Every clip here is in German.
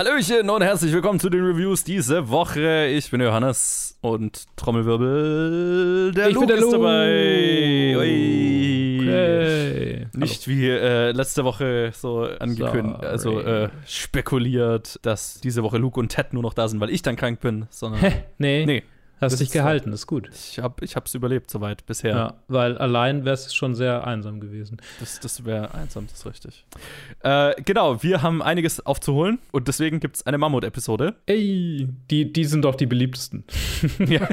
Hallöchen und herzlich willkommen zu den Reviews diese Woche. Ich bin Johannes und Trommelwirbel, der Ich bin Luke der ist Luke. dabei. Hey. Nicht wie äh, letzte Woche so angekündigt, also äh, spekuliert, dass diese Woche Luke und Ted nur noch da sind, weil ich dann krank bin, sondern Hä? Nee, nee, hast dich gehalten, ist gut. ich hab, ich hab's überlebt soweit bisher. Ja. weil allein wäre es schon sehr einsam gewesen. Das, das wäre einsam, das ist richtig. Äh, genau, wir haben einiges aufzuholen und deswegen gibt's eine Mammut-Episode. Ey, die, die sind doch die beliebtesten. Ja.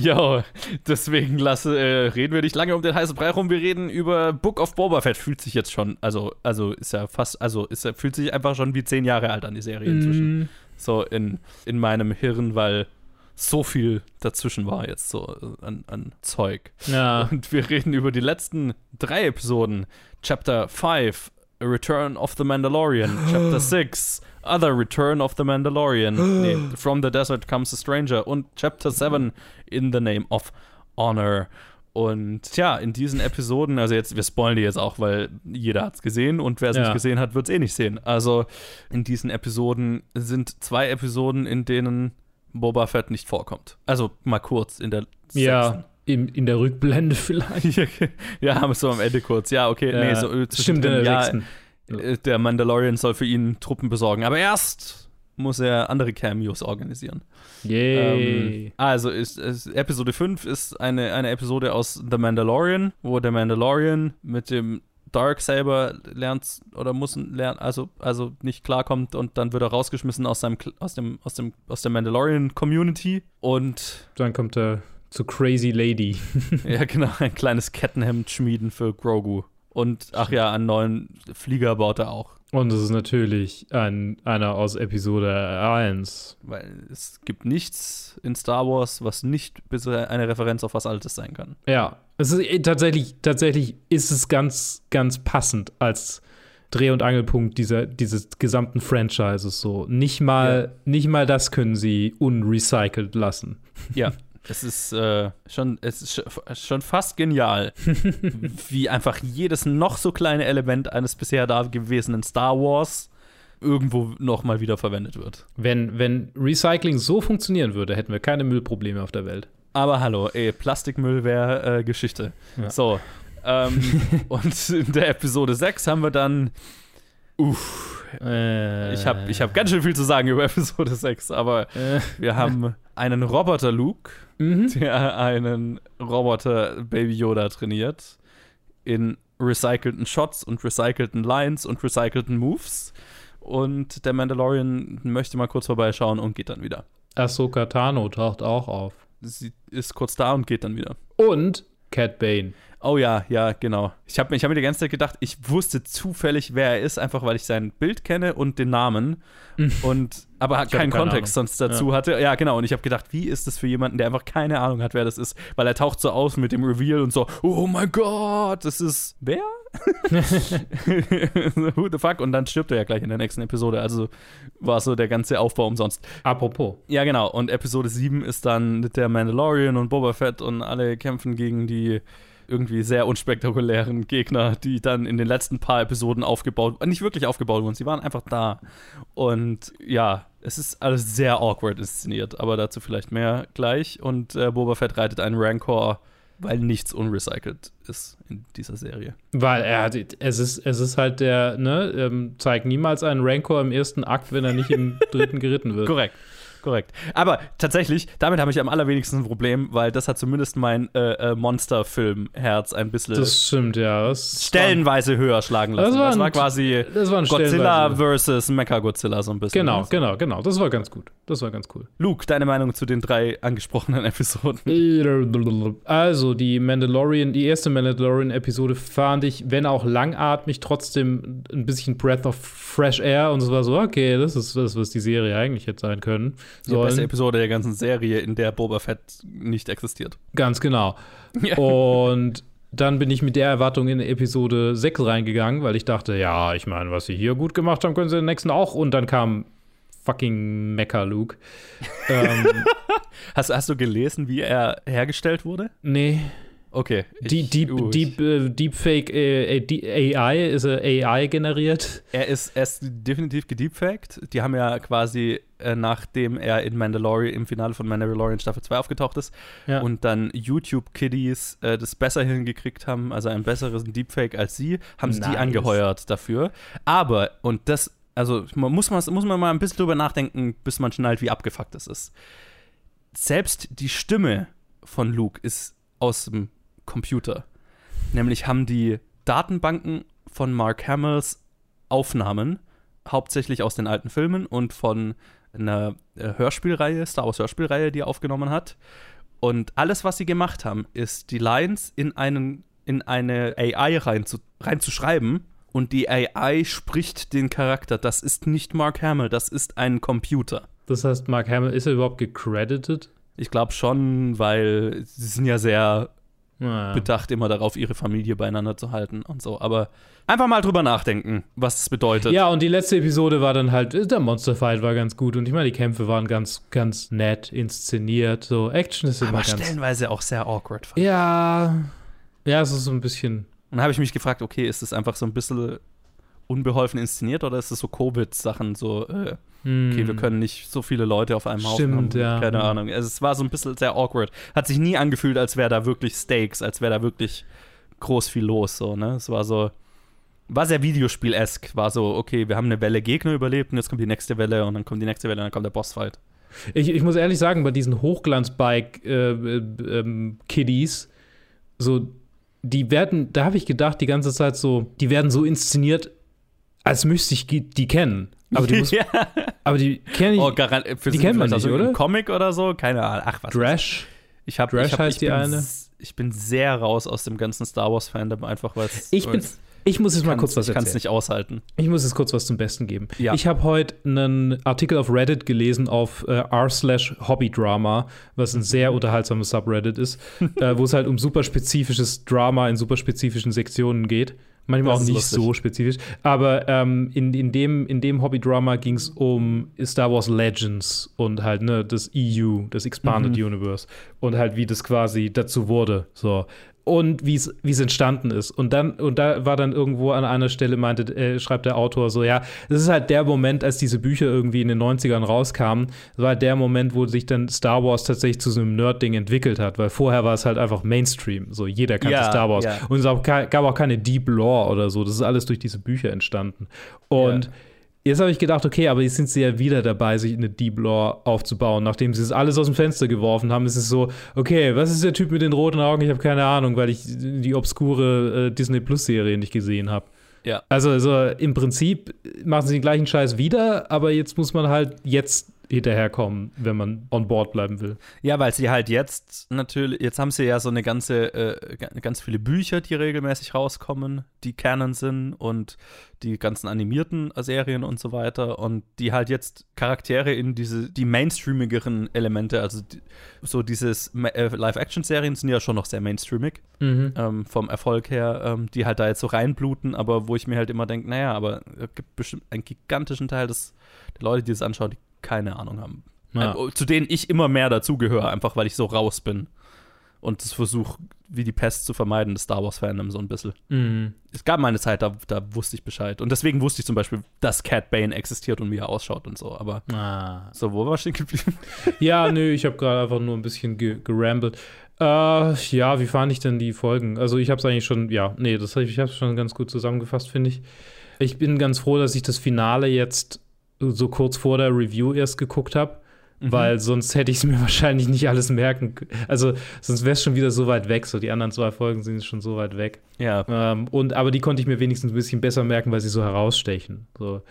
Jo, deswegen lasse, äh, reden wir nicht lange um den heißen Brei rum. Wir reden über Book of Boba Fett. Fühlt sich jetzt schon, also, also ist ja fast, also ist fühlt sich einfach schon wie zehn Jahre alt an die Serie inzwischen. Mm, So in, in meinem Hirn, weil so viel dazwischen war jetzt so äh, an, an Zeug. Ja, Und wir reden über die letzten drei Episoden. Chapter 5, A Return of the Mandalorian. Chapter 6, Other Return of the Mandalorian. nee, From the Desert Comes a Stranger. Und Chapter 7, In the Name of Honor. Und tja, in diesen Episoden, also jetzt, wir spoilen die jetzt auch, weil jeder hat es gesehen und wer es Ja. nicht gesehen hat, wird es eh nicht sehen. Also in diesen Episoden sind zwei Episoden, in denen Boba Fett nicht vorkommt. Also mal kurz in der sechsten. ja in, in der Rückblende vielleicht. Ja, ja, aber so am Ende kurz. Ja, okay, nee, so äh, Stimmt, in der ja, sechsten. äh, Der Mandalorian soll für ihn Truppen besorgen. Aber erst muss er andere Cameos organisieren. Yay. Ähm, also ist, ist Episode 5 ist eine, eine Episode aus The Mandalorian, wo der Mandalorian mit dem Darksaber lernt oder muss lernen, also, also nicht klarkommt und dann wird er rausgeschmissen aus seinem aus dem, aus dem, aus der Mandalorian Community und Dann kommt er zu Crazy Lady. Ja, genau, ein kleines Kettenhemd schmieden für Grogu. Und ach ja, einen neuen Flieger baut er auch. Und es ist natürlich ein, einer aus Episode 1. Weil es gibt nichts in Star Wars, was nicht eine Referenz auf was Altes sein kann. Ja, es ist eh, tatsächlich, tatsächlich ist es ganz, ganz passend als Dreh- und Angelpunkt dieser, dieses gesamten Franchises so. Nicht mal, nicht mal das können sie unrecycelt lassen. Ja, es ist, äh, schon, es ist sch- schon fast genial, wie einfach jedes noch so kleine Element eines bisher da gewesenen Star Wars irgendwo nochmal wieder verwendet wird. Wenn, wenn Recycling so funktionieren würde, hätten wir keine Müllprobleme auf der Welt. Aber hallo, ey, Plastikmüll wäre äh, Geschichte. Ja. So. Ähm, und in der Episode 6 haben wir dann. Uff, Äh, ich habe ich hab ganz schön viel zu sagen über Episode 6, aber Äh, wir haben einen Roboter Luke, mhm. der einen Roboter Baby Yoda trainiert. In recycelten Shots und recycelten Lines und recycelten Moves. Und der Mandalorian möchte mal kurz vorbeischauen und geht dann wieder. Ahsoka Tano taucht auch auf. Sie ist kurz da und geht dann wieder. Und Cat Bane. Oh ja, ja, genau. Ich habe ich hab mir die ganze Zeit gedacht, ich wusste zufällig, wer er ist, einfach weil ich sein Bild kenne und den Namen. Und aber. Ich keinen Kontext Ahnung. sonst dazu hatte. Ja, genau. Und ich habe gedacht, wie ist das für jemanden, der einfach keine Ahnung hat, wer das ist? Weil er taucht so aus mit dem Reveal und so, oh mein Gott, das ist wer? Who the fuck? Und dann stirbt er ja gleich in der nächsten Episode. Also war so der ganze Aufbau umsonst. Apropos. Ja, genau. Und Episode 7 ist dann mit der Mandalorian und Boba Fett und alle kämpfen gegen die irgendwie sehr unspektakulären Gegner, die dann in den letzten paar Episoden aufgebaut, nicht wirklich aufgebaut wurden, sie waren einfach da. Und ja, es ist alles sehr awkward inszeniert, aber dazu vielleicht mehr gleich. Und äh, Boba Fett reitet einen Rancor, weil nichts unrecycelt ist in dieser Serie. Weil er hat, es ist, es ist halt der, ne, ähm, zeigt niemals einen Rancor im ersten Akt, wenn er nicht im dritten geritten wird. Korrekt. Korrekt. Aber tatsächlich, damit habe ich am allerwenigsten ein Problem, weil das hat zumindest mein äh, äh, Monsterfilm-Herz ein bisschen Das stimmt, ja. Das stellenweise höher schlagen lassen. Das Das war war, ein- quasi das war Godzilla versus Mecha-Godzilla so ein bisschen. Genau, Also, genau, genau. Das war ganz gut. Das war ganz cool. Luke, deine Meinung zu den drei angesprochenen Episoden? Also, die Mandalorian, die erste Mandalorian-Episode fand ich, wenn auch langatmig, trotzdem ein bisschen Breath of Fresh Air und es war so, okay, das ist das, was die Serie eigentlich hätte sein können. Die beste Sollen. Episode der ganzen Serie, in der Boba Fett nicht existiert. Ganz genau. Ja. Und dann bin ich mit der Erwartung in Episode 6 reingegangen, weil ich dachte, ja, ich meine, was sie hier gut gemacht haben, können sie in der nächsten auch. Und dann kam fucking Mecha Luke. ähm, Hast, hast du gelesen, wie er hergestellt wurde? nee. Okay. Die, Deep, gut. Deep, äh, Deepfake äh, äh, AI, ist er AI generiert? Er ist, er ist definitiv gedeepfaked. Die haben ja quasi, äh, nachdem er in Mandalorian, im Finale von Mandalorian Staffel 2 aufgetaucht ist Ja. und dann YouTube-Kiddies äh, das besser hingekriegt haben, also einen besseren Deepfake als sie, haben sie die Nice. angeheuert dafür. Aber, und das, also man muss, man muss man mal ein bisschen drüber nachdenken, bis man schnallt, wie abgefuckt das ist. Selbst die Stimme von Luke ist aus dem Computer. Nämlich haben die Datenbanken von Mark Hamills Aufnahmen, hauptsächlich aus den alten Filmen und von einer äh, Hörspielreihe, Star Wars Hörspielreihe, die er aufgenommen hat. Und alles, was sie gemacht haben, ist die Lines in, einen, in eine AI reinzu, reinzuschreiben und die AI spricht den Charakter. Das ist nicht Mark Hamill, das ist ein Computer. Das heißt, Mark Hamill, ist er überhaupt gecredited? Ich glaube schon, weil sie sind ja sehr Naja. bedacht, immer darauf, ihre Familie beieinander zu halten und so. Aber einfach mal drüber nachdenken, was es bedeutet. Ja, und die letzte Episode war dann halt, der Monsterfight war ganz gut und ich meine, die Kämpfe waren ganz, ganz nett inszeniert. So, Action ist immer aber ganz. stellenweise auch sehr awkward. fand Ja. Ja, es ist so ein bisschen. Und dann habe ich mich gefragt, okay, ist das einfach so ein bisschen unbeholfen inszeniert oder ist es so Covid-Sachen, so, äh, okay, wir können nicht so viele Leute auf einem Haufen Hm. Stimmt, haben. ja. Keine Ahnung. Es war so ein bisschen sehr awkward. Hat sich nie angefühlt, als wäre da wirklich Stakes, als wäre da wirklich groß viel los, so, ne? Es war so, war sehr Videospiel-esk. War so, okay, wir haben eine Welle Gegner überlebt und jetzt kommt die nächste Welle und dann kommt die nächste Welle und dann kommt der Bossfight. Ich, ich muss ehrlich sagen, bei diesen Hochglanzbike-Kiddies, so, die werden, da habe ich gedacht, die ganze Zeit so, die werden so inszeniert, als müsste ich die kennen. Aber die, muss, ja. aber die kenne ich. Oh, garant, für Die kennt man nicht, irgendeinem oder? Comic oder so? Keine Ahnung. Ach, was. Drash. Ich hab, Drash ich hab, heißt ich die bin, eine. Ich bin sehr raus aus dem ganzen Star Wars Fandom, einfach weil es. Ich bin, ich muss jetzt mal kurz was Ich kann es erzählen. nicht aushalten. Ich muss jetzt kurz was zum Besten geben. Ja. Ich habe heute einen Artikel auf Reddit gelesen auf äh, r slash Hobbydrama, was ein sehr unterhaltsames Subreddit ist, äh, wo es halt um super spezifisches Drama in super spezifischen Sektionen geht. Manchmal Das auch nicht lustig. so spezifisch. Aber ähm, in, in dem, in dem Hobbydrama ging es um Star Wars Legends und halt ne, das EU, das Expanded Mhm. Universe. Und halt, wie das quasi dazu wurde. So. Und wie es wie es entstanden ist. Und dann, und da war dann irgendwo an einer Stelle, meinte, äh, schreibt der Autor so, ja, das ist halt der Moment, als diese Bücher irgendwie in den 90ern rauskamen, das war halt der Moment, wo sich dann Star Wars tatsächlich zu so einem Nerd-Ding entwickelt hat, weil vorher war es halt einfach Mainstream. So, jeder kannte Ja, Star Wars. ja. Und es gab auch keine Deep Lore oder so. Das ist alles durch diese Bücher entstanden. Und Ja. Jetzt habe ich gedacht, okay, aber jetzt sind sie ja wieder dabei, sich eine Deep Lore aufzubauen. Nachdem sie es alles aus dem Fenster geworfen haben, ist es so, okay, was ist der Typ mit den roten Augen? Ich habe keine Ahnung, weil ich die obskure äh, Disney Plus Serie nicht gesehen habe. Ja. Also, also im Prinzip machen sie den gleichen Scheiß wieder, aber jetzt muss man halt jetzt hinterherkommen, wenn man on board bleiben will. Ja, weil sie halt jetzt natürlich, jetzt haben sie ja so eine ganze, äh, ga- ganz viele Bücher, die regelmäßig rauskommen, die Canon sind und die ganzen animierten Serien und so weiter und die halt jetzt Charaktere in diese, die mainstreamigeren Elemente, also die, so dieses äh, Live-Action-Serien sind ja schon noch sehr mainstreamig Mhm. ähm, vom Erfolg her, ähm, die halt da jetzt so reinbluten, aber wo ich mir halt immer denke, naja, aber es gibt bestimmt einen gigantischen Teil des, der Leute, die das anschauen, die keine Ahnung haben. Ja. Äh, zu denen ich immer mehr dazugehöre, einfach weil ich so raus bin. Und das versuche, wie die Pest zu vermeiden, das Star Wars-Fandom so ein bisschen. Mhm. Es gab mal eine Zeit, da, da wusste ich Bescheid. Und deswegen wusste ich zum Beispiel, dass Cat Bane existiert und wie er ausschaut und so. Aber Ah. so, wo war ich stehen geblieben? Ja, nö, ich habe gerade einfach nur ein bisschen ge gerambelt. Äh, ja, wie fand ich denn die Folgen? Also ich habe es eigentlich schon, ja, nee, das ich habe es schon ganz gut zusammengefasst, finde ich. Ich bin ganz froh, dass ich das Finale jetzt so kurz vor der Review erst geguckt habe, Mhm. weil sonst hätte ich es mir wahrscheinlich nicht alles merken können. Also sonst wäre es schon wieder so weit weg. So die anderen zwei Folgen sind schon so weit weg. Ja. Ähm, und, aber die konnte ich mir wenigstens ein bisschen besser merken, weil sie so herausstechen. So.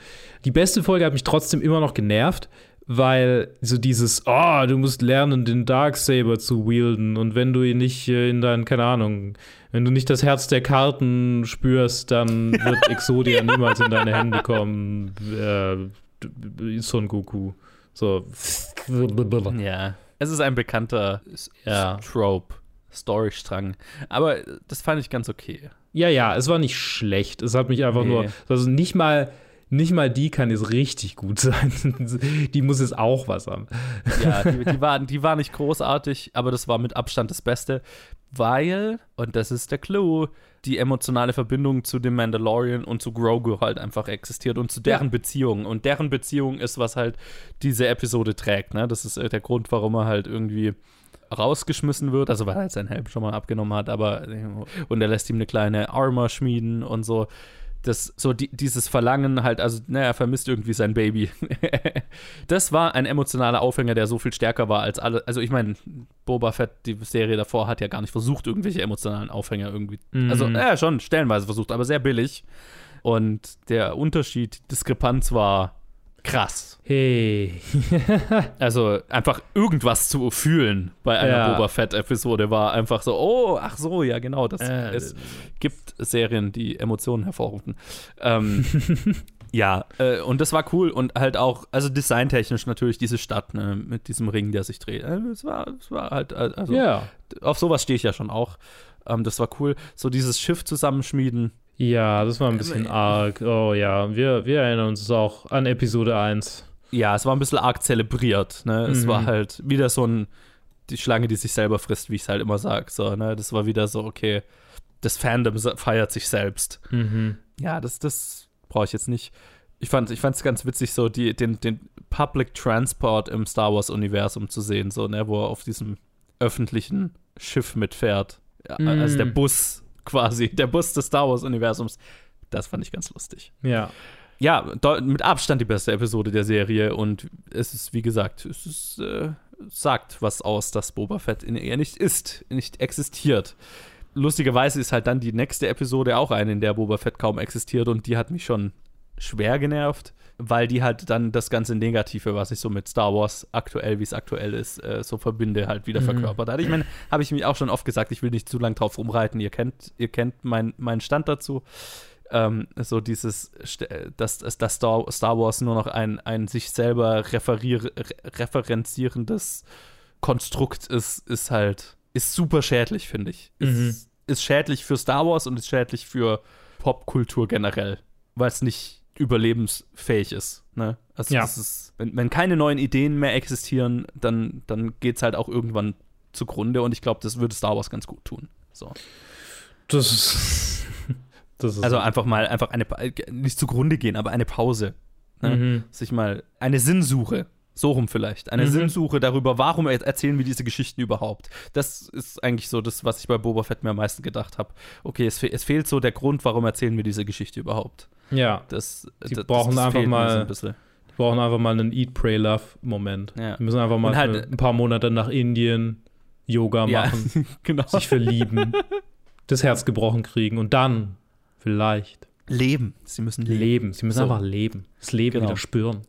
Die beste Folge hat mich trotzdem immer noch genervt, weil so dieses, oh, du musst lernen, den Darksaber zu wielden und wenn du ihn nicht äh, in deinen, keine Ahnung, wenn du nicht das Herz der Karten spürst, dann wird Exodia niemals in deine Hände kommen. Äh, Son Goku. So. Ja. Es ist ein bekannter Ja. Trope, Storystrang. Aber das fand ich ganz okay. Ja, ja, es war nicht schlecht. Es hat mich einfach Nee. nur, also nicht mal, nicht mal die kann jetzt richtig gut sein. die muss jetzt auch was haben. Ja, die, die, war, die war nicht großartig, aber das war mit Abstand das Beste, weil, und das ist der Clou, die emotionale Verbindung zu dem Mandalorian und zu Grogu halt einfach existiert und zu deren ja. Beziehung. Und deren Beziehung ist, was halt diese Episode trägt. Ne? Das ist äh, der Grund, warum er halt irgendwie rausgeschmissen wird, also weil er halt sein Helm schon mal abgenommen hat, aber und er lässt ihm eine kleine Armor schmieden und so das, so die, dieses Verlangen halt, also, naja, er vermisst irgendwie sein Baby. das war ein emotionaler Aufhänger, der so viel stärker war als alle. Also, ich meine, Boba Fett, die Serie davor, hat ja gar nicht versucht, irgendwelche emotionalen Aufhänger irgendwie. Mhm. Also, ja, schon stellenweise versucht, aber sehr billig. Und der Unterschied, Diskrepanz war krass. Hey. also einfach irgendwas zu fühlen bei einer ja. Boba Fett-Episode war einfach so, oh, ach so, ja genau, das, äh, es gibt Serien, die Emotionen hervorrufen. Ähm, ja, äh, und das war cool und halt auch, also designtechnisch natürlich diese Stadt ne, mit diesem Ring, der sich dreht. Äh, es war, es war halt, also ja. auf sowas stehe ich ja schon auch. Ähm, das war cool. So dieses Schiff zusammenschmieden ja, das war ein bisschen arg. Oh ja, wir, wir erinnern uns auch an Episode 1. Ja, es war ein bisschen arg zelebriert. Ne? Mhm. Es war halt wieder so ein, die Schlange, die sich selber frisst, wie ich es halt immer sage. So, ne? Das war wieder so, okay, das Fandom feiert sich selbst. Mhm. Ja, das, das brauche ich jetzt nicht. Ich fand es ich ganz witzig, so die, den, den Public Transport im Star Wars-Universum zu sehen, so, ne, wo er auf diesem öffentlichen Schiff mitfährt. Ja, mhm. Also der Bus quasi, der Bus des Star Wars-Universums. Das fand ich ganz lustig. Ja. Ja, mit Abstand die beste Episode der Serie und es ist, wie gesagt, es ist, äh, sagt was aus, dass Boba Fett in ihr nicht ist, nicht existiert. Lustigerweise ist halt dann die nächste Episode auch eine, in der Boba Fett kaum existiert und die hat mich schon schwer genervt weil die halt dann das ganze Negative, was ich so mit Star Wars aktuell, wie es aktuell ist, äh, so verbinde, halt wieder mhm. verkörpert hat. Ich meine, habe ich mich auch schon oft gesagt, ich will nicht zu lang drauf rumreiten. Ihr kennt, ihr kennt mein, meinen Stand dazu. Ähm, so dieses, dass, dass Star, Star Wars nur noch ein, ein sich selber referier, referenzierendes Konstrukt ist, ist halt, ist super schädlich, finde ich. Mhm. Ist, ist schädlich für Star Wars und ist schädlich für Popkultur generell, weil es nicht überlebensfähig ist. Ne? Also ja. ist, wenn, wenn, keine neuen Ideen mehr existieren, dann, dann geht es halt auch irgendwann zugrunde und ich glaube, das würde Star Wars ganz gut tun. So. Das ist, das ist also einfach mal einfach eine nicht zugrunde gehen, aber eine Pause. Ne? Mhm. Sich mal eine Sinnsuche so rum vielleicht. Eine mhm. Sinnsuche darüber, warum erzählen wir diese Geschichten überhaupt. Das ist eigentlich so das, was ich bei Boba Fett mir am meisten gedacht habe. Okay, es, fe es, fehlt so der Grund, warum erzählen wir diese Geschichte überhaupt. Ja. Das, die das, brauchen das einfach mal. Ein die brauchen einfach mal einen Eat, Pray, Love Moment. Ja. Die müssen einfach mal halt, ein paar Monate nach Indien Yoga machen, ja, genau. sich verlieben, das Herz gebrochen kriegen und dann vielleicht leben. Sie müssen leben. leben. Sie müssen so. einfach leben. Das Leben genau. wieder spüren.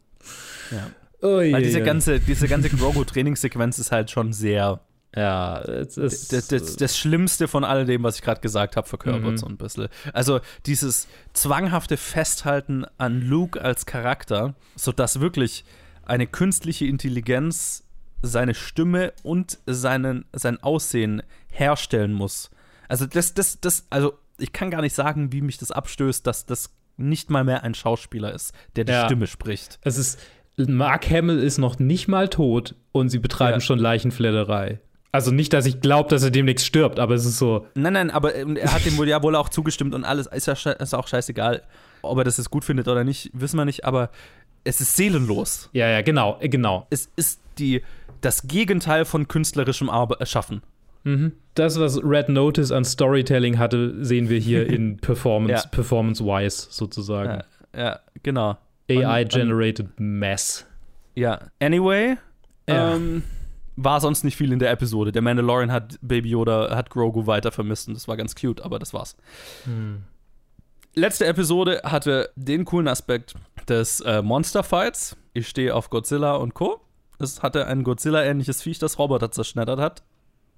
Ja. Oh, Weil diese ganze, diese ganze Grogu-Trainingssequenz ist halt schon sehr. Ja, es ist. Das, das, das Schlimmste von all dem, was ich gerade gesagt habe, verkörpert mhm. so ein bisschen. Also dieses zwanghafte Festhalten an Luke als Charakter, sodass wirklich eine künstliche Intelligenz seine Stimme und seinen, sein Aussehen herstellen muss. Also das, das, das, also ich kann gar nicht sagen, wie mich das abstößt, dass das nicht mal mehr ein Schauspieler ist, der die ja. Stimme spricht. Es ist, Mark Hamill ist noch nicht mal tot und sie betreiben ja. schon Leichenfledderei. Also nicht, dass ich glaube, dass er demnächst stirbt, aber es ist so. Nein, nein, aber er hat dem wohl ja wohl auch zugestimmt und alles. Ist ja ist auch scheißegal, ob er das jetzt gut findet oder nicht, wissen wir nicht, aber es ist seelenlos. Ja, ja, genau, äh, genau. Es ist die, das Gegenteil von künstlerischem Erschaffen. Mhm. Das, was Red Notice an Storytelling hatte, sehen wir hier in Performance, ja. Performance-wise sozusagen. Ja, ja genau. AI-generated Mess. Ja, anyway, ja. Ähm, war sonst nicht viel in der Episode. Der Mandalorian hat Baby Yoda, hat Grogu weiter vermisst und das war ganz cute, aber das war's. Hm. Letzte Episode hatte den coolen Aspekt des äh, Monster-Fights. Ich stehe auf Godzilla und Co. Es hatte ein Godzilla-ähnliches Viech, das Roboter zerschneddert hat.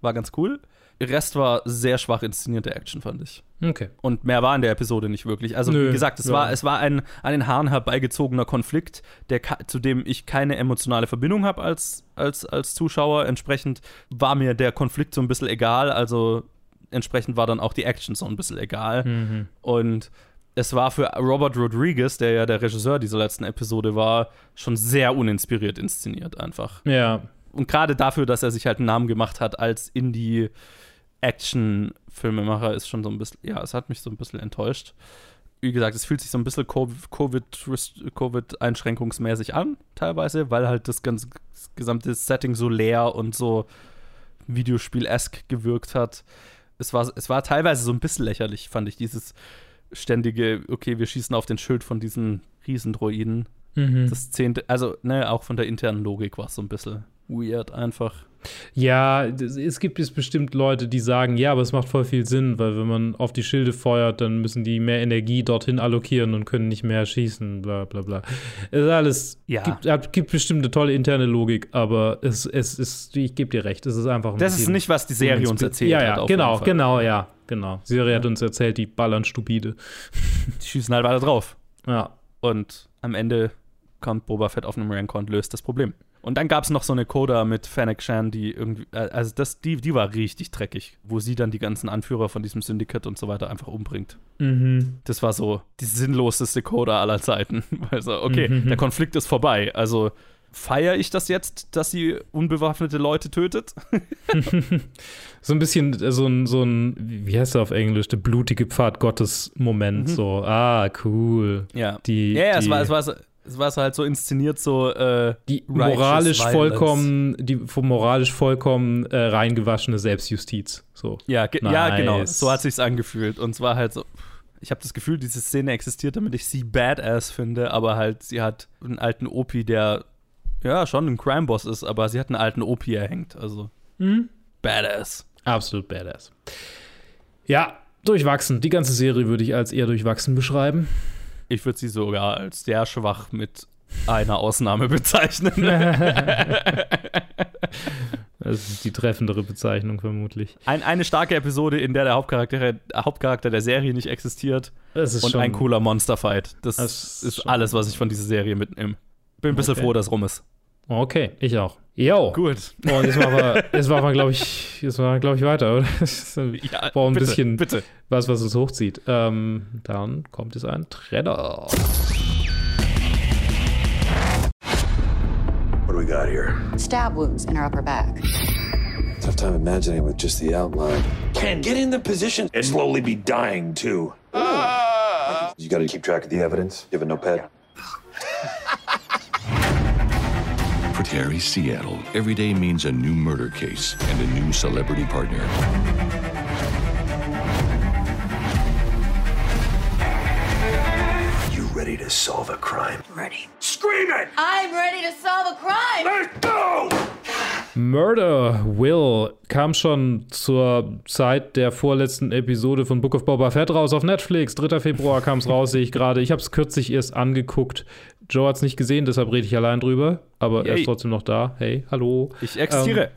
War ganz cool. Rest war sehr schwach inszenierte Action, fand ich. Okay. Und mehr war in der Episode nicht wirklich. Also, Nö, wie gesagt, es ja. war, es war ein an den Haaren herbeigezogener Konflikt, der, zu dem ich keine emotionale Verbindung habe als, als, als Zuschauer. Entsprechend war mir der Konflikt so ein bisschen egal. Also, entsprechend war dann auch die Action so ein bisschen egal. Mhm. Und es war für Robert Rodriguez, der ja der Regisseur dieser letzten Episode war, schon sehr uninspiriert inszeniert einfach. Ja. Und gerade dafür, dass er sich halt einen Namen gemacht hat als Indie Action-Filmemacher, ist schon so ein bisschen, ja, es hat mich so ein bisschen enttäuscht. Wie gesagt, es fühlt sich so ein bisschen Covid-Einschränkungsmäßig an, teilweise, weil halt das ganze das gesamte Setting so leer und so Videospiel-esque gewirkt hat. Es war, es war teilweise so ein bisschen lächerlich, fand ich, dieses ständige, okay, wir schießen auf den Schild von diesen Riesendroiden. Mhm. Das zehnte, also, ne, auch von der internen Logik war es so ein bisschen weird einfach. Ja, es gibt jetzt bestimmt Leute, die sagen, ja, aber es macht voll viel Sinn, weil wenn man auf die Schilde feuert, dann müssen die mehr Energie dorthin allokieren und können nicht mehr schießen, bla bla bla. Es ist alles, Ja. gibt, gibt bestimmt eine tolle interne Logik, aber es, es ist, ich gebe dir recht, es ist einfach ein Das ist nicht, was die Serie uns erzählt ja, hat. ja, genau, genau, ja, genau. Die Serie hat uns erzählt, die ballern stupide. Die schießen halt weiter drauf. Ja. Und am Ende kommt Boba Fett auf einem Rancor und löst das Problem. Und dann gab es noch so eine Coda mit Fennec Shan, die irgendwie, äh, also das, die, die war richtig dreckig, wo sie dann die ganzen Anführer von diesem Syndikat und so weiter einfach umbringt. Mhm. Das war so die sinnloseste Coda aller Zeiten. Also, okay, Mhm. der Konflikt ist vorbei. Also feiere ich das jetzt, dass sie unbewaffnete Leute tötet? So ein bisschen äh, so ein, so ein, wie heißt er auf Englisch, der blutige Pfad Gottes-Moment. Mhm. So, ah, cool. Ja. Die, Ja, ja, die, es war, es war, es war so halt so inszeniert, so, äh, die moralisch vollkommen, die vom moralisch vollkommen äh, reingewaschene Selbstjustiz. So. Ja, ge ja, Nice. genau. So hat sich's angefühlt. Und zwar halt so. Ich habe das Gefühl, diese Szene existiert, damit ich sie badass finde, aber halt, sie hat einen alten Opi, der ja schon ein Crime-Boss ist, aber sie hat einen alten Opi erhängt. Also Mhm. badass. Absolut badass. Ja, durchwachsen. Die ganze Serie würde ich als eher durchwachsen beschreiben. Ich würde sie sogar als sehr schwach mit einer Ausnahme bezeichnen. Das ist die treffendere Bezeichnung vermutlich. Ein, eine starke Episode, in der der Hauptcharakter, Hauptcharakter der Serie nicht existiert Das ist und ein cooler Monsterfight. Das, Das ist ist alles, was ich von dieser Serie mitnehme. Bin ein bisschen Okay. froh, dass rum ist. Okay, ich auch. Yo. Gut. Und jetzt machen wir, jetzt machen wir glaube ich, jetzt machen wir, glaube ich, weiter, oder? Ja, Boah, ein bitte, bisschen- Bitte. was, was uns hochzieht. Ähm, dann kommt jetzt ein Trenner. What do we got here? Stab wounds in her upper back. Tough time imagining with just the outline. Ken, get in the position and slowly be dying too. You gotta keep track of the evidence. You have a notepad? For Terry Seattle, every day means a new murder case and a new celebrity partner. You ready to solve a crime? Ready. Scream it! I'm ready to solve a crime! Let's go! Murder Will kam schon zur Zeit der vorletzten Episode von Book of Boba Fett raus auf Netflix. 3. Februar kam es raus, sehe ich gerade. Ich habe es kürzlich erst angeguckt. Joe hat es nicht gesehen, deshalb rede ich allein drüber. Aber er Yay. ist trotzdem noch da. Hey, hallo. Ich existiere.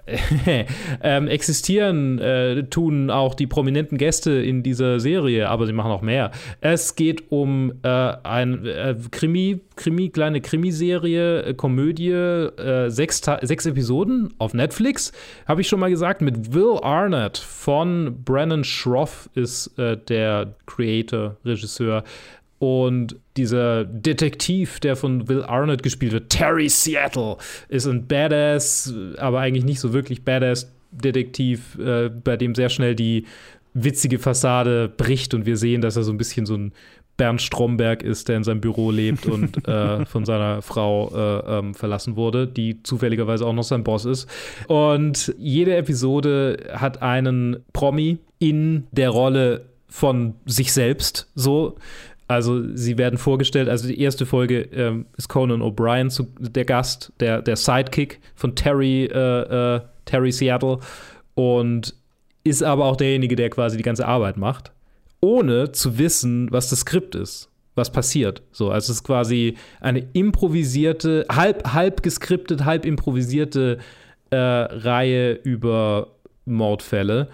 Ähm, ähm, existieren äh, tun auch die prominenten Gäste in dieser Serie, aber sie machen auch mehr. Es geht um äh, ein äh, Krimi, Krimi, kleine Krimiserie, äh, Komödie, äh, sechs, sechs Episoden auf Netflix, habe ich schon mal gesagt, mit Will Arnett von Brennan Schroff ist äh, der Creator, Regisseur. Und dieser Detektiv, der von Will Arnett gespielt wird, Terry Seattle, ist ein Badass, aber eigentlich nicht so wirklich Badass-Detektiv, äh, bei dem sehr schnell die witzige Fassade bricht und wir sehen, dass er so ein bisschen so ein Bernd Stromberg ist, der in seinem Büro lebt und äh, von seiner Frau äh, ähm, verlassen wurde, die zufälligerweise auch noch sein Boss ist. Und jede Episode hat einen Promi in der Rolle von sich selbst, so. Also sie werden vorgestellt, also die erste Folge ähm, ist Conan O'Brien der Gast, der, der Sidekick von Terry, äh, äh, Terry Seattle und ist aber auch derjenige, der quasi die ganze Arbeit macht, ohne zu wissen, was das Skript ist, was passiert. So, also es ist quasi eine improvisierte, halb, halb geskriptet, halb improvisierte äh, Reihe über Mordfälle.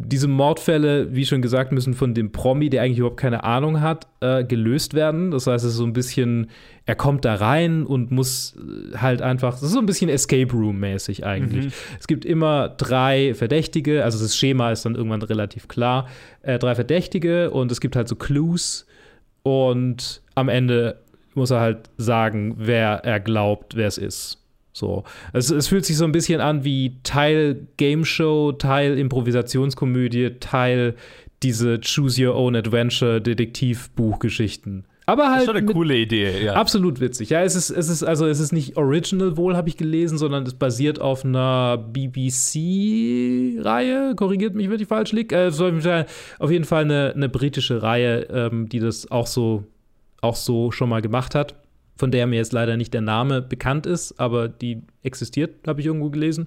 Diese Mordfälle, wie schon gesagt, müssen von dem Promi, der eigentlich überhaupt keine Ahnung hat, äh, gelöst werden. Das heißt, es ist so ein bisschen, er kommt da rein und muss äh, halt einfach, es ist so ein bisschen Escape Room-mäßig eigentlich. Es gibt immer drei Verdächtige, also das Schema ist dann irgendwann relativ klar. Äh, drei Verdächtige und es gibt halt so Clues Und am Ende muss er halt sagen, wer er glaubt, wer es ist. So. Es, es fühlt sich so ein bisschen an wie Teil Game Show, Teil Improvisationskomödie, Teil diese Choose Your Own Adventure Detektivbuchgeschichten. Aber Das halt ist schon eine coole Idee, ja. Absolut witzig. Ja, es ist, es ist, also es ist nicht original wohl, habe ich gelesen, sondern es basiert auf einer BBC-Reihe. Korrigiert mich, wenn ich falsch liege. Äh, auf jeden Fall eine, eine britische Reihe, ähm, die das auch so, auch so schon mal gemacht hat. Von der mir jetzt leider nicht der Name bekannt ist, aber die existiert, habe ich irgendwo gelesen.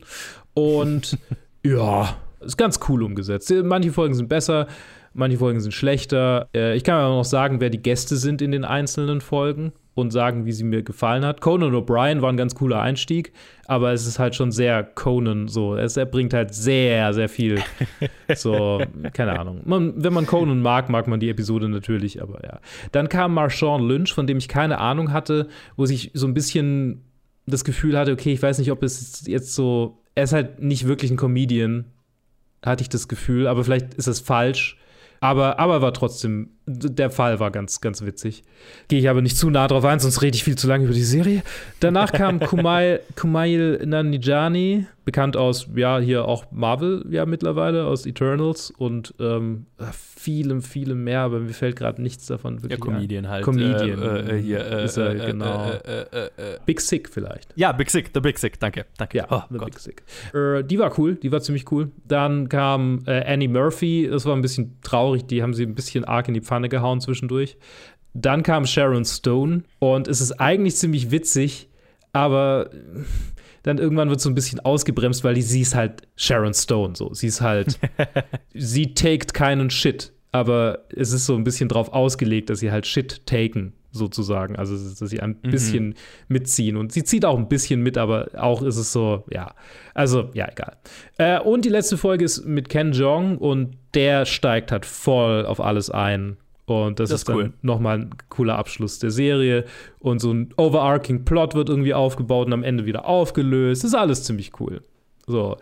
Und ja, ist ganz cool umgesetzt. Manche Folgen sind besser, manche Folgen sind schlechter. Äh, ich kann aber noch sagen, wer die Gäste sind in den einzelnen Folgen und sagen, wie sie mir gefallen hat. Conan O'Brien war ein ganz cooler Einstieg, aber es ist halt schon sehr Conan so. Es, er bringt halt sehr, sehr viel. So, keine Ahnung. Man, wenn man Conan mag, mag man die Episode natürlich, aber ja. Dann kam Marshawn Lynch, von dem ich keine Ahnung hatte, wo ich so ein bisschen das Gefühl hatte, okay, ich weiß nicht, ob es jetzt so. Er ist halt nicht wirklich ein Comedian, hatte ich das Gefühl, aber vielleicht ist es falsch. Aber, aber war trotzdem, der Fall war ganz, ganz witzig. Gehe ich aber nicht zu nah drauf ein, sonst rede ich viel zu lange über die Serie. Danach kam Kumail, Kumail Nanjiani, bekannt aus, ja, hier auch Marvel, ja, mittlerweile, aus Eternals und ähm, vielem, vielem mehr, aber mir fällt gerade nichts davon ja, wirklich Comedian ein. halt. Comedian. Äh, äh, hier, äh, ist er, äh, genau. Äh, äh, äh. Big Sick vielleicht. Ja, Big Sick, The Big Sick, danke. danke. Ja, oh, The Gott. Big Sick. Die war cool, die war ziemlich cool. Dann kam Annie Murphy, das war ein bisschen traurig, die haben sie ein bisschen arg in die Pfanne gehauen zwischendurch. Dann kam Sharon Stone und es ist eigentlich ziemlich witzig, aber dann irgendwann wird so ein bisschen ausgebremst, weil die, sie ist halt Sharon Stone so. Sie ist halt, sie taked keinen Shit, aber es ist so ein bisschen drauf ausgelegt, dass sie halt Shit taken sozusagen, also dass sie ein bisschen mitziehen und sie zieht auch ein bisschen mit, aber auch ist es so, ja, also ja, egal. Äh, und die letzte Folge ist mit Ken Jeong und der steigt halt voll auf alles ein. Und das, Das ist ist dann cool. nochmal ein cooler Abschluss der Serie. Und so ein overarching Plot wird irgendwie aufgebaut und am Ende wieder aufgelöst. Das ist alles ziemlich cool. So.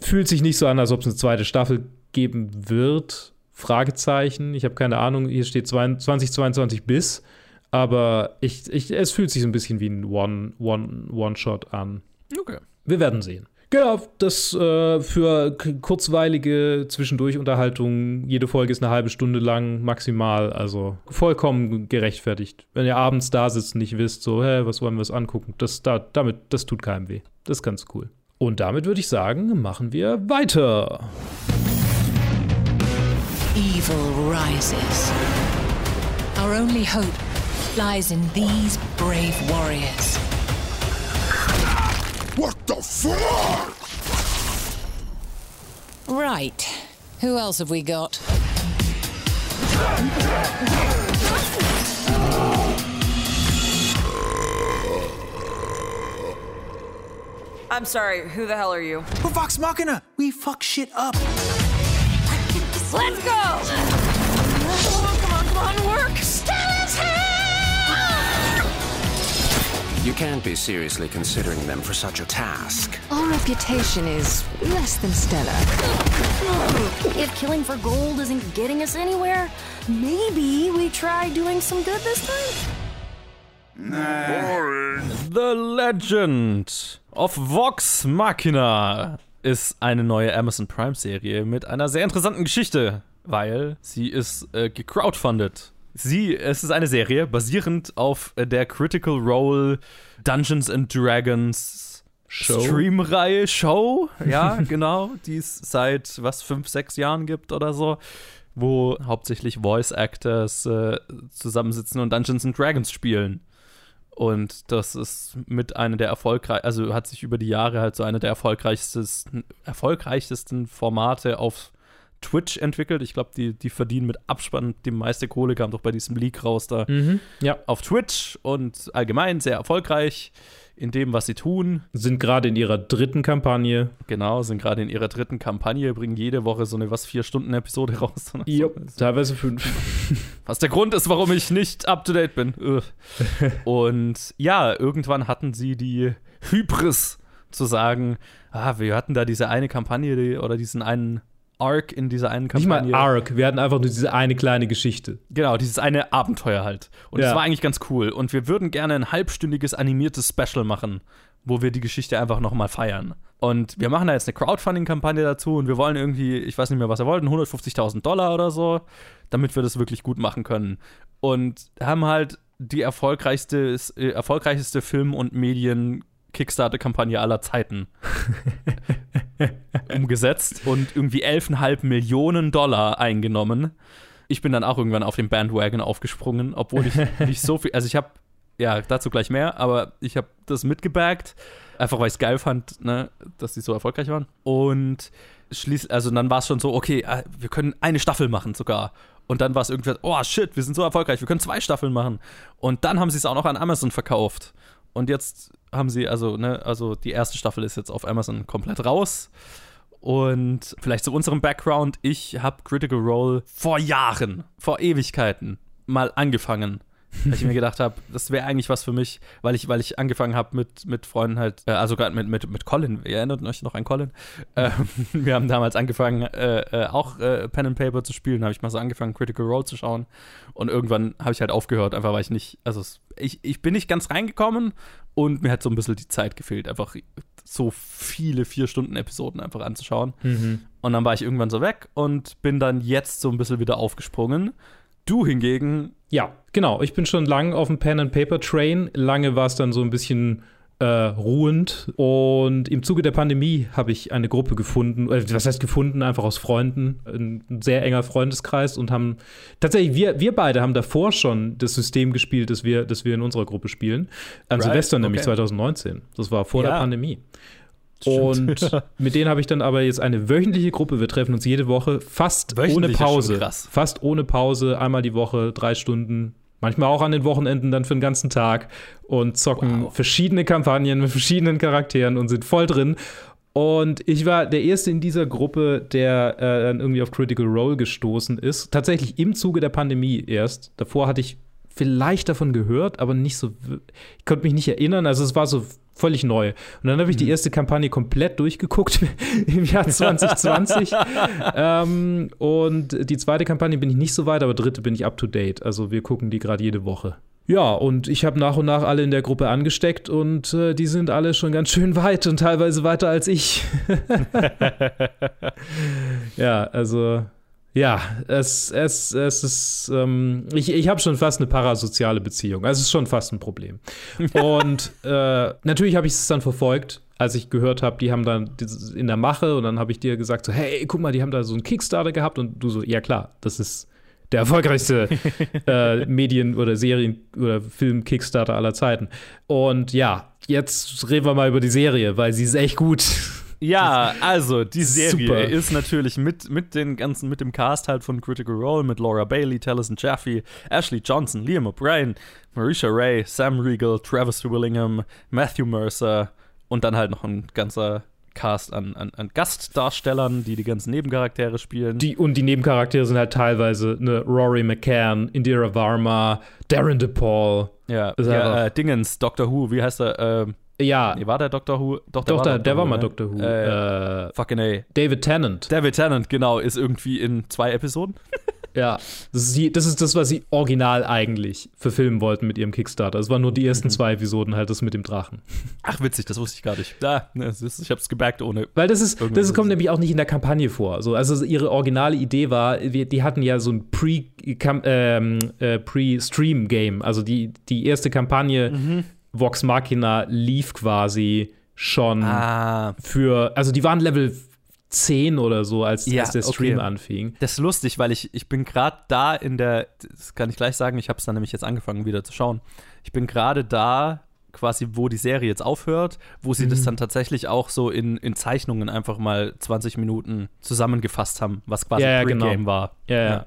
Fühlt sich nicht so an, als ob es eine zweite Staffel geben wird. Fragezeichen. Ich habe keine Ahnung. Hier steht 2022 bis. Aber ich, ich, es fühlt sich so ein bisschen wie ein One- One- One-Shot an. Okay. Wir werden sehen. Genau, das äh, für kurzweilige Zwischendurch-Unterhaltung. Jede Folge ist eine halbe Stunde lang maximal, also vollkommen gerechtfertigt. Wenn ihr abends da sitzt und nicht wisst, so, hä, was wollen wir uns angucken, das, da, damit, das tut keinem weh. Das ist ganz cool. Und damit würde ich sagen, machen wir weiter. Evil rises. Our only hope lies in these brave warriors. What the fuck? Right. Who else have we got? I'm sorry, who the hell are you? We're Vox Machina. We fuck shit up. Let's go! Come on, come on, come on, work! Stella's You can't be seriously considering them for such a task. Our reputation is less than stellar. If killing for gold isn't getting us anywhere, maybe we try doing some good this time? Nah. The Legend of Vox Machina ist eine neue Amazon Prime-Serie mit einer sehr interessanten Geschichte, weil sie ist äh, gecrowdfundet. Sie, es ist eine Serie basierend auf äh, der Critical Role Dungeons and Dragons? Streamreihe Show, ja, genau, die es seit was fünf, sechs Jahren gibt oder so, wo hauptsächlich Voice Actors äh, zusammensitzen und Dungeons and Dragons spielen. Und das ist mit einer der erfolgreich, also hat sich über die Jahre halt so eine der erfolgreichsten, erfolgreichsten Formate auf Twitch entwickelt. Ich glaube, die, die verdienen mit Abspann die meiste Kohle, kam doch bei diesem Leak raus da Ja. auf Twitch und allgemein sehr erfolgreich in dem, was sie tun. Sind gerade in ihrer dritten Kampagne. Genau, sind gerade in ihrer dritten Kampagne, bringen jede Woche so eine was vier Stunden Episode raus. oder so. Jupp, teilweise fünf. Was der Grund ist, warum ich nicht up to date bin. Und ja, irgendwann hatten sie die Hybris zu sagen, ah, wir hatten da diese eine Kampagne oder diesen einen Arc in dieser einen Nicht Kampagne. mal Arc, wir hatten einfach nur diese eine kleine Geschichte. Genau, dieses eine Abenteuer halt. Und Ja. das war eigentlich ganz cool. Und wir würden gerne ein halbstündiges animiertes Special machen, wo wir die Geschichte einfach nochmal feiern. Und wir machen da jetzt eine Crowdfunding-Kampagne dazu und wir wollen irgendwie, ich weiß nicht mehr, was wir wollten, 150.000 Dollar oder so, damit wir das wirklich gut machen können. Und haben halt die erfolgreichste, äh, erfolgreichste Film- und Medien-Kickstarter-Kampagne aller Zeiten umgesetzt und irgendwie 11,5 Millionen Dollar eingenommen. Ich bin dann auch irgendwann auf den Bandwagon aufgesprungen, obwohl ich nicht so viel, also ich habe, ja, dazu gleich mehr, aber ich habe das mitgebaggt, einfach weil ich es geil fand, ne, dass die so erfolgreich waren. Und schließlich, also dann war es schon so, okay, äh, wir können eine Staffel machen sogar. Und dann war es irgendwie, oh shit, wir sind so erfolgreich, wir können zwei Staffeln machen. Und dann haben sie es auch noch an Amazon verkauft. Und jetzt haben sie, also, ne, also die erste Staffel ist jetzt auf Amazon komplett raus. Und vielleicht zu unserem Background, ich habe Critical Role vor Jahren, vor Ewigkeiten mal angefangen. Weil ich mir gedacht habe, das wäre eigentlich was für mich, weil ich, weil ich angefangen habe mit, mit Freunden halt, äh, also gerade mit, mit, mit Colin, ihr erinnert euch noch an Colin? Ähm, wir haben damals angefangen, äh, äh, auch äh, Pen and Paper zu spielen, habe ich mal so angefangen, Critical Role zu schauen. Und irgendwann habe ich halt aufgehört, einfach weil ich nicht, also es, ich, ich bin nicht ganz reingekommen und mir hat so ein bisschen die Zeit gefehlt, einfach so viele Vier-Stunden-Episoden einfach anzuschauen. Und dann war ich irgendwann so weg und bin dann jetzt so ein bisschen wieder aufgesprungen. Du hingegen, Ja, genau. Ich bin schon lange auf dem Pen and Paper Train. Lange war es dann so ein bisschen äh, ruhend. Und im Zuge der Pandemie habe ich eine Gruppe gefunden, äh, was heißt gefunden, einfach aus Freunden, ein, sehr enger Freundeskreis und haben tatsächlich, wir, wir beide haben davor schon das System gespielt, das wir, das wir in unserer Gruppe spielen. An Right, Silvester nämlich okay. 2019. Das war vor der Ja. Und mit denen habe ich dann aber jetzt eine wöchentliche Gruppe. Wir treffen uns jede Woche, fast ohne Pause. krass. Fast ohne Pause, einmal die Woche, drei Stunden. Manchmal auch an den Wochenenden dann für den ganzen Tag und zocken Wow. verschiedene Kampagnen mit verschiedenen Charakteren und sind voll drin. Und ich war der Erste in dieser Gruppe, der äh, dann irgendwie auf Critical Role gestoßen ist. Tatsächlich im Zuge der Pandemie erst. Davor hatte ich vielleicht davon gehört, aber nicht so. Ich konnte mich nicht erinnern. Also es war so völlig neu. Und dann habe ich die erste Kampagne komplett durchgeguckt im Jahr 2020. ähm, und die zweite Kampagne bin ich nicht so weit, aber dritte bin ich up to date. Also wir gucken die gerade jede Woche. Ja, und ich habe nach und nach alle in der Gruppe angesteckt und äh, die sind alle schon ganz schön weit und teilweise weiter als ich. ja, also ja, es, es, es ist, ähm, ich, ich habe schon fast eine parasoziale Beziehung. Also es ist schon fast ein Problem. Und äh, natürlich habe ich es dann verfolgt, als ich gehört habe, die haben dann in der Mache und dann habe ich dir gesagt, so, hey, guck mal, die haben da so einen Kickstarter gehabt und du so, ja klar, das ist der erfolgreichste äh, Medien- oder Serien- oder Film-Kickstarter aller Zeiten. Und ja, jetzt reden wir mal über die Serie, weil sie ist echt gut. Ja, also die Serie Super. ist natürlich mit, mit den ganzen, mit dem Cast halt von Critical Role, mit Laura Bailey, Taliesin Jaffe, Ashley Johnson, Liam O'Brien, Marisha Ray, Sam Riegel, Travis Willingham, Matthew Mercer und dann halt noch ein ganzer Cast an, an, an Gastdarstellern, die die ganzen Nebencharaktere spielen. Die, und die Nebencharaktere sind halt teilweise ne, Rory McCann, Indira Varma, Darren DePaul. ja, ja äh, Dingens, Doctor Who, wie heißt er? Ähm, Ja, nee, war der Doctor Who? Doch, doch, der, der war mal ne? Doctor Who. Äh, Äh, fucking A. David Tennant. David Tennant, genau, ist irgendwie in zwei Episoden. Ja, das ist, die, das ist das, was sie original eigentlich verfilmen wollten mit ihrem Kickstarter. Es waren nur die Mhm. ersten zwei Episoden halt das mit dem Drachen. Ach, witzig, das wusste ich gar nicht. Da, ne, es ist, ich hab's gebackt ohne. Weil das ist, das so. kommt nämlich auch nicht in der Kampagne vor. So, also ihre originale Idee war, wir, die hatten ja so ein Pre- Kam- ähm, äh, Pre-Stream-Game. also die, die erste Kampagne Mhm. Vox Machina lief quasi schon Ah, für, also die waren Level 10 oder so, als, Ja, als der Stream okay. anfing. das ist lustig, weil ich, ich bin gerade da in der, das kann ich gleich sagen, ich habe es dann nämlich jetzt angefangen wieder zu schauen. Ich bin gerade da, quasi, wo die Serie jetzt aufhört, wo sie Mhm. das dann tatsächlich auch so in, in Zeichnungen einfach mal 20 Minuten zusammengefasst haben, was quasi Ja, ja, Pre-Game genau. war. Ja,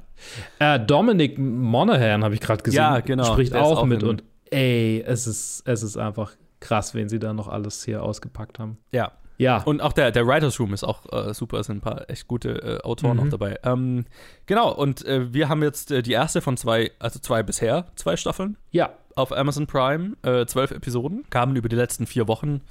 ja. Äh, Dominic Monaghan habe ich gerade gesehen. Ja, genau. Spricht auch, auch mit und ey, es ist, es ist einfach krass, wen sie da noch alles hier ausgepackt haben. Ja. Ja. Und auch der, der Writers Room ist auch äh, super, es sind ein paar echt gute äh, Autoren Mhm. auch dabei. Ähm, genau, und äh, wir haben jetzt äh, die erste von zwei, also zwei bisher, zwei Staffeln ja. auf Amazon Prime, äh, zwölf Episoden, kamen über die letzten vier Wochen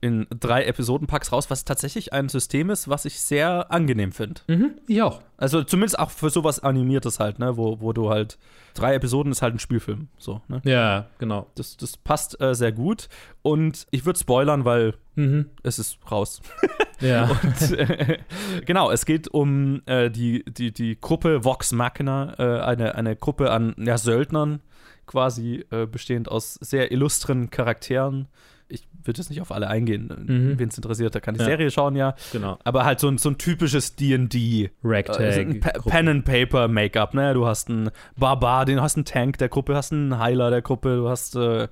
in drei Episodenpacks raus, was tatsächlich ein System ist, was ich sehr angenehm finde. Mhm, ich auch. Also zumindest auch für sowas Animiertes halt, ne, wo, wo du halt drei Episoden ist halt ein Spielfilm, so, ne? Ja, genau. Das, das passt äh, sehr gut und ich würde spoilern, weil Mhm. es ist raus. Ja. Und, äh, genau, es geht um äh, die, die, die Gruppe Vox Machina, äh, eine, eine Gruppe an ja, Söldnern, quasi äh, bestehend aus sehr illustren Charakteren. Ich will jetzt nicht auf alle eingehen. Mhm. Wen es interessiert, der kann die Ja. Serie schauen, ja. Genau. Aber halt so ein, so ein typisches D&D Ragtag. äh, so ein Pa- Pen and Paper Make-up, ne? Du hast einen Barbar, den hast einen Tank der Gruppe, hast einen Heiler der Gruppe, du hast äh, äh,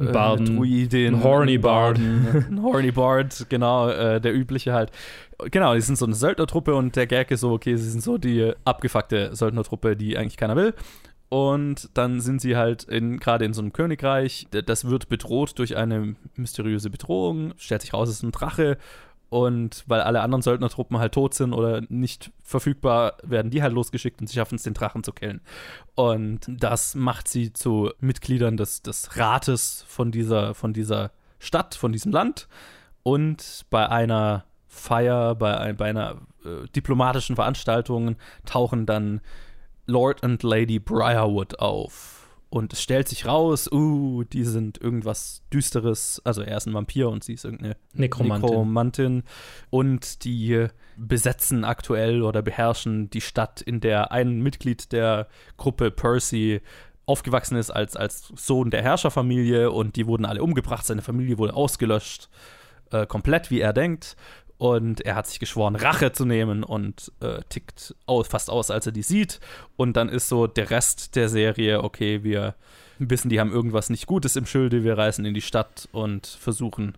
Einen Barden, Druidin, einen Horny Bard. Ein Horny Bard, genau, äh, der übliche halt. Genau, die sind so eine Söldnertruppe und der Gag ist so, okay, sie sind so die abgefuckte Söldnertruppe, die eigentlich keiner will. Und dann sind sie halt gerade in so einem Königreich, das wird bedroht durch eine mysteriöse Bedrohung, stellt sich raus, es ist ein Drache. Und weil alle anderen Söldnertruppen halt tot sind oder nicht verfügbar, werden die halt losgeschickt und sie schaffen es, den Drachen zu killen. Und das macht sie zu Mitgliedern des, des Rates von dieser, von dieser Stadt, von diesem Land. Und bei einer Feier, bei, ein, bei einer äh, diplomatischen Veranstaltung tauchen dann Lord und Lady Briarwood auf. Und es stellt sich raus, uh, die sind irgendwas Düsteres. Also er ist ein Vampir und sie ist irgendeine Nekromantin. Nekromantin. Und die besetzen aktuell oder beherrschen die Stadt, in der ein Mitglied der Gruppe Percy aufgewachsen ist als, als Sohn der Herrscherfamilie und die wurden alle umgebracht. Seine Familie wurde ausgelöscht, äh, komplett wie er denkt. Und er hat sich geschworen, Rache zu nehmen und äh, tickt aus, fast aus, als er die sieht. Und dann ist so der Rest der Serie, okay, wir wissen, die haben irgendwas nicht Gutes im Schilde, wir reisen in die Stadt und versuchen,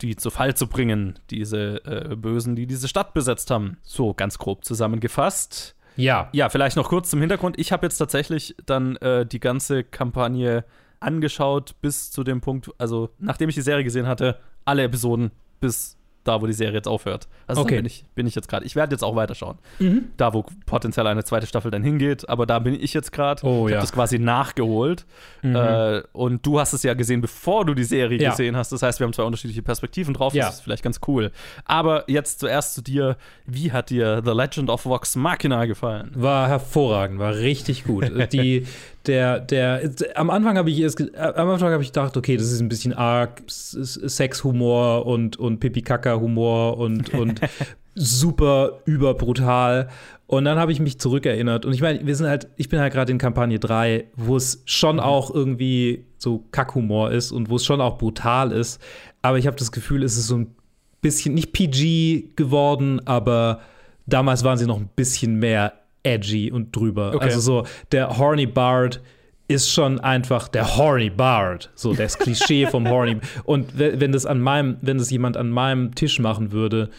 die zu Fall zu bringen, diese äh, Bösen, die diese Stadt besetzt haben. So ganz grob zusammengefasst. Ja. Ja, vielleicht noch kurz zum Hintergrund. Ich habe jetzt tatsächlich dann äh, die ganze Kampagne angeschaut bis zu dem Punkt, also nachdem ich die Serie gesehen hatte, alle Episoden bis da, wo die Serie jetzt aufhört. Also Okay. da bin ich, bin ich jetzt gerade. Ich werde jetzt auch weiterschauen. Mhm. Da, wo potenziell eine zweite Staffel dann hingeht, aber da bin ich jetzt gerade. Oh, ich ja. habe das quasi nachgeholt. Mhm. Äh, und du hast es ja gesehen, bevor du die Serie Ja. gesehen hast. Das heißt, wir haben zwei unterschiedliche Perspektiven drauf. Ja. Das ist vielleicht ganz cool. Aber jetzt zuerst zu dir. Wie hat dir The Legend of Vox Machina gefallen? War hervorragend, war richtig gut. Die, der, der, am Anfang habe ich erst, äh, am Anfang habe ich gedacht, okay, das ist ein bisschen arg Sexhumor und, und Pipi-Kaka-Humor und, und super überbrutal. Und dann habe ich mich zurückerinnert. Und ich meine, wir sind halt, ich bin halt gerade in Kampagne 3, wo es schon auch irgendwie so Kackhumor ist und wo es schon auch brutal ist. Aber ich habe das Gefühl, es ist so ein bisschen, nicht PG geworden, aber damals waren sie noch ein bisschen mehr edgy und drüber. Okay. Also so, der Horny Bard ist schon einfach der Horny Bard. So das Klischee vom Horny. Und we- wenn das an meinem, wenn das jemand an meinem Tisch machen würde,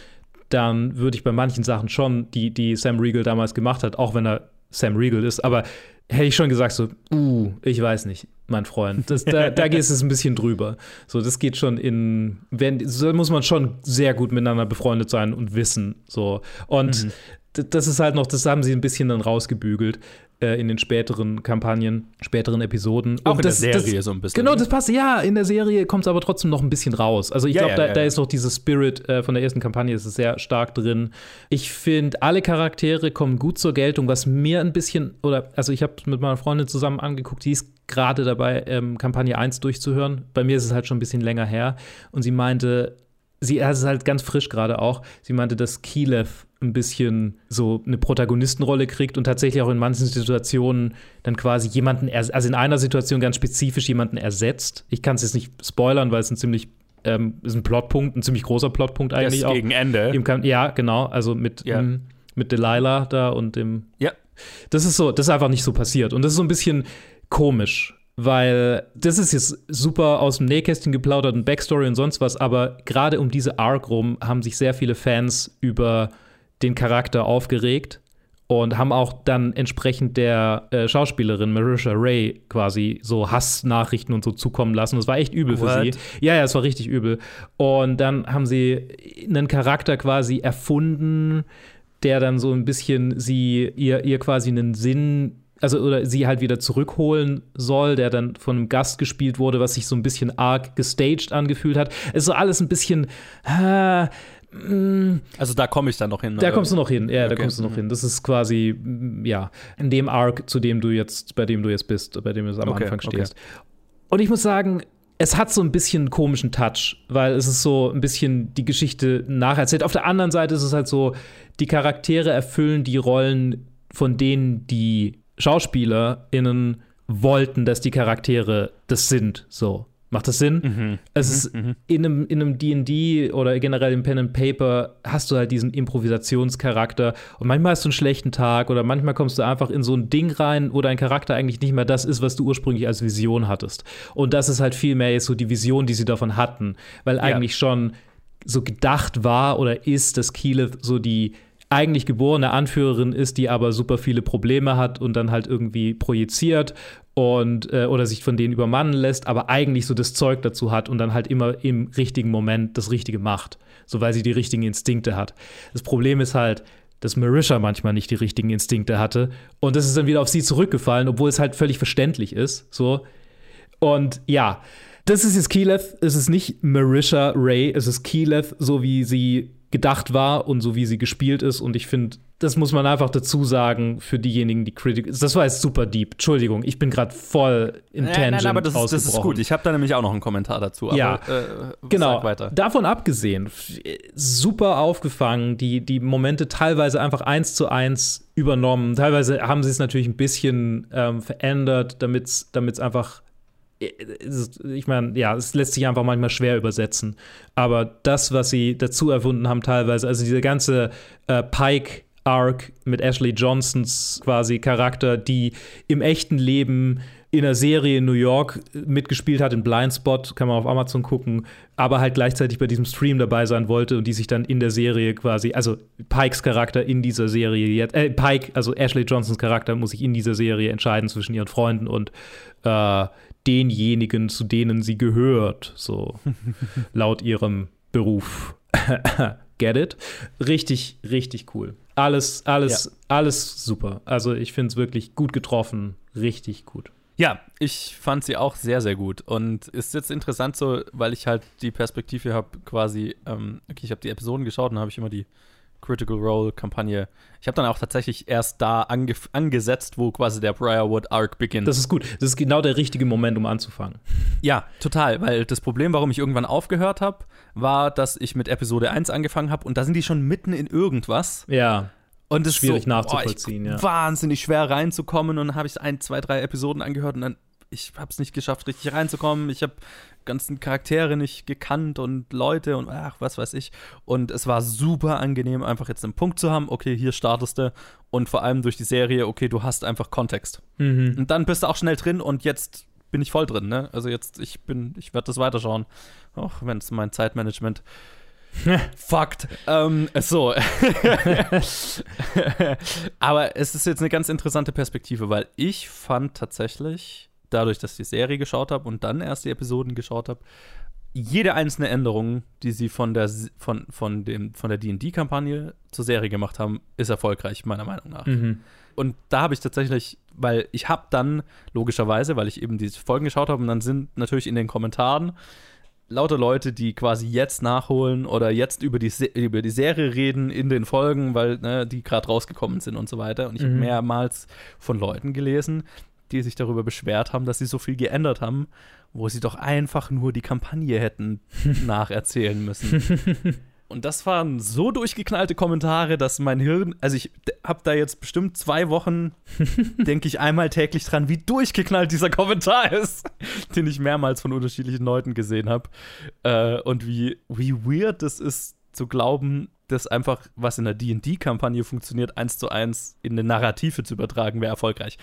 dann würde ich bei manchen Sachen schon, die, die Sam Riegel damals gemacht hat, auch wenn er Sam Riegel ist, aber hätte ich schon gesagt, so, uh, ich weiß nicht, mein Freund. Das, da, da geht es ein bisschen drüber. So, das geht schon in, wenn, so muss man schon sehr gut miteinander befreundet sein und wissen. So. Und Mhm. Das ist halt noch, das haben sie ein bisschen dann rausgebügelt äh, in den späteren Kampagnen, späteren Episoden. Auch Und in das, der Serie das, so ein bisschen. Genau, ne? das passt. Ja, in der Serie kommt es aber trotzdem noch ein bisschen raus. Also ich Ja, glaube, ja, da, ja, da ist noch dieser Spirit äh, von der ersten Kampagne, ist es sehr stark drin. Ich finde, alle Charaktere kommen gut zur Geltung, was mir ein bisschen, oder also ich habe mit meiner Freundin zusammen angeguckt, die ist gerade dabei, ähm, Kampagne 1 durchzuhören. Bei mir ist es halt schon ein bisschen länger her. Und sie meinte, sie es ist halt ganz frisch gerade auch. Sie meinte, dass Kilev ein bisschen so eine Protagonistenrolle kriegt und tatsächlich auch in manchen Situationen dann quasi jemanden, also in einer Situation ganz spezifisch jemanden ersetzt. Ich kann es jetzt nicht spoilern, weil es ein ziemlich ähm, ist ein Plotpunkt, ein ziemlich großer Plotpunkt Das eigentlich auch. gegen Ende. Ja, genau, also mit, Ja. ähm, mit Delilah da und dem Ja. das ist so, das ist einfach nicht so passiert. Und das ist so ein bisschen komisch, weil das ist jetzt super aus dem Nähkästchen geplaudert und Backstory und sonst was, aber gerade um diese Arc rum haben sich sehr viele Fans über den Charakter aufgeregt und haben auch dann entsprechend der äh, Schauspielerin Marisha Ray quasi so Hassnachrichten und so zukommen lassen. Das war echt übel für What? sie. Ja, ja, es war richtig übel. Und dann haben sie einen Charakter quasi erfunden, der dann so ein bisschen sie ihr, ihr quasi einen Sinn also oder sie halt wieder zurückholen soll, der dann von einem Gast gespielt wurde, was sich so ein bisschen arg gestaged angefühlt hat. Es ist so alles ein bisschen. Äh, also da komme ich dann noch hin. Da oder? kommst du noch hin, ja, Okay. da kommst du noch hin. Das ist quasi, mm, ja, in dem Arc, zu dem du jetzt, bei dem du jetzt bist, bei dem du jetzt am Okay, Anfang okay. stehst. Und ich muss sagen, es hat so ein bisschen einen komischen Touch, weil es ist so ein bisschen die Geschichte nacherzählt. Auf der anderen Seite ist es halt so, die Charaktere erfüllen die Rollen, von denen die SchauspielerInnen wollten, dass die Charaktere das sind. So. Macht das Sinn? Es ist in einem in einem D&D oder generell im Pen and Paper hast du halt diesen Improvisationscharakter und manchmal hast du einen schlechten Tag oder manchmal kommst du einfach in so ein Ding rein, wo dein Charakter eigentlich nicht mehr das ist, was du ursprünglich als Vision hattest. Und das ist halt viel mehr jetzt so die Vision, die sie davon hatten, weil eigentlich schon so gedacht war oder ist, dass Keyleth so die eigentlich geborene Anführerin ist, die aber super viele Probleme hat und dann halt irgendwie projiziert und äh, oder sich von denen übermannen lässt, aber eigentlich so das Zeug dazu hat und dann halt immer im richtigen Moment das Richtige macht, so weil sie die richtigen Instinkte hat. Das Problem ist halt, dass Marisha manchmal nicht die richtigen Instinkte hatte und das ist dann wieder auf sie zurückgefallen, obwohl es halt völlig verständlich ist, so. Und ja, das ist jetzt Keyleth, es ist nicht Marisha Ray, es ist Keyleth, so wie sie gedacht war und so wie sie gespielt ist. Und ich finde, das muss man einfach dazu sagen für diejenigen, die Kritik. Das war jetzt super deep. Entschuldigung, ich bin gerade voll in Nein, Tangent nein, aber das ist, das ist gut. Ich habe da nämlich auch noch einen Kommentar dazu. Aber, Ja, äh, Genau. Davon abgesehen, super aufgefangen, die, die Momente teilweise einfach eins zu eins übernommen. Teilweise haben sie es natürlich ein bisschen ähm, verändert, damit es einfach. Äh, Ich meine, ja, es lässt sich einfach manchmal schwer übersetzen. Aber das, was sie dazu erfunden haben, teilweise, also dieser ganze äh, Pike. Arc mit Ashley Johnsons quasi Charakter, die im echten Leben in einer Serie in New York mitgespielt hat, in Blindspot, kann man auf Amazon gucken, aber halt gleichzeitig bei diesem Stream dabei sein wollte und die sich dann in der Serie quasi, also Pikes Charakter in dieser Serie jetzt, äh, Pike, also Ashley Johnsons Charakter muss sich in dieser Serie entscheiden zwischen ihren Freunden und äh, denjenigen, zu denen sie gehört, so laut ihrem Beruf. Get it? Richtig, richtig cool. Alles, alles, alles super. Also ich finde es wirklich gut getroffen, richtig gut. Ja, ich fand sie auch sehr, sehr gut. Und ist jetzt interessant so, weil ich halt die Perspektive habe, quasi, ähm, okay, ich habe die Episoden geschaut und habe ich immer die Critical Role Kampagne. Ich habe dann auch tatsächlich erst da ange angesetzt, wo quasi der Briarwood Arc beginnt. Das ist gut. Das ist genau der richtige Moment, um anzufangen. Ja, total, weil das Problem, warum ich irgendwann aufgehört habe, war, dass ich mit Episode 1 angefangen habe und da sind die schon mitten in irgendwas. Ja. Und es ist Schwierig so, nachzuvollziehen, boah, ich, ja. Wahnsinnig schwer reinzukommen und dann habe ich ein, zwei, drei Episoden angehört und dann ich habe es nicht geschafft, richtig reinzukommen. Ich habe ganzen Charaktere nicht gekannt und Leute und ach, was weiß ich. Und es war super angenehm, einfach jetzt einen Punkt zu haben. Okay, hier startest du. Und vor allem durch die Serie, okay, du hast einfach Kontext. Mhm. Und dann bist du auch schnell drin und jetzt bin ich voll drin, ne? Also jetzt, ich bin, ich werde das weiterschauen. Auch wenn es mein Zeitmanagement fuckt. Ähm, so. Aber es ist jetzt eine ganz interessante Perspektive, weil ich fand tatsächlich, dadurch, dass ich die Serie geschaut habe und dann erst die Episoden geschaut habe, jede einzelne Änderung, die sie von der von, von dem von der D&D-Kampagne zur Serie gemacht haben, ist erfolgreich meiner Meinung nach. Mhm. Und da habe ich tatsächlich, weil ich habe dann logischerweise, weil ich eben diese Folgen geschaut habe und dann sind natürlich in den Kommentaren lauter Leute, die quasi jetzt nachholen oder jetzt über die, Se über die Serie reden in den Folgen, weil ne, die gerade rausgekommen sind und so weiter. Und ich habe Mhm. mehrmals von Leuten gelesen, die sich darüber beschwert haben, dass sie so viel geändert haben, wo sie doch einfach nur die Kampagne hätten nacherzählen müssen. Und das waren so durchgeknallte Kommentare, dass mein Hirn, also ich habe da jetzt bestimmt zwei Wochen, denke ich einmal täglich dran, wie durchgeknallt dieser Kommentar ist, den ich mehrmals von unterschiedlichen Leuten gesehen habe. Äh, und wie, wie weird das ist, zu glauben, dass einfach, was in der DD-Kampagne funktioniert, eins zu eins in eine Narrative zu übertragen, wäre erfolgreich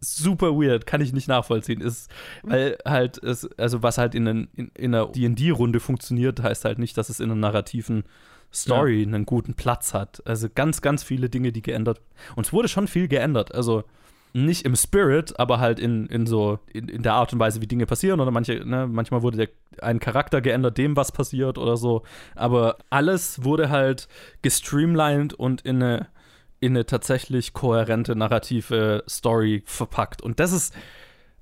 super weird, kann ich nicht nachvollziehen. Ist, weil halt, es, also was halt in, einen, in, in einer DD-Runde funktioniert, heißt halt nicht, dass es in einer narrativen Story einen guten Platz hat. Also ganz, ganz viele Dinge, die geändert. Und es wurde schon viel geändert. Also nicht im Spirit, aber halt in, in so, in, in der Art und Weise, wie Dinge passieren. Oder manche, ne, manchmal wurde der, ein Charakter geändert, dem was passiert oder so. Aber alles wurde halt gestreamlined und in eine in eine tatsächlich kohärente narrative Story verpackt. Und das ist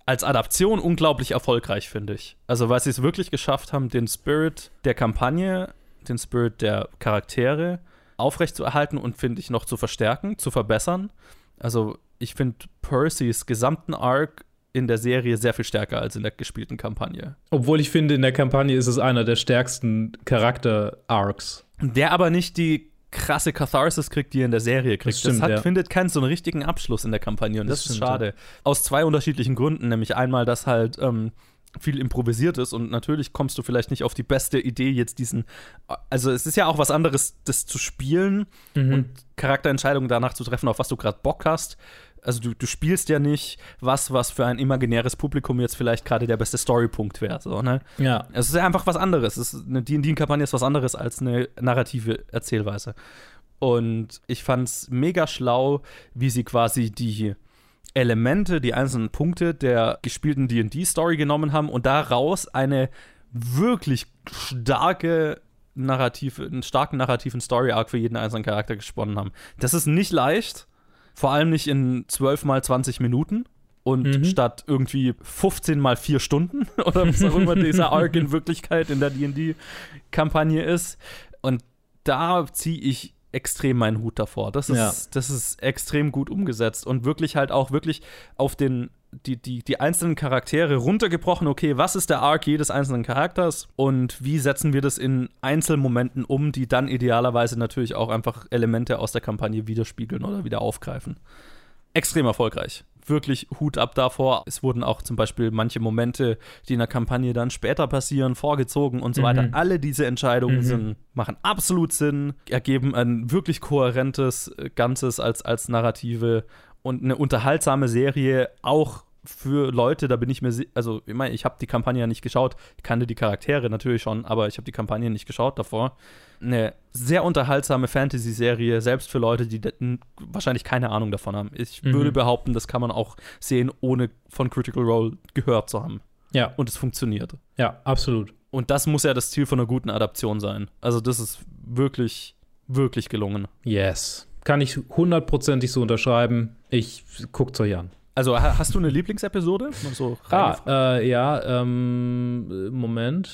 als Adaption unglaublich erfolgreich, finde ich. Also, weil sie es wirklich geschafft haben, den Spirit der Kampagne, den Spirit der Charaktere aufrechtzuerhalten und, finde ich, noch zu verstärken, zu verbessern. Also, ich finde Percys gesamten Arc in der Serie sehr viel stärker als in der gespielten Kampagne. Obwohl ich finde, in der Kampagne ist es einer der stärksten Charakter-Arcs. Der aber nicht die krasse Catharsis kriegt, die er in der Serie kriegt. Das, stimmt, das hat, ja. findet keinen so einen richtigen Abschluss in der Kampagne und das, Das ist stimmt, schade. Aus zwei unterschiedlichen Gründen, nämlich einmal, dass halt ähm, viel improvisiert ist und natürlich kommst du vielleicht nicht auf die beste Idee, jetzt diesen. Also, es ist ja auch was anderes, das zu spielen Mhm. und Charakterentscheidungen danach zu treffen, auf was du gerade Bock hast. Also, du, du spielst ja nicht was, was für ein imaginäres Publikum jetzt vielleicht gerade der beste Storypunkt wäre. So, ne? Ja. Es ist ja einfach was anderes. Es ist eine D&D-Kampagne ist was anderes als eine narrative Erzählweise. Und ich fand's mega schlau, wie sie quasi die Elemente, die einzelnen Punkte der gespielten D&D-Story genommen haben und daraus eine wirklich starke narrative, einen starken narrativen Story-Arc für jeden einzelnen Charakter gesponnen haben. Das ist nicht leicht, vor allem nicht in 12 mal 20 Minuten und statt irgendwie 15 mal 4 Stunden oder was auch immer dieser Arc in Wirklichkeit in der D&D-Kampagne ist. Und da ziehe ich extrem meinen Hut davor. Das ist, Ja. das ist extrem gut umgesetzt und wirklich halt auch wirklich auf den die, die, die einzelnen Charaktere runtergebrochen, okay, was ist der Arc jedes einzelnen Charakters und wie setzen wir das in Einzelmomenten um, die dann idealerweise natürlich auch einfach Elemente aus der Kampagne widerspiegeln oder wieder aufgreifen. Extrem erfolgreich. Wirklich Hut ab davor. Es wurden auch zum Beispiel manche Momente, die in der Kampagne dann später passieren, vorgezogen und so weiter. Alle diese Entscheidungen sind, machen absolut Sinn, ergeben ein wirklich kohärentes äh, Ganzes als, als Narrative und eine unterhaltsame Serie auch für Leute, da bin ich mir, also ich meine, ich habe die Kampagne ja nicht geschaut, ich kannte die Charaktere natürlich schon, aber ich habe die Kampagne nicht geschaut davor. Eine sehr unterhaltsame Fantasy-Serie, selbst für Leute, die wahrscheinlich keine Ahnung davon haben. Ich würde behaupten, das kann man auch sehen, ohne von Critical Role gehört zu haben. Ja, Und es funktioniert. ja, absolut. Und das muss ja das Ziel von einer guten Adaption sein. Also das ist wirklich, wirklich gelungen. Yes. Kann ich hundertprozentig so unterschreiben. Ich guckt's euch an. Also ha- hast du eine Lieblingsepisode? So. Ah, äh, ja, ähm, äh, Moment.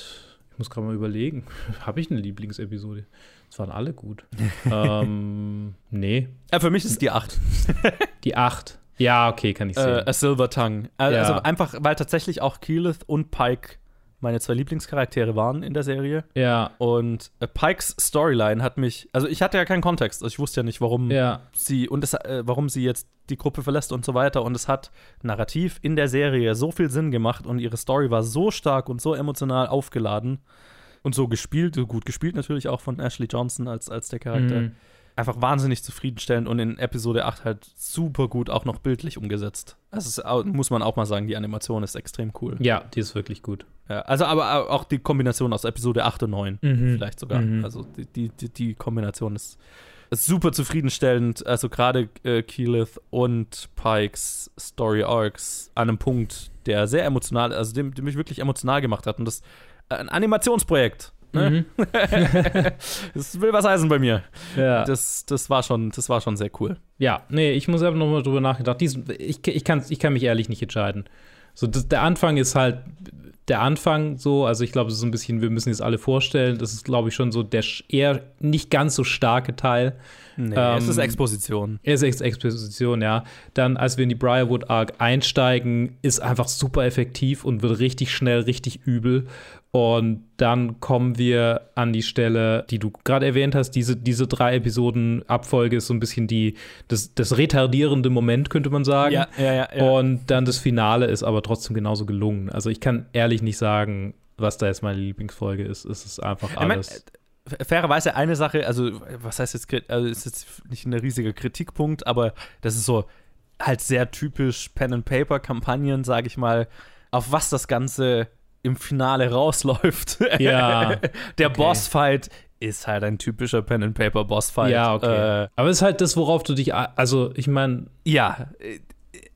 Ich muss gerade mal überlegen. Habe ich eine Lieblingsepisode? Das waren alle gut. ähm, nee. ja, für mich ist die 8. Die 8. Ja, okay, kann ich Äh, sehen. A Silver Tongue. Äh, Ja. Also einfach, weil tatsächlich auch Keyleth und Pike meine zwei Lieblingscharaktere waren in der Serie. ja, Und äh, Pikes Storyline hat mich, also ich hatte ja keinen Kontext, also ich wusste ja nicht, warum ja, sie und es, äh, warum sie jetzt die Gruppe verlässt und so weiter. Und es hat narrativ in der Serie so viel Sinn gemacht und ihre Story war so stark und so emotional aufgeladen und so gespielt, so gut gespielt natürlich auch von Ashley Johnson als, als der Charakter. Mhm. Einfach wahnsinnig zufriedenstellend und in Episode 8 halt super gut auch noch bildlich umgesetzt. Also ist, muss man auch mal sagen, die Animation ist extrem cool. ja, die ist wirklich gut. Ja, also aber auch die Kombination aus Episode 8 und 9 Mhm. vielleicht sogar. Mhm. Also die, die, die, die Kombination ist, ist super zufriedenstellend. Also gerade äh, Keyleth und Pikes Story Arcs an einem Punkt, der sehr emotional, also dem, dem mich wirklich emotional gemacht hat. Und das ein Animationsprojekt. Ne? Mhm. das will was heißen bei mir. Ja. Das, das, war schon, das war schon sehr cool. Ja, nee, ich muss einfach nochmal drüber nachgedacht. Dies, ich, ich, kann, ich kann mich ehrlich nicht entscheiden. So, das, der Anfang ist halt der Anfang so, also ich glaube, es ist so ein bisschen, wir müssen jetzt alle vorstellen, das ist, glaube ich, schon so der eher nicht ganz so starke Teil. Nee, Ähm, es ist Exposition. Er ist Ex Exposition, ja. Dann, als wir in die Briarwood Arc einsteigen, ist einfach super effektiv und wird richtig schnell, richtig übel. Und dann kommen wir an die Stelle, die du gerade erwähnt hast. Diese, diese drei Episoden Abfolge ist so ein bisschen die, das, das retardierende Moment, könnte man sagen. Ja, ja, ja. Und dann das Finale ist aber trotzdem genauso gelungen. Also ich kann ehrlich nicht sagen, was da jetzt meine Lieblingsfolge ist. Es ist einfach Ich mein, alles. äh, fairerweise eine Sache, also was heißt jetzt, also ist jetzt nicht ein riesiger Kritikpunkt, aber das ist so halt sehr typisch Pen and Paper Kampagnen, sage ich mal, auf was das Ganze im Finale rausläuft. Ja, Der okay. Bossfight ist halt ein typischer Pen and Paper Bossfight. ja, okay. Äh, aber es ist halt das, worauf du dich, also ich meine, ja,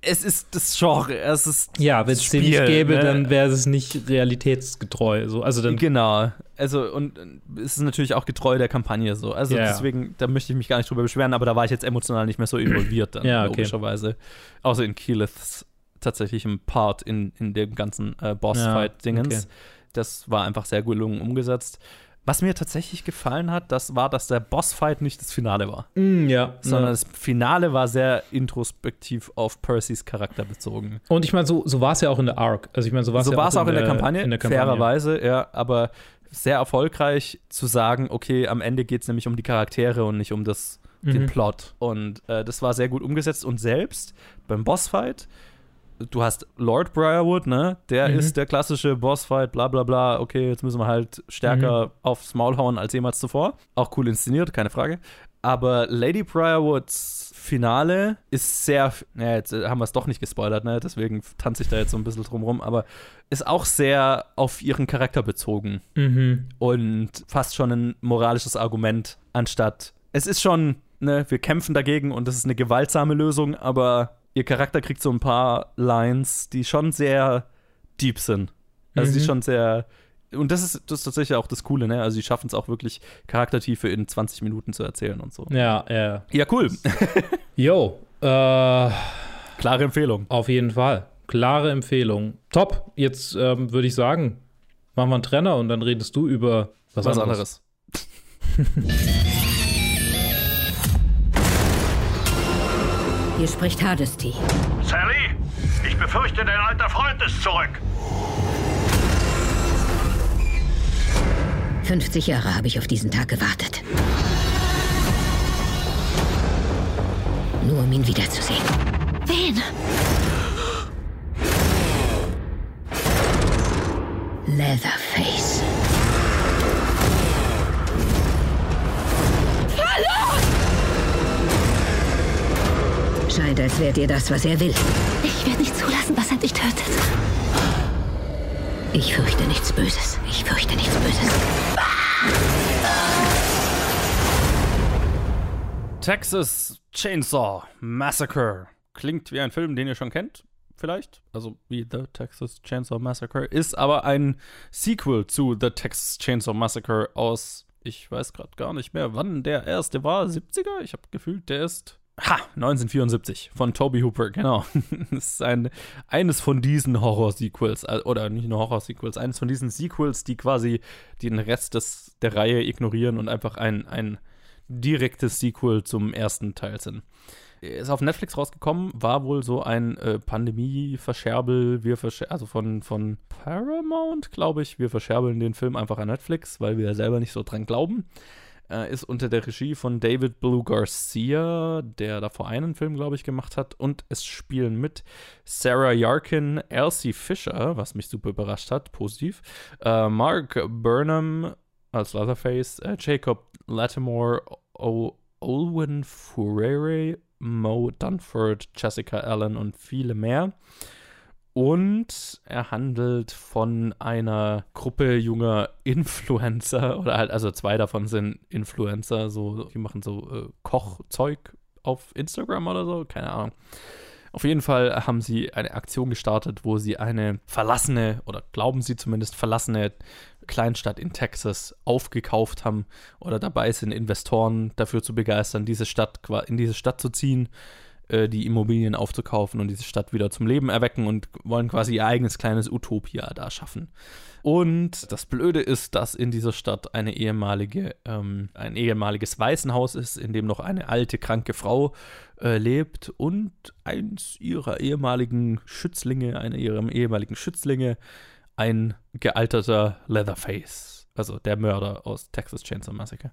es ist das Genre, es ist Ja, wenn es den nicht gäbe, ne? dann wäre es nicht realitätsgetreu. So, also dann, Genau. Also, und äh, es ist natürlich auch getreu der Kampagne so. Also, ja. deswegen, da möchte ich mich gar nicht drüber beschweren, aber da war ich jetzt emotional nicht mehr so involviert dann, Ja, okay. logischerweise. Außer in Keyleths tatsächlichem Part in, in dem ganzen äh, Bossfight-Dingens. okay. Das war einfach sehr gelungen umgesetzt. Was mir tatsächlich gefallen hat, das war, dass der Bossfight nicht das Finale war, Mm, ja. sondern ja. das Finale war sehr introspektiv auf Percys Charakter bezogen. Und ich meine, so, so war es ja auch in der Arc. Also ich meine, so war es So ja war es auch in der, der Kampagne, in der Kampagne. fairerweise, ja, aber sehr erfolgreich zu sagen, okay, am Ende geht es nämlich um die Charaktere und nicht um das, den Mhm. Plot. Und äh, das war sehr gut umgesetzt. Und selbst beim Bossfight, du hast Lord Briarwood, ne? Der Mhm. ist der klassische Bossfight, bla bla bla. Okay, jetzt müssen wir halt stärker Mhm. aufs Maul hauen als jemals zuvor. Auch cool inszeniert, keine Frage. Aber Lady Briarwoods Finale ist sehr, ja, jetzt äh, haben wir es doch nicht gespoilert, ne? Deswegen tanze ich da jetzt so ein bisschen drum rum, aber ist auch sehr auf ihren Charakter bezogen Mhm. und fast schon ein moralisches Argument, anstatt es ist schon, ne, wir kämpfen dagegen und das ist eine gewaltsame Lösung, aber ihr Charakter kriegt so ein paar Lines, die schon sehr deep sind. Also die Mhm. schon sehr und das ist, das ist tatsächlich auch das Coole, ne? Also sie schaffen es auch wirklich Charaktertiefe in 20 Minuten zu erzählen und so. Ja, ja. Ja, cool. Yo, äh, Klare Empfehlung. auf jeden Fall. Klare Empfehlung. Top. Jetzt ähm, würde ich sagen, machen wir einen Trenner und dann redest du über was, Was anderes. anderes. Hier spricht Hardesty. Sally, ich befürchte, dein alter Freund ist zurück. 50 Jahre habe ich auf diesen Tag gewartet. Nur um ihn wiederzusehen. Wen? Leatherface. Scheint, als wärt ihr das, was er will. Ich werde nicht zulassen, dass er dich tötet. Ich fürchte nichts Böses. Ich fürchte nichts Böses. Texas Chainsaw Massacre. Klingt wie ein Film, den ihr schon kennt, vielleicht. Also wie The Texas Chainsaw Massacre. Ist aber ein Sequel zu The Texas Chainsaw Massacre aus, ich weiß gerade gar nicht mehr, wann der erste war. 70er? Ich habe gefühlt, der ist. Ha, 1974 von Toby Hooper, genau. das ist ein, eines von diesen Horror-Sequels, äh, oder nicht nur Horror-Sequels, eines von diesen Sequels, die quasi den Rest des, der Reihe ignorieren und einfach ein, ein direktes Sequel zum ersten Teil sind. Ist auf Netflix rausgekommen, war wohl so ein äh, Pandemie-Verscherbel, wir verscher also von, von Paramount, glaube ich. Wir verscherbeln den Film einfach an Netflix, weil wir selber nicht so dran glauben. Äh, ist unter der Regie von David Blue Garcia, der davor einen Film, glaube ich, gemacht hat. Und es spielen mit Sarah Yarkin, Elsie Fisher, was mich super überrascht hat, positiv, äh, Mark Burnham als Leatherface, äh, Jacob Lattimore, o Olwen Furere, Mo Dunford, Jessica Allen und viele mehr. Und er handelt von einer Gruppe junger Influencer, oder halt, also zwei davon sind Influencer, so, die machen so äh, Kochzeug auf Instagram oder so, keine Ahnung. Auf jeden Fall haben sie eine Aktion gestartet, wo sie eine verlassene, oder glauben sie zumindest verlassene Kleinstadt in Texas aufgekauft haben oder dabei sind, Investoren dafür zu begeistern, diese Stadt in diese Stadt zu ziehen, äh, die Immobilien aufzukaufen und diese Stadt wieder zum Leben erwecken und wollen quasi ihr eigenes kleines Utopia da schaffen. Und das Blöde ist, dass in dieser Stadt eine ehemalige, ähm, ein ehemaliges Waisenhaus ist, in dem noch eine alte, kranke Frau äh, lebt und eins ihrer ehemaligen Schützlinge, einer ihrer ehemaligen Schützlinge, ein gealterter Leatherface, also der Mörder aus Texas Chainsaw Massacre.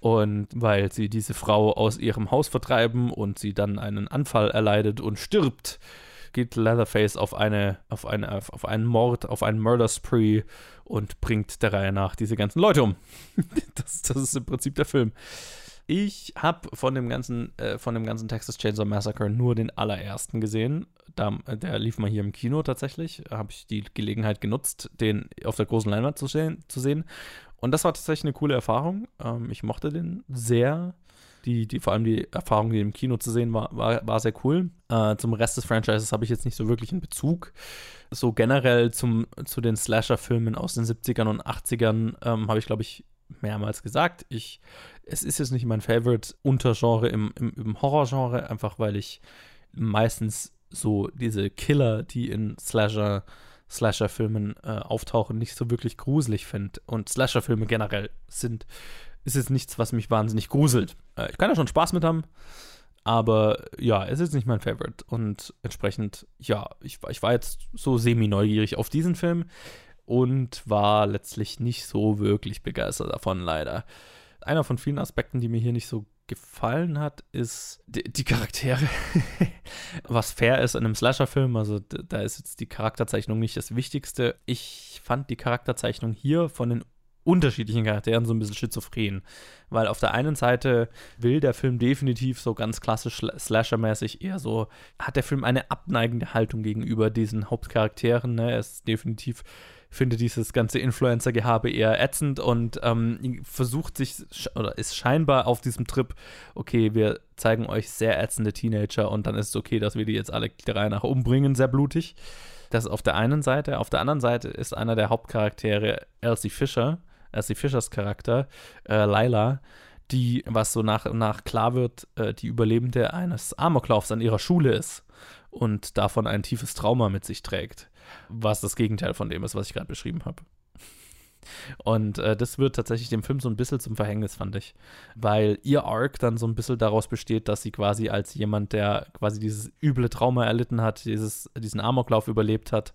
Und weil sie diese Frau aus ihrem Haus vertreiben und sie dann einen Anfall erleidet und stirbt, geht Leatherface auf eine, auf eine, auf einen Mord, auf einen Murder Spree und bringt der Reihe nach diese ganzen Leute um. das, das ist im Prinzip der Film. Ich habe von dem ganzen, äh, von dem ganzen Texas Chainsaw Massacre nur den allerersten gesehen. Da, der lief mal hier im Kino tatsächlich. Habe ich die Gelegenheit genutzt, den auf der großen Leinwand zu sehen. Zu sehen. Und das war tatsächlich eine coole Erfahrung. Ähm, ich mochte den sehr. Die, die, vor allem die Erfahrung, die im Kino zu sehen war, war, war sehr cool. Äh, zum Rest des Franchises habe ich jetzt nicht so wirklich einen Bezug. So generell zum, zu den Slasher-Filmen aus den 70ern und 80ern ähm, habe ich, glaube ich, mehrmals gesagt. Ich, es ist jetzt nicht mein Favorite-Untergenre im, im, im Horrorgenre, einfach weil ich meistens so diese Killer, die in Slasher Slasher-Filmen äh, auftauchen, nicht so wirklich gruselig finde. Und Slasher-Filme generell sind, ist jetzt nichts, was mich wahnsinnig gruselt. Äh, ich kann ja schon Spaß mit haben, aber ja, es ist nicht mein Favorite. Und entsprechend, ja, ich, ich war jetzt so semi-neugierig auf diesen Film und war letztlich nicht so wirklich begeistert davon, leider. Einer von vielen Aspekten, die mir hier nicht so gefallen hat, ist die, die Charaktere. Was fair ist in einem Slasher-Film, also da ist jetzt die Charakterzeichnung nicht das Wichtigste. Ich fand die Charakterzeichnung hier von den unterschiedlichen Charakteren so ein bisschen schizophren. Weil auf der einen Seite will der Film definitiv so ganz klassisch Slasher-mäßig eher so, hat der Film eine abneigende Haltung gegenüber diesen Hauptcharakteren. Ne? Er ist definitiv finde dieses ganze Influencer-Gehabe eher ätzend und ähm, versucht sich oder ist scheinbar auf diesem Trip, okay, wir zeigen euch sehr ätzende Teenager und dann ist es okay, dass wir die jetzt alle drei nach umbringen, sehr blutig. Das auf der einen Seite. Auf der anderen Seite ist einer der Hauptcharaktere Elsie Fisher, Elsie Fishers Charakter, äh, Lila, die, was so nach und nach klar wird, äh, die Überlebende eines Amoklaufs an ihrer Schule ist und davon ein tiefes Trauma mit sich trägt, was das Gegenteil von dem ist, was ich gerade beschrieben habe. Und äh, das wird tatsächlich dem Film so ein bisschen zum Verhängnis, fand ich. Weil ihr Arc dann so ein bisschen daraus besteht, dass sie quasi als jemand, der quasi dieses üble Trauma erlitten hat, dieses, diesen Amoklauf überlebt hat,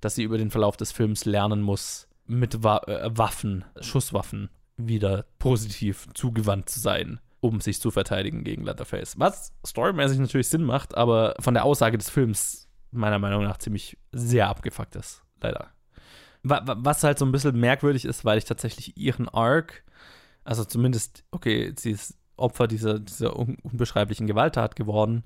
dass sie über den Verlauf des Films lernen muss, mit Wa äh, Waffen, Schusswaffen, wieder positiv zugewandt zu sein um sich zu verteidigen gegen Leatherface. Was storymäßig natürlich Sinn macht, aber von der Aussage des Films meiner Meinung nach ziemlich sehr abgefuckt ist. Leider. Was halt so ein bisschen merkwürdig ist, weil ich tatsächlich ihren Arc, also zumindest, okay, sie ist Opfer dieser, dieser unbeschreiblichen Gewalttat geworden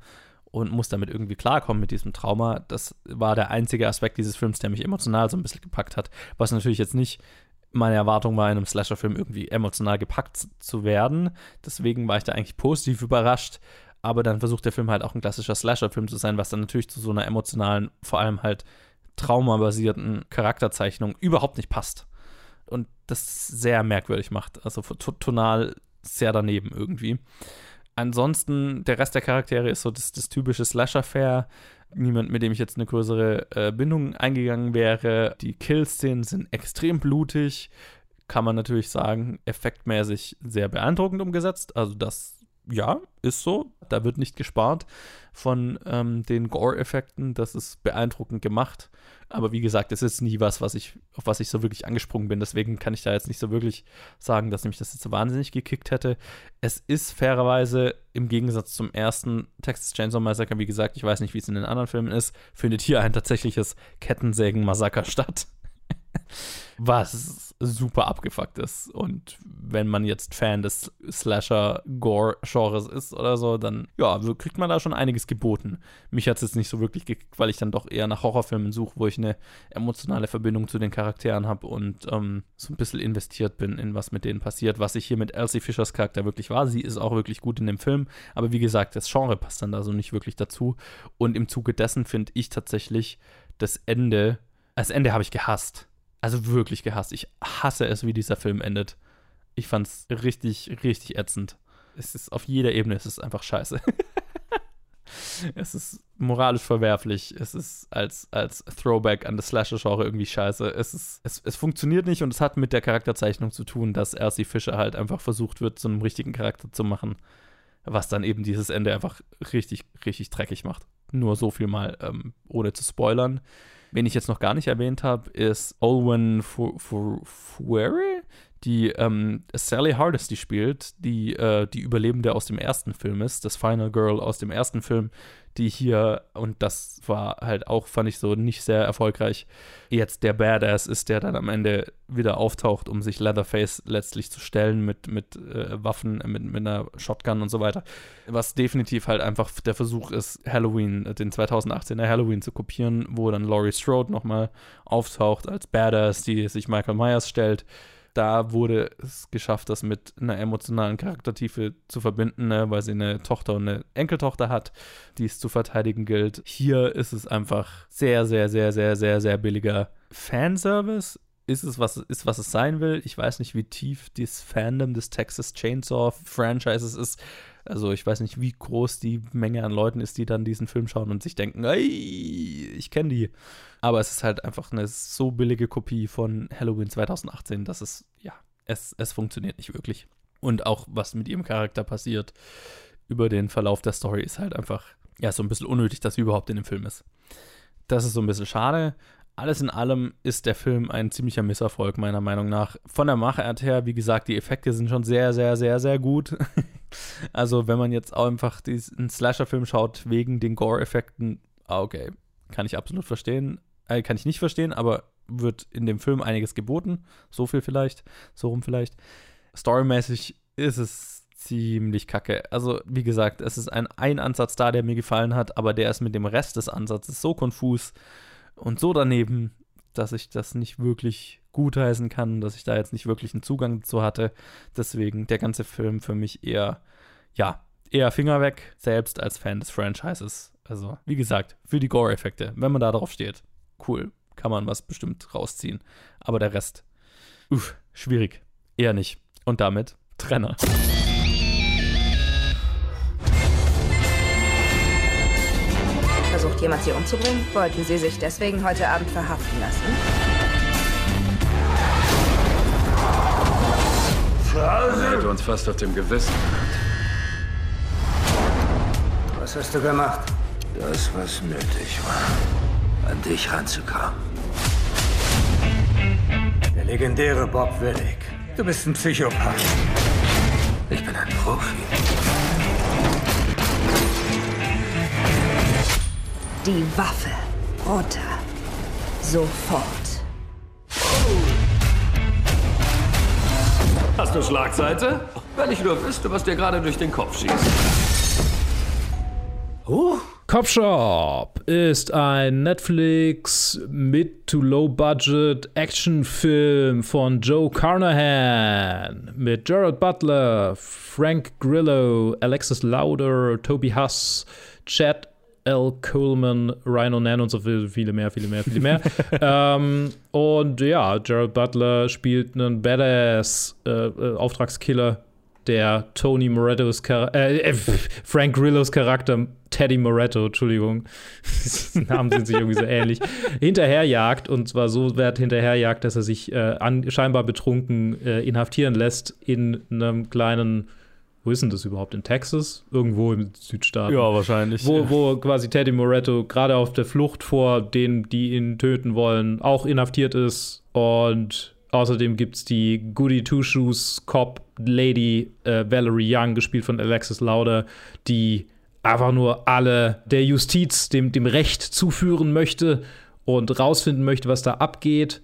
und muss damit irgendwie klarkommen mit diesem Trauma. Das war der einzige Aspekt dieses Films, der mich emotional so ein bisschen gepackt hat. Was natürlich jetzt nicht meine Erwartung war, in einem Slasher-Film irgendwie emotional gepackt zu werden. Deswegen war ich da eigentlich positiv überrascht. Aber dann versucht der Film halt auch ein klassischer Slasher-Film zu sein, was dann natürlich zu so einer emotionalen, vor allem halt traumabasierten Charakterzeichnung überhaupt nicht passt. Und das sehr merkwürdig macht. Also tonal sehr daneben irgendwie. Ansonsten, der Rest der Charaktere ist so das, das typische Slasher-Fair niemand, mit dem ich jetzt eine größere äh, Bindung eingegangen wäre. Die Kill-Szenen sind extrem blutig, kann man natürlich sagen, effektmäßig sehr beeindruckend umgesetzt. Also das ja, ist so. Da wird nicht gespart von ähm, den Gore-Effekten. Das ist beeindruckend gemacht. Aber wie gesagt, es ist nie was, was ich, auf was ich so wirklich angesprungen bin. Deswegen kann ich da jetzt nicht so wirklich sagen, dass mich das jetzt so wahnsinnig gekickt hätte. Es ist fairerweise im Gegensatz zum ersten Texas Chainsaw Massacre, wie gesagt, ich weiß nicht, wie es in den anderen Filmen ist, findet hier ein tatsächliches Kettensägen-Massaker statt. Was super abgefuckt ist. Und wenn man jetzt Fan des Slasher-Gore-Genres ist oder so, dann ja, kriegt man da schon einiges geboten. Mich hat es jetzt nicht so wirklich gekickt, weil ich dann doch eher nach Horrorfilmen suche, wo ich eine emotionale Verbindung zu den Charakteren habe und ähm, so ein bisschen investiert bin in was mit denen passiert, was ich hier mit Elsie Fischers Charakter wirklich war. Sie ist auch wirklich gut in dem Film, aber wie gesagt, das Genre passt dann da so nicht wirklich dazu. Und im Zuge dessen finde ich tatsächlich das Ende, das Ende habe ich gehasst also wirklich gehasst. Ich hasse es, wie dieser Film endet. Ich fand's richtig, richtig ätzend. Es ist auf jeder Ebene, es ist einfach scheiße. es ist moralisch verwerflich. Es ist als, als Throwback an das Slasher-Genre irgendwie scheiße. Es, ist, es, es funktioniert nicht und es hat mit der Charakterzeichnung zu tun, dass Elsie Fischer halt einfach versucht wird, zu einem richtigen Charakter zu machen. Was dann eben dieses Ende einfach richtig, richtig dreckig macht. Nur so viel mal, ähm, ohne zu spoilern. Wen ich jetzt noch gar nicht erwähnt habe, ist Olwen Fuere, die ähm, Sally Hardesty spielt, die äh, die Überlebende aus dem ersten Film ist, das Final Girl aus dem ersten Film, die hier, und das war halt auch, fand ich so nicht sehr erfolgreich, jetzt der Badass ist, der dann am Ende wieder auftaucht, um sich Leatherface letztlich zu stellen mit, mit äh, Waffen, mit, mit einer Shotgun und so weiter. Was definitiv halt einfach der Versuch ist, Halloween, den 2018er Halloween zu kopieren, wo dann Laurie Strode nochmal auftaucht als Badass, die sich Michael Myers stellt da wurde es geschafft, das mit einer emotionalen Charaktertiefe zu verbinden, ne, weil sie eine Tochter und eine Enkeltochter hat, die es zu verteidigen gilt. Hier ist es einfach sehr, sehr, sehr, sehr, sehr, sehr billiger Fanservice. Ist es, was, ist, was es sein will. Ich weiß nicht, wie tief das Fandom des Texas Chainsaw Franchises ist. Also ich weiß nicht, wie groß die Menge an Leuten ist, die dann diesen Film schauen und sich denken, ey, ich kenne die. Aber es ist halt einfach eine so billige Kopie von Halloween 2018, dass es, ja, es, es funktioniert nicht wirklich. Und auch was mit ihrem Charakter passiert über den Verlauf der Story ist halt einfach, ja, so ein bisschen unnötig, dass sie überhaupt in dem Film ist. Das ist so ein bisschen schade. Alles in allem ist der Film ein ziemlicher Misserfolg, meiner Meinung nach. Von der Machart her, wie gesagt, die Effekte sind schon sehr, sehr, sehr, sehr gut. also, wenn man jetzt auch einfach einen Slasher-Film schaut, wegen den Gore-Effekten, ah, okay, kann ich absolut verstehen. Äh, kann ich nicht verstehen, aber wird in dem Film einiges geboten. So viel vielleicht, so rum vielleicht. Storymäßig ist es ziemlich kacke. Also, wie gesagt, es ist ein, ein Ansatz da, der mir gefallen hat, aber der ist mit dem Rest des Ansatzes so konfus und so daneben, dass ich das nicht wirklich gutheißen kann, dass ich da jetzt nicht wirklich einen Zugang zu hatte. Deswegen der ganze Film für mich eher, ja, eher Finger weg, selbst als Fan des Franchises. Also, wie gesagt, für die Gore-Effekte, wenn man da drauf steht, cool, kann man was bestimmt rausziehen. Aber der Rest, uff, schwierig. Eher nicht. Und damit Trenner. Versucht jemand sie umzubringen? Wollten sie sich deswegen heute Abend verhaften lassen? Er hätte uns fast auf dem Gewissen. Was hast du gemacht? Das, was nötig war, an dich ranzukommen. Der legendäre Bob Willig. Du bist ein Psychopath. Ich bin ein Profi. Die Waffe. Runter. Sofort. Hast du Schlagseite? Wenn ich nur wüsste, was dir gerade durch den Kopf schießt. Uh. Cop Shop ist ein Netflix Mid-to-Low-Budget Actionfilm von Joe Carnahan mit Gerald Butler, Frank Grillo, Alexis Lauder, Toby Huss, Chad L. Coleman, Ryan O'Nan und so viele mehr, viele mehr, viele mehr. ähm, und ja, Gerald Butler spielt einen Badass äh, äh, Auftragskiller, der Tony Morettos Charakter, äh, äh, Frank Grillos Charakter, Teddy Moretto, Entschuldigung, die Namen sind sich irgendwie so ähnlich, hinterherjagt und zwar so weit hinterherjagt, dass er sich äh, an, scheinbar betrunken äh, inhaftieren lässt in einem kleinen wo ist denn das überhaupt? In Texas? Irgendwo im Südstaat. Ja, wahrscheinlich. Wo, wo quasi Teddy Moretto gerade auf der Flucht vor denen, die ihn töten wollen, auch inhaftiert ist. Und außerdem gibt es die Goody Two Shoes Cop Lady äh, Valerie Young, gespielt von Alexis Lauder, die einfach nur alle der Justiz, dem, dem Recht zuführen möchte und rausfinden möchte, was da abgeht.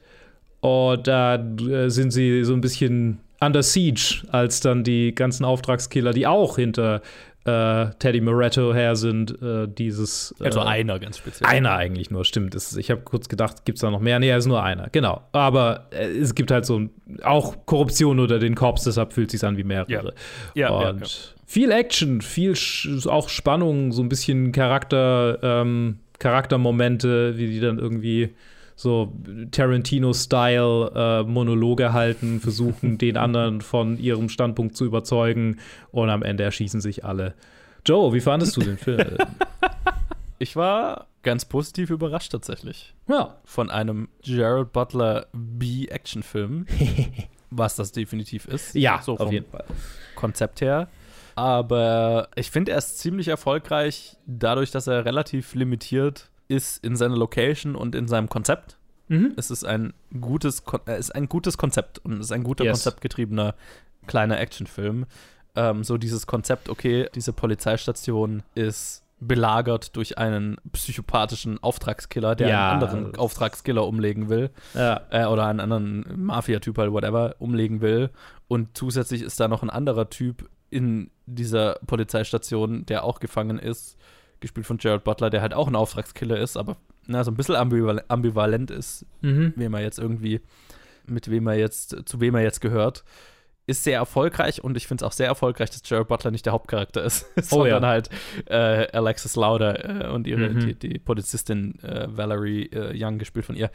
Und da äh, sind sie so ein bisschen under siege, als dann die ganzen Auftragskiller, die auch hinter äh, Teddy Moretto her sind, äh, dieses. also einer ganz speziell. Einer eigentlich nur, stimmt. Es, ich habe kurz gedacht, gibt es da noch mehr? Nee, es ist nur einer, genau. Aber äh, es gibt halt so auch Korruption unter den Korps, deshalb fühlt es sich an wie mehrere. Ja, ja, Und ja, ja. viel Action, viel auch Spannung, so ein bisschen Charakter, ähm, Charaktermomente, wie die dann irgendwie so Tarantino-Style äh, Monologe halten, versuchen, den anderen von ihrem Standpunkt zu überzeugen und am Ende erschießen sich alle. Joe, wie fandest du den Film? ich war ganz positiv überrascht tatsächlich. Ja. Von einem Gerald Butler B-Action-Film, was das definitiv ist. Ja, so auf jeden Fall. Konzept her. Aber ich finde, er ist ziemlich erfolgreich, dadurch, dass er relativ limitiert ist in seiner Location und in seinem Konzept. Mhm. Es ist ein gutes, äh, ist ein gutes Konzept und es ist ein guter Yes. konzeptgetriebener kleiner Actionfilm. Ähm, so dieses Konzept, okay, diese Polizeistation ist belagert durch einen psychopathischen Auftragskiller, der Ja. einen anderen Auftragskiller umlegen will. Ja. Äh, oder einen anderen Mafia-Typ halt, whatever, umlegen will. Und zusätzlich ist da noch ein anderer Typ in dieser Polizeistation, der auch gefangen ist, gespielt von Gerald Butler, der halt auch ein Auftragskiller ist, aber na, so ein bisschen ambival ambivalent ist, Mhm. wem er jetzt irgendwie mit wem er jetzt, zu wem er jetzt gehört, ist sehr erfolgreich und ich finde es auch sehr erfolgreich, dass Jared Butler nicht der Hauptcharakter ist, sondern ja. halt äh, Alexis Lauder äh, und ihre, Mhm. die, die Polizistin äh, Valerie äh, Young, gespielt von ihr.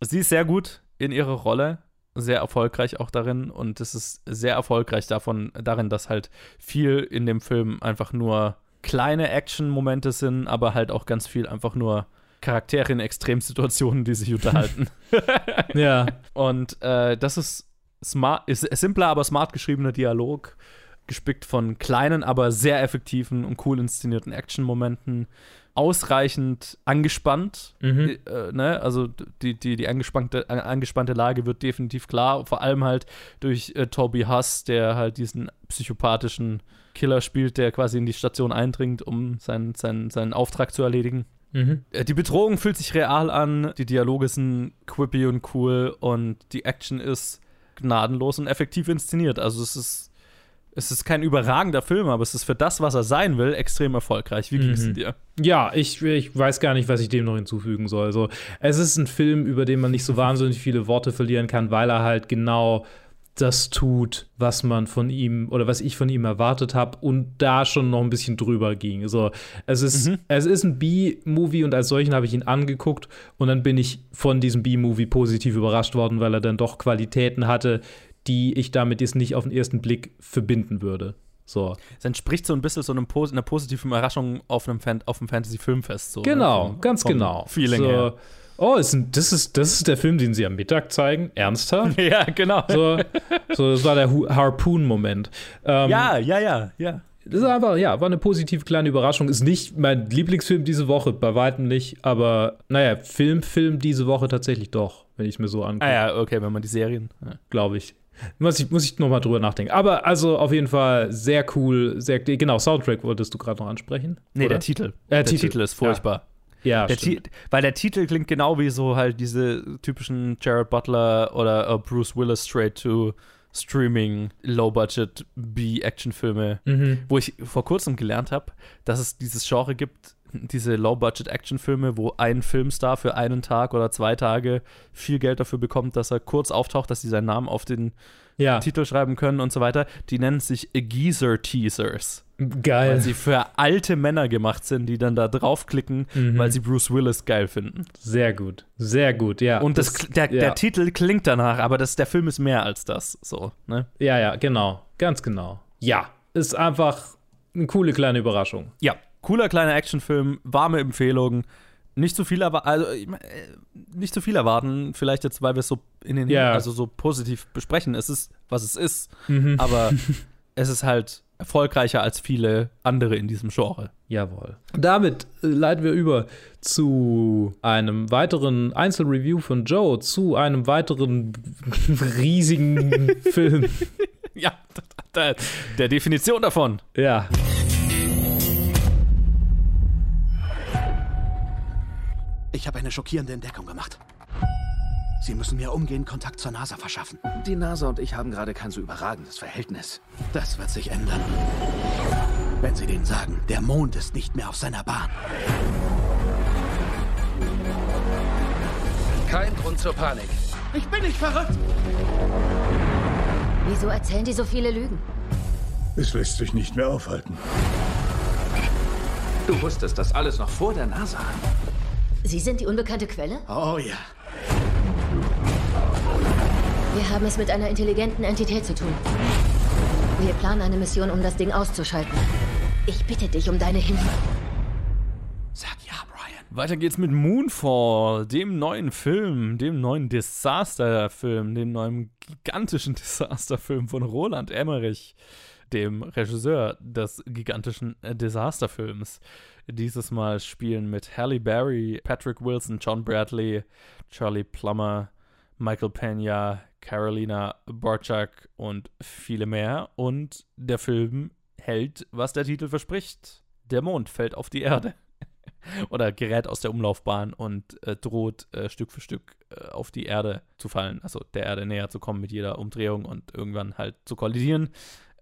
Sie ist sehr gut in ihrer Rolle, sehr erfolgreich auch darin und es ist sehr erfolgreich davon, darin, dass halt viel in dem Film einfach nur kleine Action-Momente sind, aber halt auch ganz viel einfach nur Charaktere in Extremsituationen, die sich unterhalten. Ja. Und äh, das ist smart, ist simpler, aber smart geschriebener Dialog, gespickt von kleinen, aber sehr effektiven und cool inszenierten Action-Momenten, ausreichend angespannt. Mhm. Äh, ne? Also die, die, die angespannte, angespannte Lage wird definitiv klar, vor allem halt durch äh, Toby Huss, der halt diesen psychopathischen Killer spielt, der quasi in die Station eindringt, um seinen, seinen, seinen Auftrag zu erledigen. Mhm. Äh, Die Bedrohung fühlt sich real an, die Dialoge sind quippy und cool und die Action ist gnadenlos und effektiv inszeniert. Also es ist, es ist kein überragender Film, aber es ist für das, was er sein will, extrem erfolgreich. Wie ging es Mhm. dir? Ja, ich, ich weiß gar nicht, was ich dem noch hinzufügen soll. Also, es ist ein Film, über den man nicht so wahnsinnig viele Worte verlieren kann, weil er halt genau das tut, was man von ihm oder was ich von ihm erwartet habe und da schon noch ein bisschen drüber ging. Also, es ist, es ist ein B-Movie und als solchen habe ich ihn angeguckt und dann bin ich von diesem B-Movie positiv überrascht worden, weil er dann doch Qualitäten hatte, die ich damit jetzt nicht auf den ersten Blick verbinden würde. So. Es entspricht so ein bisschen so einem einer positiven Überraschung auf einem, Fan auf einem Fantasy-Filmfest. So, Genau, ne? Vom- ganz vom genau. Feeling so, her. Oh, ist ein, das, ist, das ist der Film, den sie am Mittag zeigen? Ernsthaft? Ja, genau. So, so das war der Harpoon-Moment. Ähm, ja, ja, ja, ja. Das ist einfach, ja, war eine positive kleine Überraschung. Ist nicht mein Lieblingsfilm diese Woche, bei weitem nicht. Aber naja, Film, Film diese Woche tatsächlich doch, wenn ich mir so angucke. Ah ja, okay, wenn man die Serien. Ja. Glaube ich. Muss ich, muss ich nochmal drüber nachdenken. Aber also auf jeden Fall sehr cool. Sehr, genau, Soundtrack wolltest du gerade noch ansprechen? Nee, oder? der Titel. Äh, der Titel, ist furchtbar. Ja, der stimmt. Ti- weil der Titel klingt genau wie so halt diese typischen Jared Butler oder äh, Bruce Willis straight to Streaming Low-Budget B-Action-Filme, Mhm. wo ich vor kurzem gelernt habe, dass es dieses Genre gibt, diese Low-Budget-Action-Filme, wo ein Filmstar für einen Tag oder zwei Tage viel Geld dafür bekommt, dass er kurz auftaucht, dass sie seinen Namen auf den Ja. Titel schreiben können und so weiter. Die nennen sich Geezer-Teasers. Geil. Weil sie für alte Männer gemacht sind, die dann da draufklicken, Mhm. weil sie Bruce Willis geil finden. Sehr gut. Sehr gut, ja. Und das, der, ja. der Titel klingt danach, aber das, der Film ist mehr als das. So, ne? Ja, ja, genau. Ganz genau. Ja, ist einfach eine coole kleine Überraschung. Ja, cooler kleiner Actionfilm, warme Empfehlung. Nicht zu viel, aber also äh, nicht zu viel erwarten. Vielleicht jetzt, weil wir es so in den Ja. also so positiv besprechen. Es ist, was es ist, Mhm. aber es ist halt erfolgreicher als viele andere in diesem Genre. Jawohl. Damit äh, leiten wir über zu einem weiteren Einzelreview von Joe, zu einem weiteren riesigen Film. Ja, der, der Definition davon. Ja. Ich habe eine schockierende Entdeckung gemacht. Sie müssen mir umgehend Kontakt zur NASA verschaffen. Die NASA und ich haben gerade kein so überragendes Verhältnis. Das wird sich ändern. Wenn Sie denen sagen, der Mond ist nicht mehr auf seiner Bahn. Kein Grund zur Panik. Ich bin nicht verrückt. Wieso erzählen die so viele Lügen? Es lässt sich nicht mehr aufhalten. Du wusstest das alles noch vor der NASA. Sie sind die unbekannte Quelle? Oh ja. Wir haben es mit einer intelligenten Entität zu tun. Wir planen eine Mission, um das Ding auszuschalten. Ich bitte dich um deine Hilfe. Sag ja, Brian. Weiter geht's mit Moonfall, dem neuen Film, dem neuen Disaster-Film, dem neuen gigantischen Disaster-Film von Roland Emmerich, dem Regisseur des gigantischen äh, Disaster-Films. Dieses Mal spielen mit Halle Berry, Patrick Wilson, John Bradley, Charlie Plummer, Michael Pena, Carolina Borchak und viele mehr. Und der Film hält, was der Titel verspricht. Der Mond fällt auf die Erde. Oder gerät aus der Umlaufbahn und äh, droht äh, Stück für Stück äh, auf die Erde zu fallen. Also der Erde näher zu kommen mit jeder Umdrehung und irgendwann halt zu kollidieren.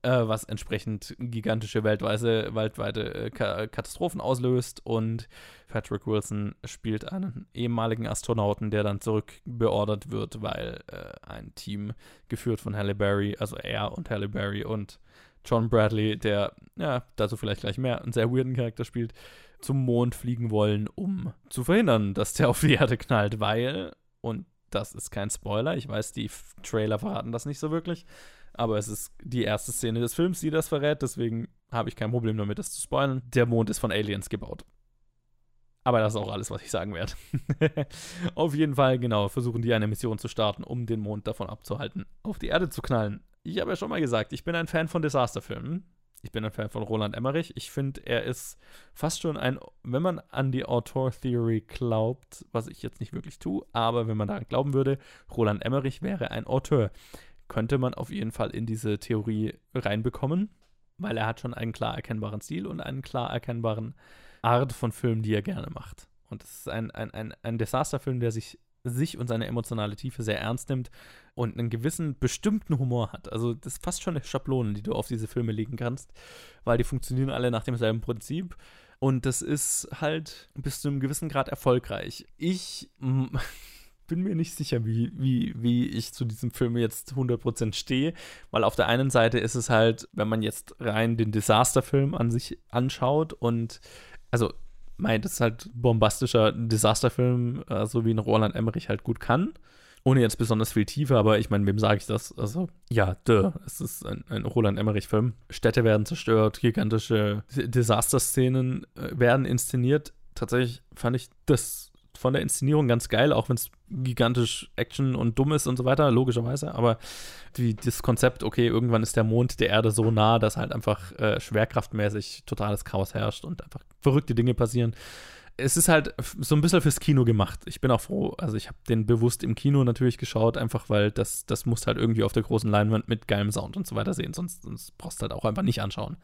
Äh, was entsprechend gigantische weltweite, weltweite äh, Katastrophen auslöst. Und Patrick Wilson spielt einen ehemaligen Astronauten, der dann zurückbeordert wird, weil äh, ein Team geführt von Halle Berry, also er und Halle Berry und John Bradley, der, ja, dazu vielleicht gleich mehr, einen sehr weirden Charakter spielt, zum Mond fliegen wollen, um zu verhindern, dass der auf die Erde knallt, weil, und das ist kein Spoiler, ich weiß, die Trailer verraten das nicht so wirklich, aber es ist die erste Szene des Films, die das verrät, deswegen habe ich kein Problem damit, das zu spoilern. Der Mond ist von Aliens gebaut. Aber das ist auch alles, was ich sagen werde. auf jeden Fall, genau, versuchen die eine Mission zu starten, um den Mond davon abzuhalten, auf die Erde zu knallen. Ich habe ja schon mal gesagt, ich bin ein Fan von Disasterfilmen. Ich bin ein Fan von Roland Emmerich. Ich finde, er ist fast schon ein, wenn man an die Autor-Theory glaubt, was ich jetzt nicht wirklich tue, aber wenn man daran glauben würde, Roland Emmerich wäre ein Autor, könnte man auf jeden Fall in diese Theorie reinbekommen, weil er hat schon einen klar erkennbaren Stil und einen klar erkennbaren Art von Filmen, die er gerne macht. Und es ist ein, ein, ein, ein Desasterfilm, der sich sich und seine emotionale Tiefe sehr ernst nimmt und einen gewissen bestimmten Humor hat. Also das ist fast schon eine Schablone, die du auf diese Filme legen kannst, weil die funktionieren alle nach demselben Prinzip. Und das ist halt bis zu einem gewissen Grad erfolgreich. Ich bin mir nicht sicher, wie, wie, wie ich zu diesem Film jetzt 100% stehe, weil auf der einen Seite ist es halt, wenn man jetzt rein den Disasterfilm an sich anschaut und also mein, das ist halt bombastischer Desasterfilm, äh, so wie ein Roland Emmerich halt gut kann. Ohne jetzt besonders viel Tiefe, aber ich meine, wem sage ich das? Also, ja, duh, es ist ein, ein Roland Emmerich-Film. Städte werden zerstört, gigantische Desasterszenen äh, werden inszeniert. Tatsächlich fand ich das von der Inszenierung ganz geil, auch wenn es gigantisch Action und dumm ist und so weiter, logischerweise. Aber die, das Konzept, okay, irgendwann ist der Mond der Erde so nah, dass halt einfach äh, schwerkraftmäßig totales Chaos herrscht und einfach verrückte Dinge passieren. Es ist halt so ein bisschen fürs Kino gemacht. Ich bin auch froh, also ich habe den bewusst im Kino natürlich geschaut, einfach weil das, das muss halt irgendwie auf der großen Leinwand mit geilem Sound und so weiter sehen, sonst, sonst brauchst du halt auch einfach nicht anschauen.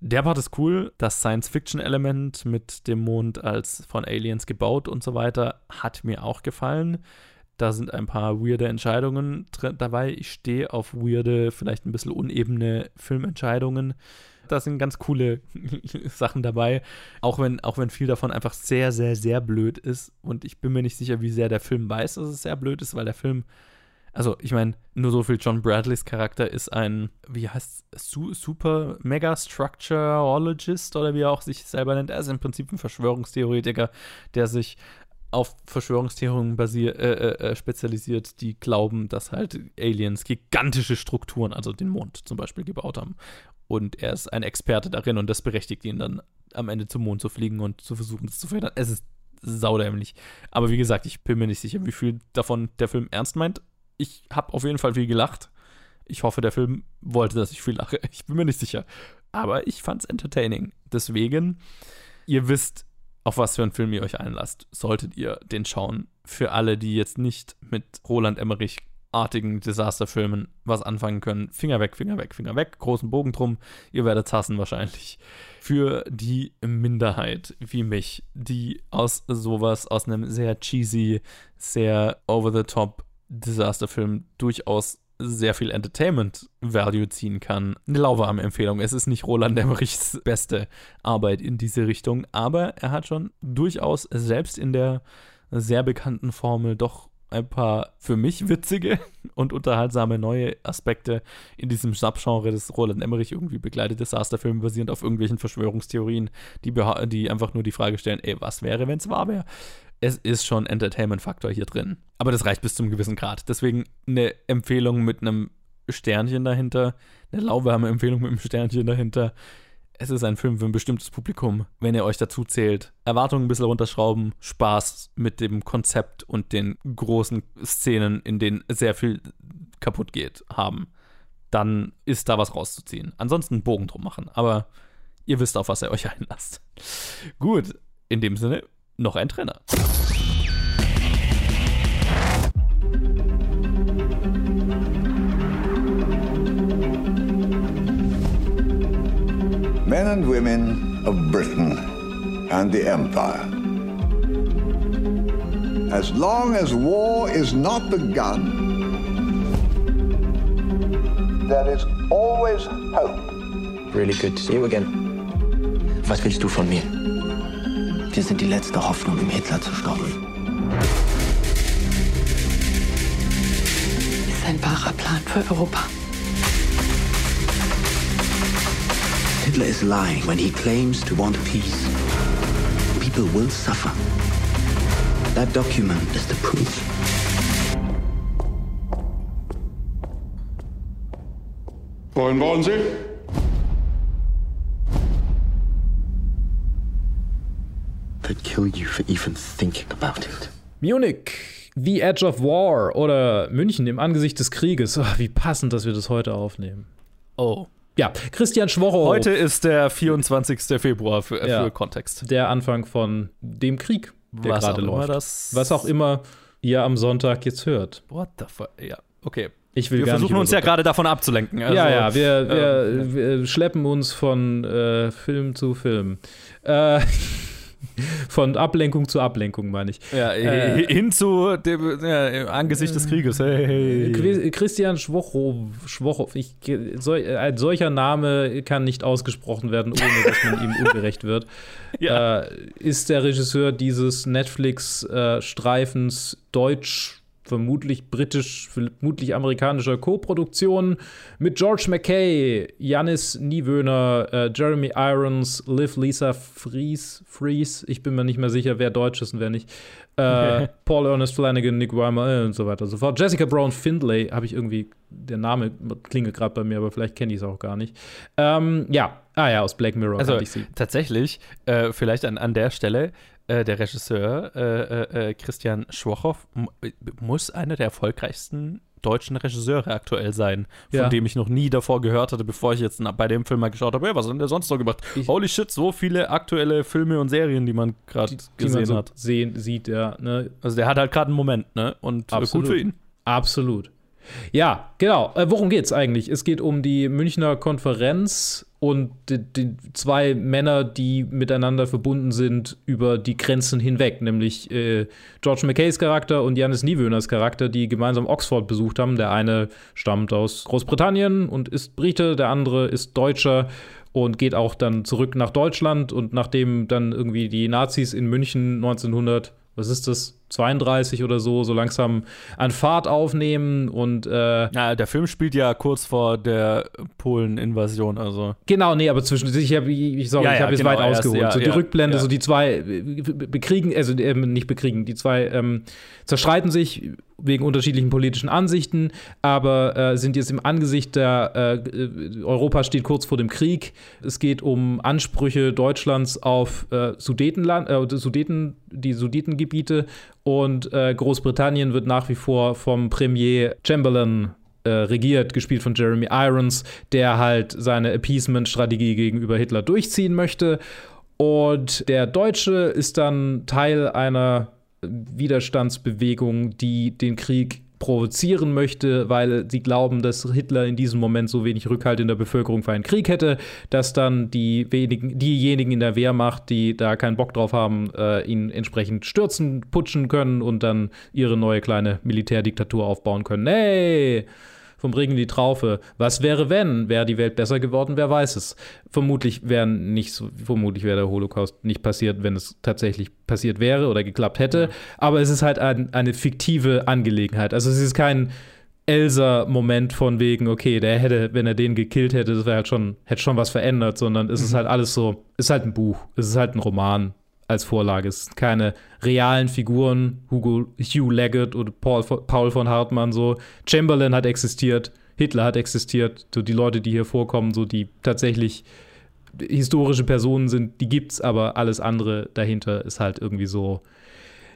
Der Part ist cool. Das Science-Fiction-Element mit dem Mond als von Aliens gebaut und so weiter hat mir auch gefallen. Da sind ein paar weirde Entscheidungen dabei. Ich stehe auf weirde, vielleicht ein bisschen unebene Filmentscheidungen. Da sind ganz coole Sachen dabei. Auch wenn, auch wenn viel davon einfach sehr, sehr, sehr blöd ist. Und ich bin mir nicht sicher, wie sehr der Film weiß, dass es sehr blöd ist, weil der Film also ich meine, nur so viel John Bradleys Charakter ist ein, wie heißt Su Super Mega Structureologist oder wie er auch sich selber nennt. Er ist im Prinzip ein Verschwörungstheoretiker, der sich auf Verschwörungstheorien basier, äh, äh, äh, spezialisiert, die glauben, dass halt Aliens gigantische Strukturen, also den Mond zum Beispiel, gebaut haben. Und er ist ein Experte darin und das berechtigt ihn dann am Ende zum Mond zu fliegen und zu versuchen, das zu verhindern. Es ist saudämlich. Aber wie gesagt, ich bin mir nicht sicher, wie viel davon der Film ernst meint ich habe auf jeden Fall viel gelacht. Ich hoffe, der Film wollte, dass ich viel lache. Ich bin mir nicht sicher. Aber ich fand es entertaining. Deswegen, ihr wisst, auf was für einen Film ihr euch einlasst, solltet ihr den schauen. Für alle, die jetzt nicht mit Roland Emmerich artigen Desasterfilmen was anfangen können. Finger weg, Finger weg, Finger weg, großen Bogen drum. Ihr werdet hassen wahrscheinlich. Für die Minderheit wie mich, die aus sowas, aus einem sehr cheesy, sehr over the top Disasterfilm durchaus sehr viel Entertainment Value ziehen kann. Eine lauwarme Empfehlung. Es ist nicht Roland Emmerichs beste Arbeit in diese Richtung, aber er hat schon durchaus selbst in der sehr bekannten Formel doch ein paar für mich witzige und unterhaltsame neue Aspekte in diesem Subgenre des Roland Emmerich irgendwie begleitet Desasterfilm basierend auf irgendwelchen Verschwörungstheorien, die, die einfach nur die Frage stellen, ey, was wäre, wenn es wahr wäre? Es ist schon Entertainment-Faktor hier drin. Aber das reicht bis zum gewissen Grad. Deswegen eine Empfehlung mit einem Sternchen dahinter, eine lauwarme Empfehlung mit einem Sternchen dahinter. Es ist ein Film für ein bestimmtes Publikum, wenn ihr euch dazu zählt. Erwartungen ein bisschen runterschrauben, Spaß mit dem Konzept und den großen Szenen, in denen sehr viel kaputt geht, haben. Dann ist da was rauszuziehen. Ansonsten einen Bogen drum machen. Aber ihr wisst, auf was ihr euch einlasst. Gut, in dem Sinne, noch ein Trainer. Men and women of Britain and the Empire. As long as war is not begun, there is always hope. Really good to see you again. Was willst du von mir? Wir sind die letzte Hoffnung, um Hitler zu stoppen. Ist ein wahrer Plan für Europa. Hitler is lying when he claims to want peace. People will suffer. That document is the proof. Wohin wollen Sie? Kill you for even thinking about it. Munich, The Edge of War oder München im Angesicht des Krieges. Oh, wie passend, dass wir das heute aufnehmen. Oh. Ja, Christian Schworrow. Heute ist der 24. Februar für, Ja. für Kontext. Der Anfang von dem Krieg, der Was gerade auch immer läuft. das- Was auch immer ihr am Sonntag jetzt hört. What the fuck? Ja, okay. Ich will wir versuchen uns ja gerade davon abzulenken. Also, ja, ja, wir, wir, wir schleppen uns von äh, Film zu Film. Äh, von Ablenkung zu Ablenkung, meine ich. ja, Äh, hin zu dem ja, Angesicht des Krieges. Hey, hey. Christian Schwochow, Schwochow ich, sol, ein solcher Name kann nicht ausgesprochen werden, ohne dass man ihm ungerecht wird. Ja. Äh, ist der Regisseur dieses Netflix-Streifens Deutsch, vermutlich britisch, vermutlich amerikanischer Co-Produktion mit George McKay, Janis Niewöhner, äh, Jeremy Irons, Liv Lisa Fries, Fries, ich bin mir nicht mehr sicher, wer Deutsch ist und wer nicht. Äh, Paul Ernest Flanagan, Nick Weimer äh, und so weiter und so fort. Jessica Brown Findlay, habe ich irgendwie, der Name klingelt gerade bei mir, aber vielleicht kenne ich es auch gar nicht. Ähm, ja, ah ja, aus Black Mirror Also ich sie. tatsächlich, äh, vielleicht an, an der Stelle, äh, der Regisseur äh, äh, äh, Christian Schwochow muss einer der erfolgreichsten deutschen Regisseure aktuell sein, von Ja. dem ich noch nie davor gehört hatte, bevor ich jetzt bei dem Film mal geschaut habe, ja, was hat denn der sonst noch gemacht? Holy shit, so viele aktuelle Filme und Serien, die man gerade gesehen man so hat. Sehen, sieht, ja. Ne? Also der hat halt gerade einen Moment, ne? Und äh, gut Absolut. für ihn. Absolut. Ja, genau. Äh, worum geht's eigentlich? Es geht um die Münchner Konferenz und die, die zwei Männer, die miteinander verbunden sind über die Grenzen hinweg, nämlich äh, George McKays Charakter und Janis Niewöhners Charakter, die gemeinsam Oxford besucht haben. Der eine stammt aus Großbritannien und ist Brite, der andere ist Deutscher und geht auch dann zurück nach Deutschland und nachdem dann irgendwie die Nazis in München 1900 was ist das, 32 oder so, so langsam an Fahrt aufnehmen und äh, Ja, der Film spielt ja kurz vor der Polen-Invasion, also. Genau, nee, aber zwischen ich habe ich, sorry, Ja, ich ja, habe jetzt genau, weit erst, ausgeholt. ja, so die ja, Rückblende, ja. so die zwei äh, bekriegen, also ähm, nicht bekriegen, die zwei ähm, zerstreiten sich wegen unterschiedlichen politischen Ansichten, aber äh, sind jetzt im Angesicht der äh, äh, Europa steht kurz vor dem Krieg. Es geht um Ansprüche Deutschlands auf äh, Sudetenland, äh, Sudeten, die Sudetengebiete und äh, Großbritannien wird nach wie vor vom Premier Chamberlain äh, regiert, gespielt von Jeremy Irons, der halt seine Appeasement-Strategie gegenüber Hitler durchziehen möchte. Und der Deutsche ist dann Teil einer Widerstandsbewegung, die den Krieg provozieren möchte, weil sie glauben, dass Hitler in diesem Moment so wenig Rückhalt in der Bevölkerung für einen Krieg hätte, dass dann die wenigen, diejenigen in der Wehrmacht, die da keinen Bock drauf haben, äh, ihn entsprechend stürzen, putschen können und dann ihre neue kleine Militärdiktatur aufbauen können. Hey! Vom Regen in die Traufe. Was wäre, wenn? Wäre die Welt besser geworden? Wer weiß es. Vermutlich wäre nicht so, vermutlich wäre der Holocaust nicht passiert, wenn es tatsächlich passiert wäre oder geklappt hätte. Aber es ist halt ein, eine fiktive Angelegenheit. Also es ist kein Elsa-Moment von wegen, okay, der hätte, wenn er den gekillt hätte, das wäre halt schon, hätte schon was verändert, sondern es ist halt alles so, es ist halt ein Buch, es ist halt ein Roman als Vorlage. Es sind keine realen Figuren, Hugo, Hugh Leggett oder Paul, Paul von Hartmann so. Chamberlain hat existiert, Hitler hat existiert, so die Leute, die hier vorkommen, so die tatsächlich historische Personen sind, die gibt's, aber alles andere dahinter ist halt irgendwie so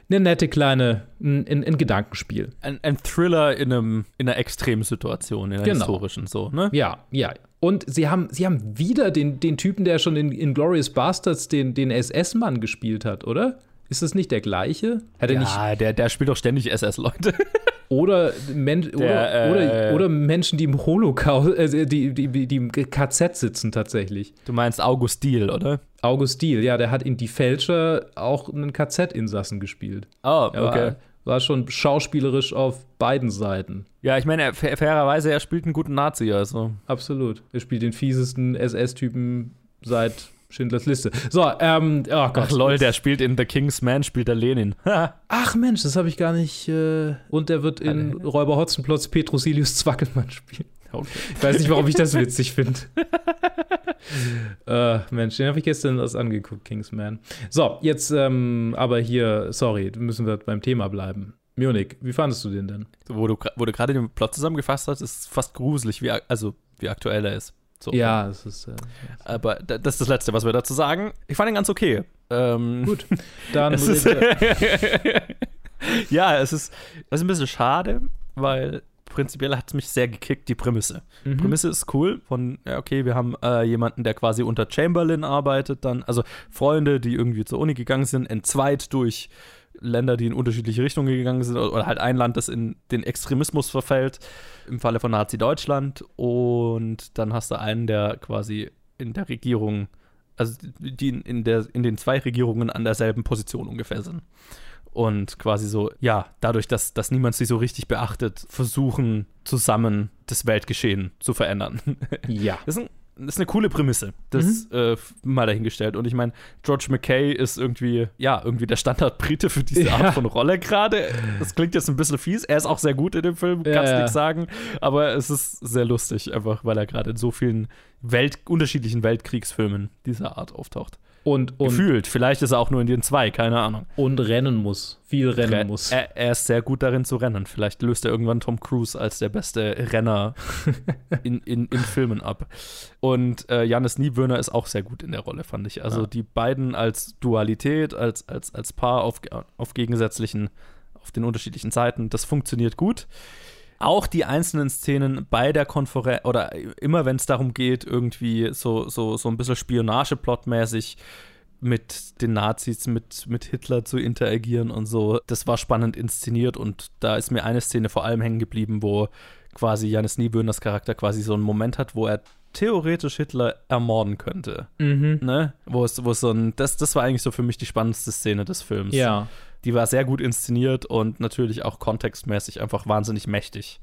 eine nette kleine, ein, ein, Gedankenspiel. Ein, ein, Thriller in, einem, in einer extremen Situation, in einer genau. historischen so, ne? Ja, ja. Und sie haben, sie haben wieder den, den Typen, der schon in, in Glorious Bastards den, den SS-Mann gespielt hat, oder? Ist das nicht der gleiche? Hat er ja, nicht der, der spielt doch ständig SS-Leute. Oder, Men der, oder, äh, oder, oder, Menschen, die im Holocaust, äh, die, die, die im KZ sitzen tatsächlich. Du meinst August Diel, oder? August Diel, ja, der hat in Die Fälscher auch einen KZ-Insassen gespielt. Oh, okay. War, war schon schauspielerisch auf beiden Seiten. Ja, ich meine, fair, fairerweise, er spielt einen guten Nazi, also. Absolut. Er spielt den fiesesten SS-Typen seit Schindlers Liste. So, ähm, oh Gott. Ach lol, der spielt in The King's Man, spielt der Lenin. Ach Mensch, das habe ich gar nicht. Äh und der wird in Räuber Hotzenplotz Petrosilius Zwackelmann spielen. Okay. Ich weiß nicht, warum ich das witzig finde. äh, Mensch, den habe ich gestern das angeguckt, Kingsman. So, jetzt ähm, aber hier, sorry, müssen wir beim Thema bleiben. Munich, wie fandest du den denn? Wo du, wo du gerade den Plot zusammengefasst hast, ist fast gruselig, wie, also, wie aktuell er ist. So. Ja, es ist. Äh, aber das ist das Letzte, was wir dazu sagen. Ich fand ihn ganz okay. Ähm, Gut, dann. es ist, ja, es ist, es ist ein bisschen schade, weil prinzipiell hat es mich sehr gekickt, die Prämisse. Mhm. Prämisse ist cool, von, ja, okay, wir haben äh, jemanden, der quasi unter Chamberlain arbeitet, dann, also Freunde, die irgendwie zur Uni gegangen sind, entzweit durch Länder, die in unterschiedliche Richtungen gegangen sind, oder halt ein Land, das in den Extremismus verfällt, im Falle von Nazi-Deutschland. Und dann hast du einen, der quasi in der Regierung, also die in, der, in den zwei Regierungen an derselben Position ungefähr sind. Und quasi so, ja, dadurch, dass, dass niemand sie so richtig beachtet, versuchen zusammen das Weltgeschehen zu verändern. Ja. Das ist ein ist eine coole Prämisse. Das mhm. äh, mal dahingestellt. Und ich meine, George McKay ist irgendwie, ja, irgendwie der Standard-Brite für diese ja. Art von Rolle gerade. Das klingt jetzt ein bisschen fies. Er ist auch sehr gut in dem Film, kannst ja, nichts sagen. Aber es ist sehr lustig, einfach weil er gerade in so vielen Welt unterschiedlichen Weltkriegsfilmen dieser Art auftaucht. Und, und Gefühlt. Vielleicht ist er auch nur in den zwei, keine Ahnung. Und rennen muss. Viel rennen Re muss. Er, er, ist sehr gut darin zu rennen. Vielleicht löst er irgendwann Tom Cruise als der beste Renner in, in, in Filmen ab. Und äh, Janis Niewöhner ist auch sehr gut in der Rolle, fand ich. Also ja. die beiden als Dualität, als, als, als Paar auf, auf gegensätzlichen, auf den unterschiedlichen Seiten, das funktioniert gut auch die einzelnen Szenen bei der Konferenz oder immer wenn es darum geht, irgendwie so, so, so ein bisschen Spionageplotmäßig mit den Nazis, mit, mit Hitler zu interagieren und so, das war spannend inszeniert und da ist mir eine Szene vor allem hängen geblieben, wo quasi Janis Nieböhners Charakter quasi so einen Moment hat, wo er theoretisch Hitler ermorden könnte. Mhm. Ne? Wo es, wo es so ein, das, das war eigentlich so für mich die spannendste Szene des Films. Ja. Die war sehr gut inszeniert und natürlich auch kontextmäßig einfach wahnsinnig mächtig.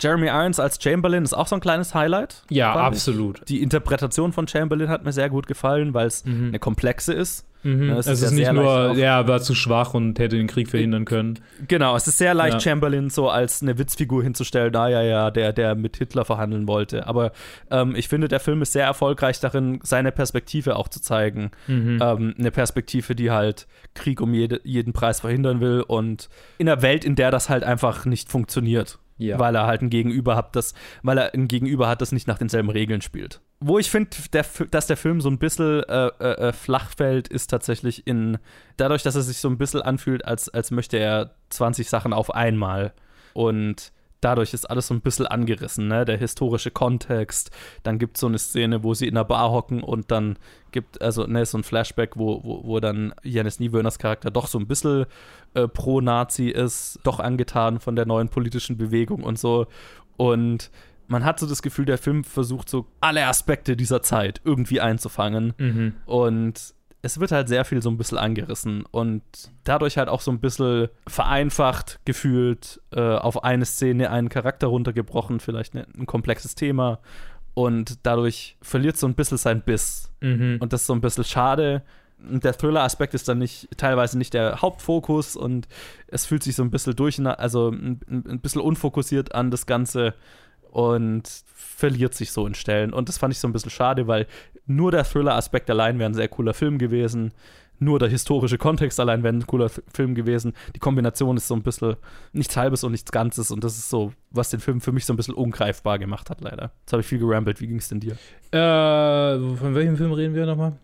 Jeremy Irons als Chamberlain ist auch so ein kleines Highlight. Ja, absolut. Ich. Die Interpretation von Chamberlain hat mir sehr gut gefallen, weil es mhm. eine komplexe ist. Mhm. Ja, es, es, ist, nicht nur, er war zu schwach und hätte den Krieg verhindern können. Genau, es ist sehr leicht, ja. Chamberlain so als eine Witzfigur hinzustellen, da ja, ja, der, der mit Hitler verhandeln wollte. Aber ähm, ich finde, der Film ist sehr erfolgreich darin, seine Perspektive auch zu zeigen. Mhm. Ähm, eine Perspektive, die halt Krieg um jede, jeden Preis verhindern will und in einer Welt, in der das halt einfach nicht funktioniert. Ja. Weil er halt ein Gegenüber hat, das, weil er ein Gegenüber hat, das nicht nach denselben Regeln spielt. Wo ich finde, dass der Film so ein bisschen äh, äh, äh, flach fällt, ist tatsächlich in, dadurch, dass er sich so ein bisschen anfühlt, als, als möchte er 20 Sachen auf einmal. Und dadurch ist alles so ein bisschen angerissen, ne? Der historische Kontext. Dann gibt es so eine Szene, wo sie in einer Bar hocken und dann gibt, also, ne, so ein Flashback, wo, wo, wo dann Janis Niewöhners Charakter doch so ein bisschen äh, pro-Nazi ist, doch angetan von der neuen politischen Bewegung und so. Und man hat so das Gefühl, der Film versucht so alle Aspekte dieser Zeit irgendwie einzufangen. Mhm. Und es wird halt sehr viel so ein bisschen angerissen und dadurch halt auch so ein bisschen vereinfacht gefühlt, äh, auf eine Szene einen Charakter runtergebrochen, vielleicht ne, ein komplexes Thema und dadurch verliert so ein bisschen sein Biss. Mhm. Und das ist so ein bisschen schade. Und der Thriller-Aspekt ist dann nicht, teilweise nicht der Hauptfokus und es fühlt sich so ein bisschen durch, also ein, ein bisschen unfokussiert an das Ganze und verliert sich so in Stellen. Und das fand ich so ein bisschen schade, weil nur der Thriller-Aspekt allein wäre ein sehr cooler Film gewesen. Nur der historische Kontext allein wäre ein cooler Film gewesen. Die Kombination ist so ein bisschen nichts Halbes und nichts Ganzes. Und das ist so, was den Film für mich so ein bisschen ungreifbar gemacht hat, leider. Jetzt habe ich viel gerambelt. Wie ging es denn dir? Äh, von welchem Film reden wir nochmal?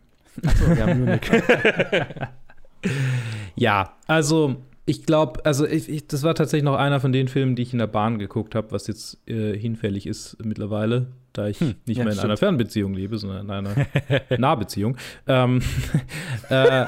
Achso, ja, Munich. ja, also ich glaube, also ich, ich, das war tatsächlich noch einer von den Filmen, die ich in der Bahn geguckt habe, was jetzt äh, hinfällig ist mittlerweile, da ich hm, nicht ja, mehr in stimmt. einer Fernbeziehung lebe, sondern in einer Nahbeziehung. ähm, äh,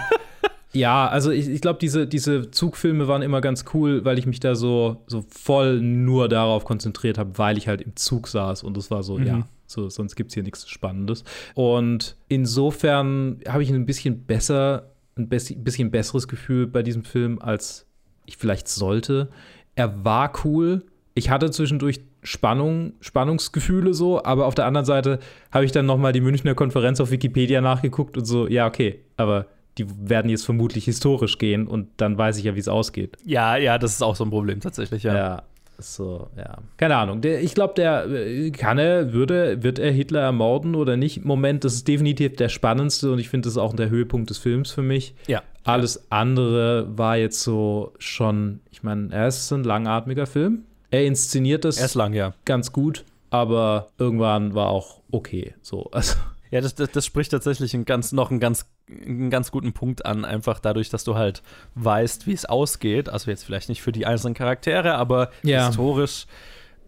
ja, also ich, ich glaube, diese, diese Zugfilme waren immer ganz cool, weil ich mich da so, so voll nur darauf konzentriert habe, weil ich halt im Zug saß und es war so, mhm. ja, so, sonst gibt es hier nichts Spannendes. Und insofern habe ich ein bisschen besser, ein bisschen besseres Gefühl bei diesem Film als ich vielleicht sollte. Er war cool. Ich hatte zwischendurch Spannung, Spannungsgefühle so, aber auf der anderen Seite habe ich dann nochmal die Münchner Konferenz auf Wikipedia nachgeguckt und so, ja, okay, aber die werden jetzt vermutlich historisch gehen und dann weiß ich ja, wie es ausgeht. Ja, ja, das ist auch so ein Problem tatsächlich, ja. Ja, so, ja. Keine Ahnung. Der, ich glaube, der äh, kann er, würde, wird er Hitler ermorden oder nicht? Moment, das ist definitiv der spannendste und ich finde, das ist auch der Höhepunkt des Films für mich. Ja. Alles andere war jetzt so schon, ich meine, er ist ein langatmiger Film. Er inszeniert das er ist lang, ja. ganz gut, aber irgendwann war auch okay. So, also. Ja, das, das, das spricht tatsächlich einen ganz, noch einen ganz, einen ganz guten Punkt an, einfach dadurch, dass du halt weißt, wie es ausgeht. Also jetzt vielleicht nicht für die einzelnen Charaktere, aber Ja. historisch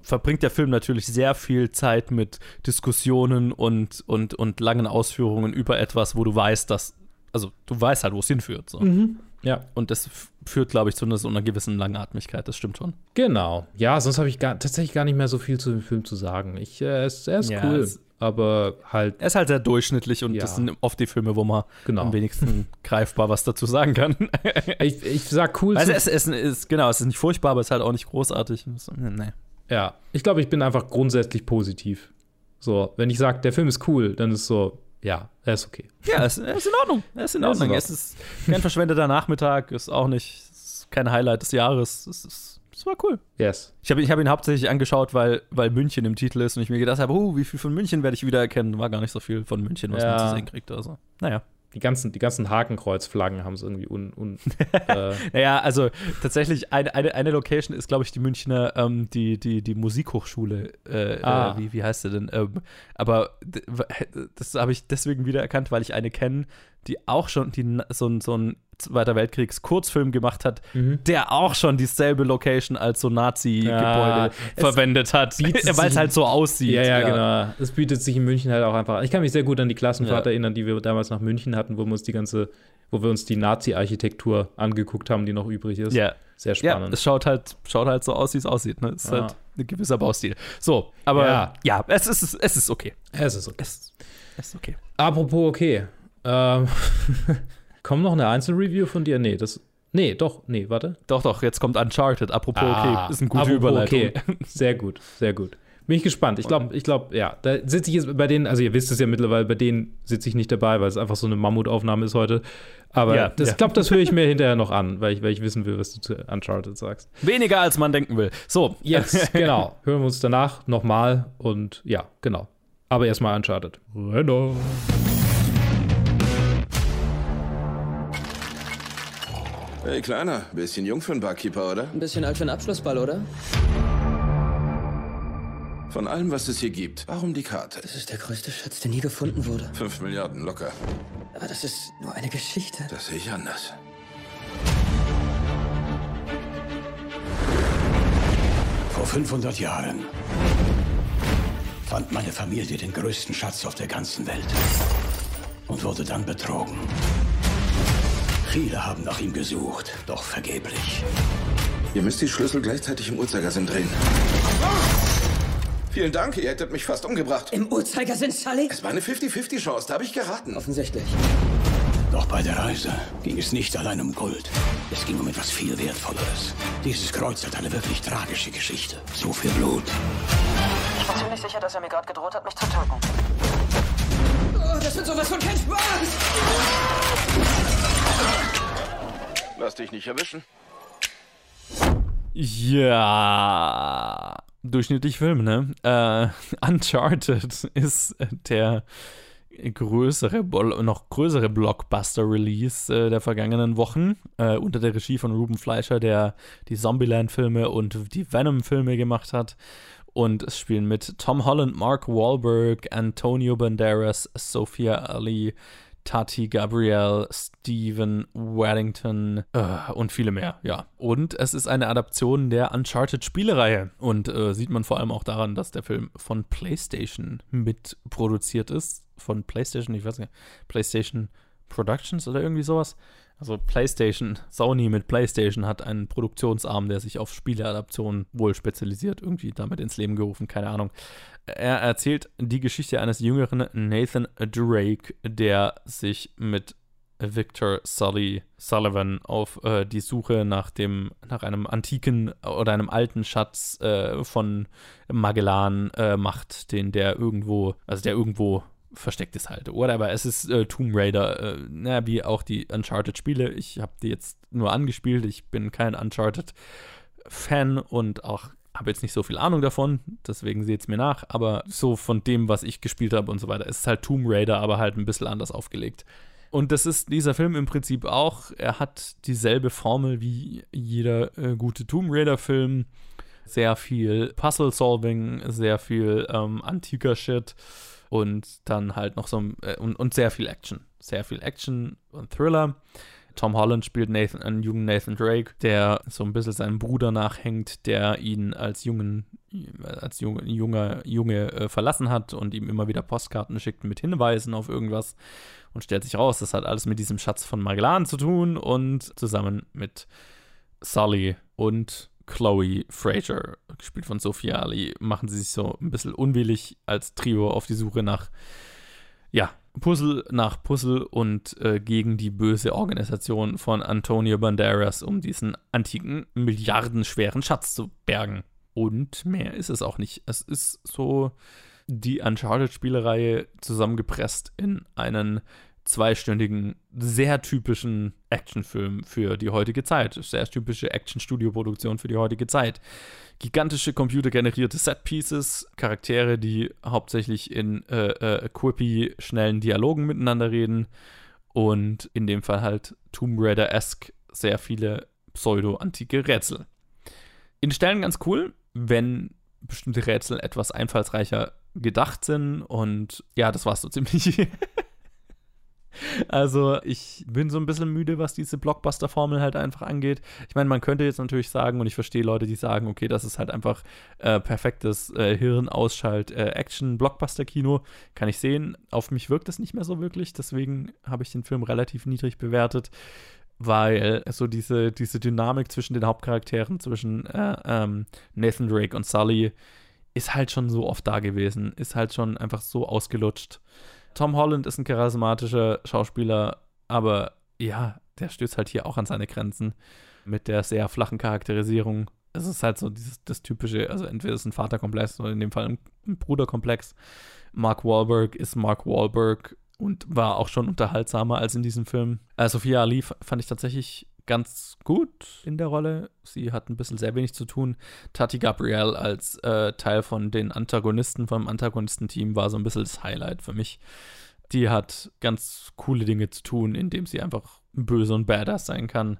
verbringt der Film natürlich sehr viel Zeit mit Diskussionen und, und, und langen Ausführungen über etwas, wo du weißt, dass, also du weißt halt, wo es hinführt. So. Ja. Und das führt, glaube ich, zu einer, so einer gewissen Langatmigkeit, das stimmt schon. Genau. Ja, sonst habe ich gar, tatsächlich gar nicht mehr so viel zu dem Film zu sagen. Ich, äh, er ist, er ist Ja, cool, es- aber halt. Er ist halt sehr durchschnittlich und Ja. das sind oft die Filme, wo man Genau. am wenigsten greifbar was dazu sagen kann. Ich, ich sag cool Also es, es ist, genau, es ist nicht furchtbar, aber es ist halt auch nicht großartig. So, Nee. Ja, ich glaube, ich bin einfach grundsätzlich positiv. So, wenn ich sage, der Film ist cool, dann ist so, ja, er ist okay. Ja, er ist in Ordnung. Er ist in Er ist in Ordnung. Es ist kein verschwendeter Nachmittag, ist auch nicht ist kein Highlight des Jahres. Es, ist, es war cool. Yes. Ich habe ich hab ihn hauptsächlich angeschaut, weil, weil München im Titel ist und ich mir gedacht habe, uh, wie viel von München werde ich wiedererkennen? War gar nicht so viel von München, was Ja. man zu sehen kriegt. Also, naja. Die ganzen, die ganzen Hakenkreuzflaggen haben es irgendwie un. un äh, Naja, also tatsächlich, eine, eine, eine Location ist, glaube ich, die Münchner, ähm, die, die, die Musikhochschule. Äh, Ah. äh, wie, wie heißt sie denn? Ähm, aber das habe ich deswegen wieder erkannt, weil ich eine kenne, die auch schon die, so, ein- so einen Zweiter Weltkriegs-Kurzfilm gemacht hat, Mhm. der auch schon dieselbe Location als so Nazi-Gebäude Ja, verwendet hat, weil es halt so aussieht. ja, ja, genau. Es bietet sich in München halt auch einfach an. Ich kann mich sehr gut an die Klassenfahrt Ja. erinnern, die wir damals nach München hatten, wo wir uns die ganze, wo wir uns die Nazi-Architektur angeguckt haben, die noch übrig ist. Ja. Sehr Ja, spannend. es schaut halt, schaut halt so aus, wie es aussieht. Ne? Es ist Ja. halt ein gewisser Baustil. So, aber Ja. ja, es, ist, es ist okay. es ist okay. Es, es ist okay. Apropos okay. Ähm, kommt noch eine Einzelreview von dir? Nee, das. Nee, doch, nee, warte. Doch, doch, jetzt kommt Uncharted. Apropos Ah, okay, ist eine gute apropos Überleitung. Okay. Sehr gut, sehr gut. Bin ich gespannt. Ich glaube, ich glaube, ja, da sitze ich jetzt bei denen, also ihr wisst es ja mittlerweile, bei denen sitze ich nicht dabei, weil es einfach so eine Mammutaufnahme ist heute. Aber Ja, das, ja. ich glaube, das höre ich mir hinterher noch an, weil ich, weil ich wissen will, was du zu Uncharted sagst. Weniger als man denken will. So, Jetzt, genau. Hören wir uns danach nochmal und ja, genau. Aber erstmal Uncharted. Renner. Hey, Kleiner, bisschen jung für einen Barkeeper, oder? Ein bisschen alt für einen Abschlussball, oder? Von allem, was es hier gibt, warum die Karte? Das ist der größte Schatz, der nie gefunden wurde. Fünf Milliarden locker. Aber das ist nur eine Geschichte. Das sehe ich anders. Vor 500 Jahren fand meine Familie den größten Schatz auf der ganzen Welt und wurde dann betrogen. Viele haben nach ihm gesucht, doch vergeblich. Ihr müsst die Schlüssel gleichzeitig im Uhrzeigersinn drehen. Vielen Dank, ihr hättet mich fast umgebracht. Im Uhrzeigersinn, Sully? Es war eine 50-50-Chance, da habe ich geraten. Offensichtlich. Doch bei der Reise ging es nicht allein um Gold. Es ging um etwas viel Wertvolleres. Dieses Kreuz hat eine wirklich tragische Geschichte. So viel Blut. Ich bin ziemlich sicher, dass er mir gerade gedroht hat, mich zu töten. Oh, das wird sowas von kein Spaß! Lass dich nicht erwischen. Ja. Durchschnittlich Film, ne? Äh, Uncharted ist der größere, noch größere Blockbuster-Release äh, der vergangenen Wochen äh, unter der Regie von Ruben Fleischer, der die Zombieland-Filme und die Venom-Filme gemacht hat. Und es spielen mit Tom Holland, Mark Wahlberg, Antonio Banderas, Sophia Ali, Tati Gabriel, Steven Waddington äh, und viele mehr, ja. Und es ist eine Adaption der Uncharted-Spielereihe. Und äh, sieht man vor allem auch daran, dass der Film von PlayStation mitproduziert ist. Von PlayStation, ich weiß nicht, PlayStation Productions oder irgendwie sowas. Also PlayStation, Sony mit PlayStation hat einen Produktionsarm, der sich auf Spieleadaptionen wohl spezialisiert, irgendwie damit ins Leben gerufen, keine Ahnung. Er erzählt die Geschichte eines jüngeren Nathan Drake, der sich mit Victor Sully Sullivan auf äh, die Suche nach dem, nach einem antiken oder einem alten Schatz äh, von Magellan äh, macht, den der irgendwo, also der irgendwo versteckt ist halt. Whatever. Es ist äh, Tomb Raider, äh, na, wie auch die Uncharted-Spiele. Ich habe die jetzt nur angespielt. Ich bin kein Uncharted-Fan und auch habe jetzt nicht so viel Ahnung davon, deswegen seht es mir nach, aber so von dem, was ich gespielt habe und so weiter, ist es halt Tomb Raider, aber halt ein bisschen anders aufgelegt. Und das ist dieser Film im Prinzip auch. Er hat dieselbe Formel wie jeder äh, gute Tomb Raider-Film. Sehr viel Puzzle-Solving, sehr viel ähm, antiker Shit und dann halt noch so äh, und, und sehr viel Action. Sehr viel Action und Thriller. Tom Holland spielt Nathan, einen jungen Nathan Drake, der so ein bisschen seinem Bruder nachhängt, der ihn als jungen, als junge, junger Junge äh, verlassen hat und ihm immer wieder Postkarten schickt mit Hinweisen auf irgendwas. Und stellt sich raus, das hat alles mit diesem Schatz von Magellan zu tun und zusammen mit Sully und Chloe Fraser, gespielt von Sophia Ali, machen sie sich so ein bisschen unwillig als Trio auf die Suche nach, ja, Puzzle nach Puzzle und äh, gegen die böse Organisation von Antonio Banderas, um diesen antiken, milliardenschweren Schatz zu bergen. Und mehr ist es auch nicht. Es ist so die Uncharted-Spielereihe zusammengepresst in einen zweistündigen, sehr typischen Actionfilm für die heutige Zeit. Sehr typische Action-Studio-Produktion für die heutige Zeit. Gigantische computergenerierte Set-Pieces, Charaktere, die hauptsächlich in äh, äh, quippy, schnellen Dialogen miteinander reden und in dem Fall halt Tomb Raider-esque sehr viele pseudo-antike Rätsel. In Stellen ganz cool, wenn bestimmte Rätsel etwas einfallsreicher gedacht sind und ja, das war's so ziemlich. Also ich bin so ein bisschen müde, was diese Blockbuster-Formel halt einfach angeht. Ich meine, man könnte jetzt natürlich sagen, und ich verstehe Leute, die sagen, okay, das ist halt einfach äh, perfektes äh, Hirn-Ausschalt-Action-Blockbuster-Kino. Äh, Kann ich sehen. Auf mich wirkt das nicht mehr so wirklich. Deswegen habe ich den Film relativ niedrig bewertet weil so diese, diese Dynamik zwischen den Hauptcharakteren, zwischen äh, ähm, Nathan Drake und Sully, ist halt schon so oft da gewesen, ist halt schon einfach so ausgelutscht. Tom Holland ist ein charismatischer Schauspieler, aber ja, der stößt halt hier auch an seine Grenzen mit der sehr flachen Charakterisierung. Es ist halt so dieses, das typische, also entweder ist es ein Vaterkomplex oder in dem Fall ein, Bruderkomplex. Mark Wahlberg ist Mark Wahlberg und war auch schon unterhaltsamer als in diesem Film. Äh, Sophia Ali fand ich tatsächlich ganz gut in der Rolle. Sie hat ein bisschen sehr wenig zu tun. Tati Gabrielle als äh, Teil von den Antagonisten, vom Antagonistenteam, war so ein bisschen das Highlight für mich. Die hat ganz coole Dinge zu tun, indem sie einfach böse und badass sein kann.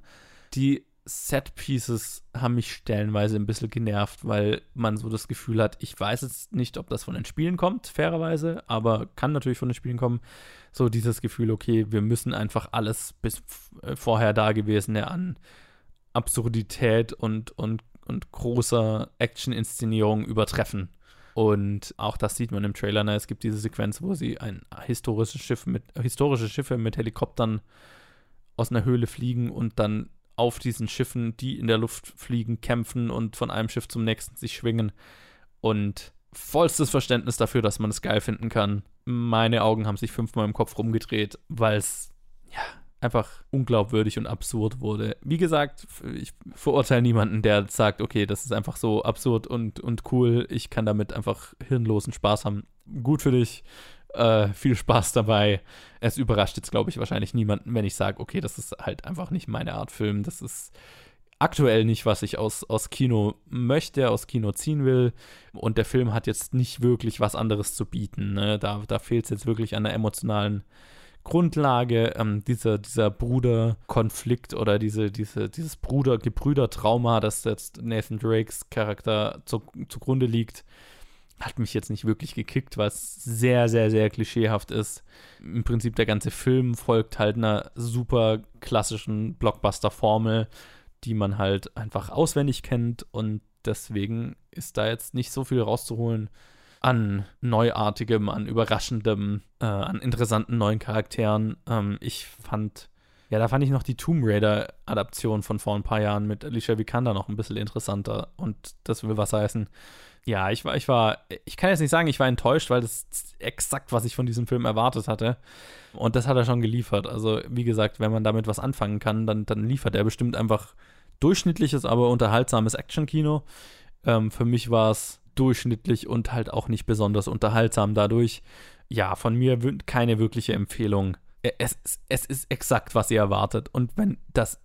Die Set-Pieces haben mich stellenweise ein bisschen genervt, weil man so das Gefühl hat, ich weiß jetzt nicht, ob das von den Spielen kommt, fairerweise, aber kann natürlich von den Spielen kommen. So dieses Gefühl, okay, wir müssen einfach alles bis äh, vorher Dagewesene an Absurdität und, und, und großer Action-Inszenierung übertreffen. Und auch das sieht man im Trailer. Ne? Es gibt diese Sequenz, wo sie ein historisches Schiff mit, historische Schiffe mit Helikoptern aus einer Höhle fliegen und dann auf diesen Schiffen, die in der Luft fliegen, kämpfen und von einem Schiff zum nächsten sich schwingen. Und vollstes Verständnis dafür, dass man es geil finden kann. Meine Augen haben sich fünfmal im Kopf rumgedreht, weil es ja einfach unglaubwürdig und absurd wurde. Wie gesagt, ich verurteile niemanden, der sagt, okay, das ist einfach so absurd und, und cool. Ich kann damit einfach hirnlosen Spaß haben. Gut für dich. Äh, viel Spaß dabei. Es überrascht jetzt, glaube ich, wahrscheinlich niemanden, wenn ich sage, okay, das ist halt einfach nicht meine Art Film. Das ist aktuell nicht, was ich aus, aus Kino möchte, aus Kino ziehen will. Und der Film hat jetzt nicht wirklich was anderes zu bieten. Ne? Da, da fehlt es jetzt wirklich an der emotionalen Grundlage. Ähm, dieser, dieser Bruderkonflikt oder diese, diese, dieses Bruder-Gebrüder-Trauma, das jetzt Nathan Drakes Charakter zu, zugrunde liegt, hat mich jetzt nicht wirklich gekickt, was sehr, sehr, sehr klischeehaft ist. Im Prinzip der ganze Film folgt halt einer super klassischen Blockbuster-Formel, die man halt einfach auswendig kennt und deswegen ist da jetzt nicht so viel rauszuholen an Neuartigem, an Überraschendem, äh, an interessanten neuen Charakteren. Ähm, ich fand Ja, da fand ich noch die Tomb Raider-Adaption von vor ein paar Jahren mit Alicia Vikander noch ein bisschen interessanter. Und das will was heißen. Ja, ich war, ich war, ich kann jetzt nicht sagen, ich war enttäuscht, weil das ist exakt, was ich von diesem Film erwartet hatte. Und das hat er schon geliefert. Also, wie gesagt, wenn man damit was anfangen kann, dann, dann liefert er bestimmt einfach durchschnittliches, aber unterhaltsames Actionkino. Ähm, für mich war es durchschnittlich und halt auch nicht besonders unterhaltsam dadurch. Ja, von mir keine wirkliche Empfehlung. Es, es ist exakt, was ihr erwartet. Und wenn das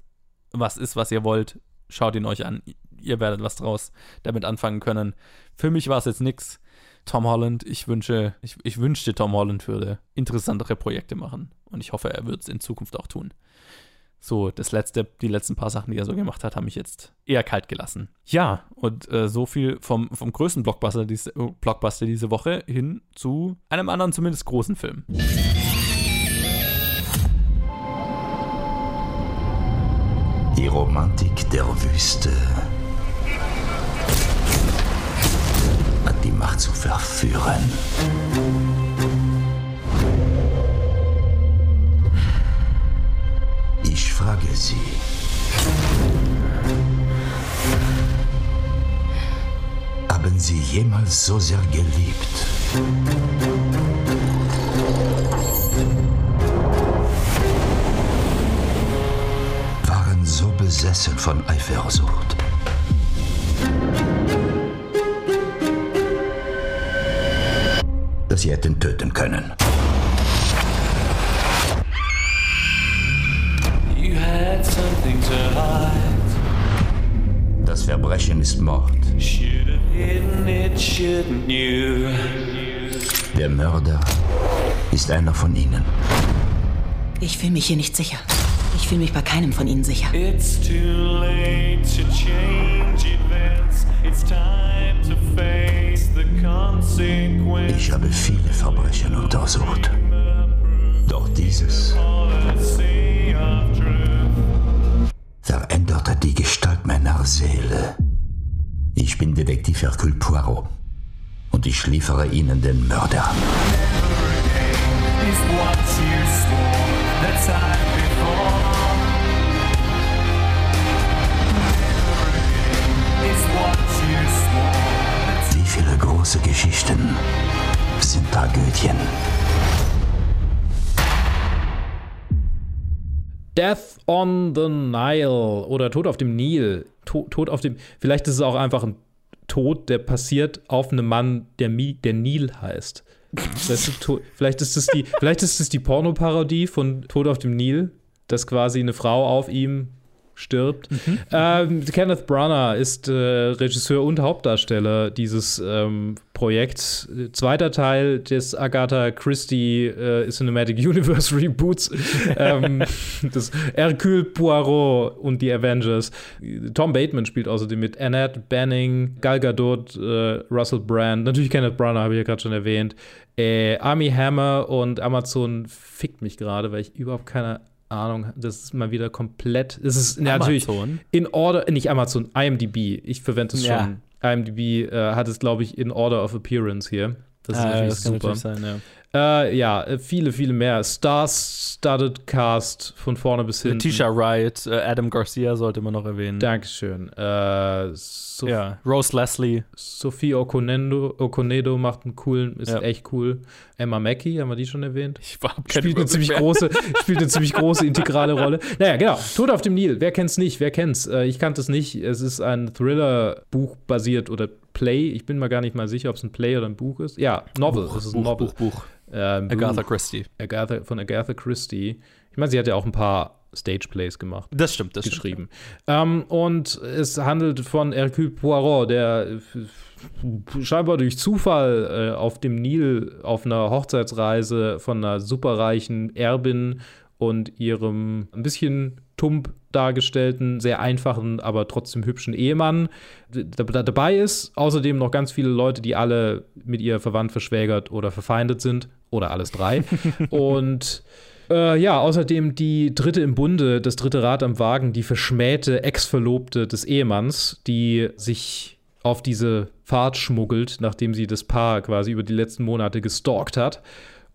was ist, was ihr wollt, schaut ihn euch an. Ihr werdet was draus damit anfangen können. Für mich war es jetzt nichts. Tom Holland, ich wünsche, ich, ich wünschte, Tom Holland würde interessantere Projekte machen. Und ich hoffe, er wird es in Zukunft auch tun. So, das letzte, die letzten paar Sachen, die er so gemacht hat, haben mich jetzt eher kalt gelassen. Ja, und äh, so viel vom, vom größten Blockbuster diese, Blockbuster diese Woche hin zu einem anderen, zumindest großen Film. Romantik der Wüste hat die Macht zu verführen. Ich frage Sie. Haben Sie jemals so sehr geliebt? Besessen von Eifersucht? Dass Sie hätten töten können. Das Verbrechen ist Mord. Der Mörder ist einer von Ihnen. Ich fühle mich hier nicht sicher. Ich fühle mich bei keinem von Ihnen sicher. Ich habe viele Verbrechen untersucht. Doch dieses veränderte die Gestalt meiner Seele. Ich bin Detektiv Hercule Poirot und ich liefere Ihnen den Mörder. Wie große Geschichten sind Tragödien? Death on the Nile oder Tod auf dem Nil. Tod, Tod auf dem. Vielleicht ist es auch einfach ein Tod, der passiert auf einem Mann, der, Mi, der Nil heißt. Vielleicht ist es die, vielleicht ist es die Pornoparodie von Tod auf dem Nil, dass quasi eine Frau auf ihm stirbt. Mhm. Ähm, Kenneth Branagh ist äh, Regisseur und Hauptdarsteller dieses ähm, Projekts. Zweiter Teil des Agatha Christie äh, Cinematic Universe Reboots. ähm, das Hercule Poirot und die Avengers. Tom Bateman spielt außerdem mit Annette Banning, Gal Gadot, äh, Russell Brand, natürlich Kenneth Branagh, habe ich ja gerade schon erwähnt. Äh, Army Hammer und Amazon fickt mich gerade, weil ich überhaupt keine Ahnung, das ist mal wieder komplett. Es ist ja, natürlich in Order, nicht Amazon, IMDb. Ich verwende es ja. schon. IMDb äh, hat es, glaube ich, in Order of Appearance hier. Das ist ah, natürlich das super. Natürlich sein, ja. Äh, ja, viele, viele mehr. Star-studded Cast von vorne bis hinten. Letitia Wright, äh, Adam Garcia sollte man noch erwähnen. Dankeschön. Äh, Sof ja, Rose Leslie. Sophie Okonedo, Okonedo macht einen coolen, ist ja. echt cool. Emma Mackey, haben wir die schon erwähnt? Ich war spielt eine ziemlich große, spielt eine ziemlich große integrale Rolle. Naja, genau. Tod auf dem Nil. Wer kennt's nicht? Wer kennt's? Äh, ich kannte es nicht. Es ist ein Thriller-Buch basiert oder Play. Ich bin mir gar nicht mal sicher, ob es ein Play oder ein Buch ist. Ja, Novel. Buch, es ist ein Buch, Novel. Buch, Buch. Ähm, Agatha. Christie. Agatha, von Agatha Christie. Ich meine, sie hat ja auch ein paar Stage-Plays gemacht. Das stimmt, das geschrieben. Stimmt, ja. ähm, und es handelt von Hercule Poirot, der scheinbar durch Zufall äh, auf dem Nil auf einer Hochzeitsreise von einer superreichen Erbin und ihrem ein bisschen tump dargestellten, sehr einfachen, aber trotzdem hübschen Ehemann dabei ist. Außerdem noch ganz viele Leute, die alle mit ihr verwandt, verschwägert oder verfeindet sind. Oder alles drei. und äh, ja, außerdem die dritte im Bunde, das dritte Rad am Wagen, die verschmähte Ex-Verlobte des Ehemanns, die sich auf diese Fahrt schmuggelt, nachdem sie das Paar quasi über die letzten Monate gestalkt hat.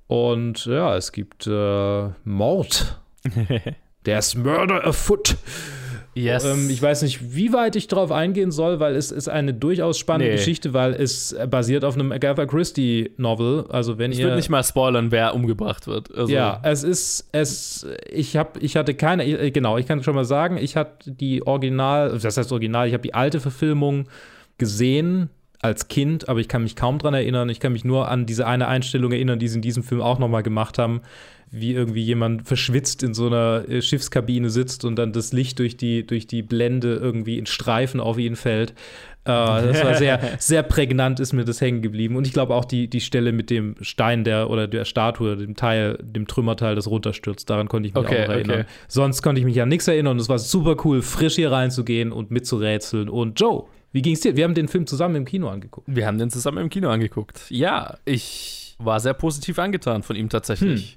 Und ja, es gibt äh, Mord There's murder afoot. Yes. Ähm, ich weiß nicht, wie weit ich darauf eingehen soll, weil es ist eine durchaus spannende Nee. Geschichte, weil es basiert auf einem Agatha Christie Novel. Also wenn Ich ihr würde nicht mal spoilern, wer umgebracht wird. Also, ja, es ist es. Ich habe, ich hatte keine. äh, Genau, ich kann schon mal sagen, ich hatte die Original, das heißt Original. Ich habe die alte Verfilmung gesehen als Kind, aber ich kann mich kaum dran erinnern. Ich kann mich nur an diese eine Einstellung erinnern, die sie in diesem Film auch noch mal gemacht haben, wie irgendwie jemand verschwitzt in so einer äh, Schiffskabine sitzt und dann das Licht durch die durch die Blende irgendwie in Streifen auf ihn fällt. Äh, das war sehr sehr prägnant, ist mir das hängen geblieben. Und ich glaube auch die die Stelle mit dem Stein der oder der Statue, dem Teil, dem Trümmerteil, das runterstürzt. Daran konnte ich mich Okay, auch noch erinnern. okay. Sonst konnte ich mich an nichts erinnern. Und es war super cool, frisch hier reinzugehen und mitzurätseln. Und Joe, wie ging's dir? Wir haben den Film zusammen im Kino angeguckt. Wir haben den zusammen im Kino angeguckt. Ja, ich war sehr positiv angetan von ihm tatsächlich.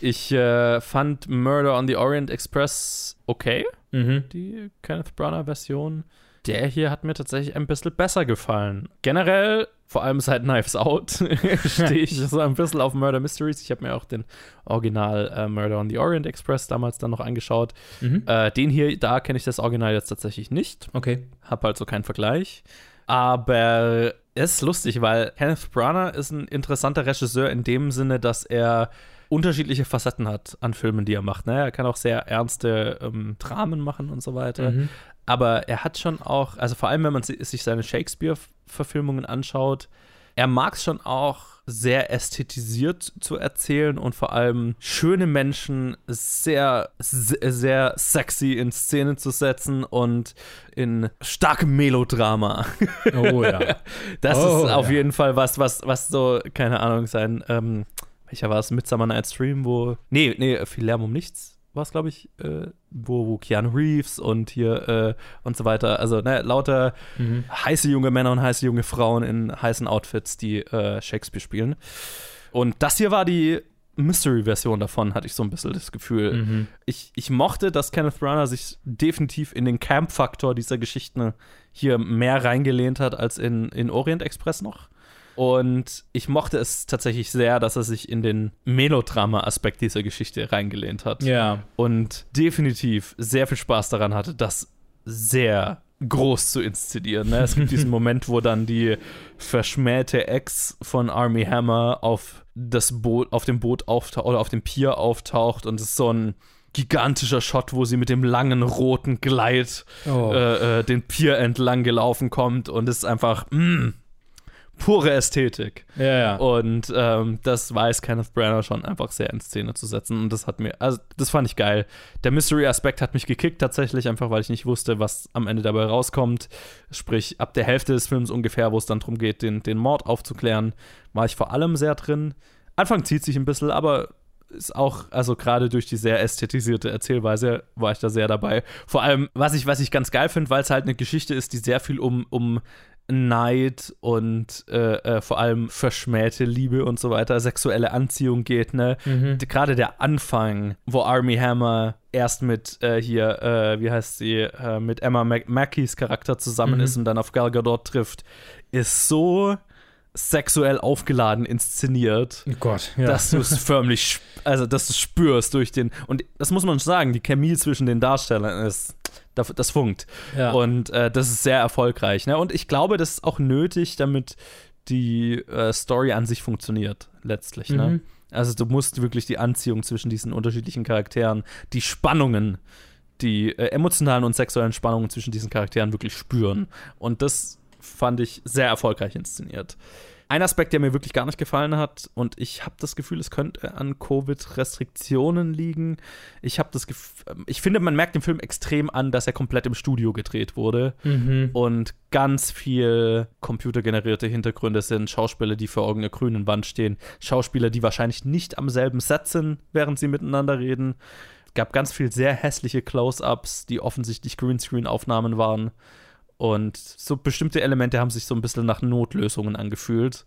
Ich äh, fand Murder on the Orient Express okay, Mhm. die Kenneth Branagh-Version. Der hier hat mir tatsächlich ein bisschen besser gefallen. Generell, vor allem seit Knives Out, stehe ich so ein bisschen auf Murder Mysteries. Ich habe mir auch den Original äh, Murder on the Orient Express damals dann noch angeschaut. Mhm. Äh, den hier, da kenne ich das Original jetzt tatsächlich nicht. Okay. Hab halt so keinen Vergleich. Aber es ist lustig, weil Kenneth Branagh ist ein interessanter Regisseur in dem Sinne, dass er unterschiedliche Facetten hat an Filmen, die er macht. Ne? Er kann auch sehr ernste ähm, Dramen machen und so weiter. Mhm. Aber er hat schon auch, also vor allem, wenn man si- sich seine Shakespeare-Verfilmungen anschaut, er mag es schon auch sehr ästhetisiert zu erzählen und vor allem schöne Menschen sehr, se- sehr sexy in Szene zu setzen und in starkem Melodrama. Oh ja. Das Oh ist auf ja. jeden Fall was, was, was so, keine Ahnung, sein, ähm, welcher war es? Midsummer Night's Dream, wo, nee, nee, viel Lärm um nichts war es, glaube ich, äh, wo, wo Keanu Reeves und hier äh, und so weiter, also ne, lauter Mhm. heiße junge Männer und heiße junge Frauen in heißen Outfits, die äh, Shakespeare spielen. Und das hier war die Mystery-Version davon, hatte ich so ein bisschen das Gefühl. Mhm. Ich, ich mochte, dass Kenneth Branagh sich definitiv in den Camp-Faktor dieser Geschichten hier mehr reingelehnt hat als in, in Orient Express noch. Und ich mochte es tatsächlich sehr, dass er sich in den Melodrama-Aspekt dieser Geschichte reingelehnt hat. Ja. Und definitiv sehr viel Spaß daran hatte, das sehr groß zu inszenieren. Ne? Es gibt diesen Moment, wo dann die verschmähte Ex von Army Hammer auf das Boot, auf dem Boot auftaucht oder auf dem Pier auftaucht und es ist so ein gigantischer Shot, wo sie mit dem langen roten Gleit Oh. äh, äh, den Pier entlang gelaufen kommt und es ist einfach mh, pure Ästhetik. Ja, ja. Und ähm, das weiß Kenneth Branagh schon einfach sehr in Szene zu setzen. Und das hat mir, also das fand ich geil. Der Mystery-Aspekt hat mich gekickt tatsächlich, einfach weil ich nicht wusste, was am Ende dabei rauskommt. Sprich, ab der Hälfte des Films ungefähr, wo es dann darum geht, den, den Mord aufzuklären, war ich vor allem sehr drin. Anfang zieht sich ein bisschen, aber ist auch, also gerade durch die sehr ästhetisierte Erzählweise war ich da sehr dabei. Vor allem, was ich, was ich ganz geil finde, weil es halt eine Geschichte ist, die sehr viel um, um Neid und äh, äh, vor allem verschmähte Liebe und so weiter, sexuelle Anziehung geht, ne? Mhm. Gerade der Anfang, wo Army Hammer erst mit äh, hier, äh, wie heißt sie, äh, mit Emma Mac Mackeys Charakter zusammen Mhm. ist und dann auf Gal Gadot trifft, ist so sexuell aufgeladen inszeniert, Oh Gott, ja. dass du es förmlich, also dass du spürst durch den, und das muss man sagen, die Chemie zwischen den Darstellern ist, das, das funkt. Ja. Und äh, das ist sehr erfolgreich. Ne? Und ich glaube, das ist auch nötig, damit die äh, Story an sich funktioniert, letztlich. Ne? Mhm. Also du musst wirklich die Anziehung zwischen diesen unterschiedlichen Charakteren, die Spannungen, die äh, emotionalen und sexuellen Spannungen zwischen diesen Charakteren wirklich spüren. Und das fand ich sehr erfolgreich inszeniert. Ein Aspekt, der mir wirklich gar nicht gefallen hat, und ich habe das Gefühl, es könnte an Covid-Restriktionen liegen. Ich habe das Gefühl, ich finde, man merkt dem Film extrem an, dass er komplett im Studio gedreht wurde Mhm. und ganz viel computergenerierte Hintergründe sind, Schauspieler, die vor irgendeiner grünen Wand stehen, Schauspieler, die wahrscheinlich nicht am selben Set sind, während sie miteinander reden. Es gab ganz viel sehr hässliche Close-ups, die offensichtlich Greenscreen-Aufnahmen waren. Und so bestimmte Elemente haben sich so ein bisschen nach Notlösungen angefühlt.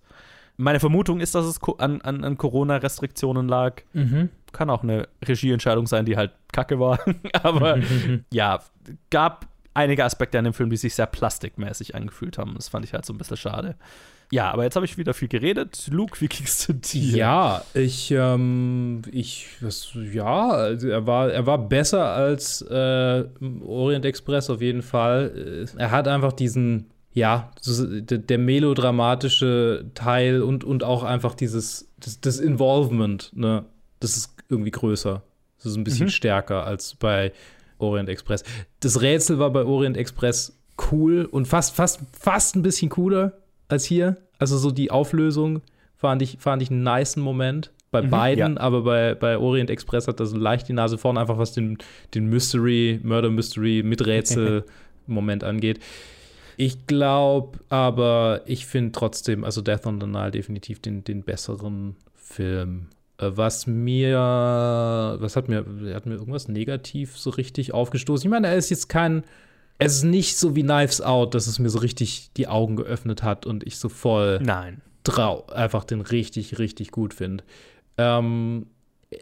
Meine Vermutung ist, dass es an, an, an Corona-Restriktionen lag. Mhm. Kann auch eine Regieentscheidung sein, die halt kacke war. Aber ja, gab einige Aspekte an dem Film, die sich sehr plastikmäßig angefühlt haben. Das fand ich halt so ein bisschen schade. Ja, aber jetzt habe ich wieder viel geredet. Luke, wie ging's zu dir? Ja, ich, ähm, ich, das, ja, also er war, er war besser als äh, Orient Express auf jeden Fall. Er hat einfach diesen, ja, der, der melodramatische Teil und, und auch einfach dieses, das, das Involvement, ne, das ist irgendwie größer. Das ist ein bisschen mhm. stärker als bei Orient Express. Das Rätsel war bei Orient Express cool und fast, fast, fast ein bisschen cooler als hier. Also so die Auflösung fand ich, fand ich einen niceen Moment. Bei mhm, beiden, ja. aber bei, bei Orient Express hat das leicht die Nase vorn, einfach was den, den Mystery, Murder Mystery mit Rätsel-Moment angeht. Ich glaube, aber ich finde trotzdem, also Death on the Nile definitiv den, den besseren Film. Äh, was mir, was hat mir, hat mir irgendwas negativ so richtig aufgestoßen? Ich meine, er ist jetzt kein es ist nicht so wie Knives Out, dass es mir so richtig die Augen geöffnet hat und ich so voll Nein. trau einfach den richtig, richtig gut finde. Ähm,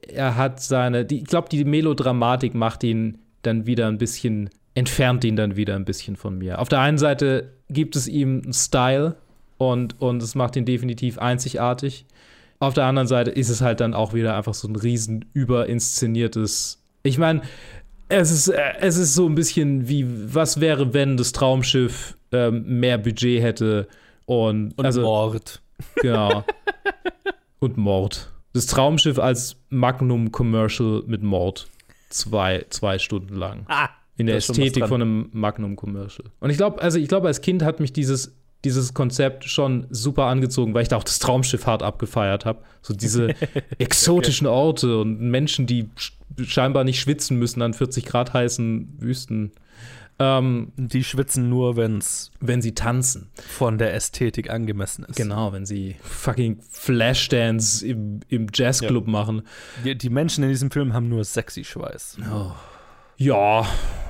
er hat seine, die, ich glaube, die Melodramatik macht ihn dann wieder ein bisschen, entfernt ihn dann wieder ein bisschen von mir. Auf der einen Seite gibt es ihm einen Style und, und es macht ihn definitiv einzigartig. Auf der anderen Seite ist es halt dann auch wieder einfach so ein riesen überinszeniertes. Ich meine, es ist, äh, es ist so ein bisschen wie, was wäre, wenn das Traumschiff ähm, mehr Budget hätte und, und also, Mord. Genau. und Mord. Das Traumschiff als Magnum-Commercial mit Mord. Zwei, zwei Stunden lang. Ah, in der Ästhetik von einem Magnum-Commercial. Und ich glaube, also ich glaube, als Kind hat mich dieses dieses Konzept schon super angezogen, weil ich da auch das Traumschiff hart abgefeiert habe. So diese exotischen Orte und Menschen, die scheinbar nicht schwitzen müssen an 40 Grad heißen Wüsten. Ähm, die schwitzen nur, wenn's wenn sie tanzen. Von der Ästhetik angemessen ist. Genau, wenn sie fucking Flashdance im, im Jazzclub ja. machen. Die, die, Menschen in diesem Film haben nur sexy Schweiß. Oh. Ja,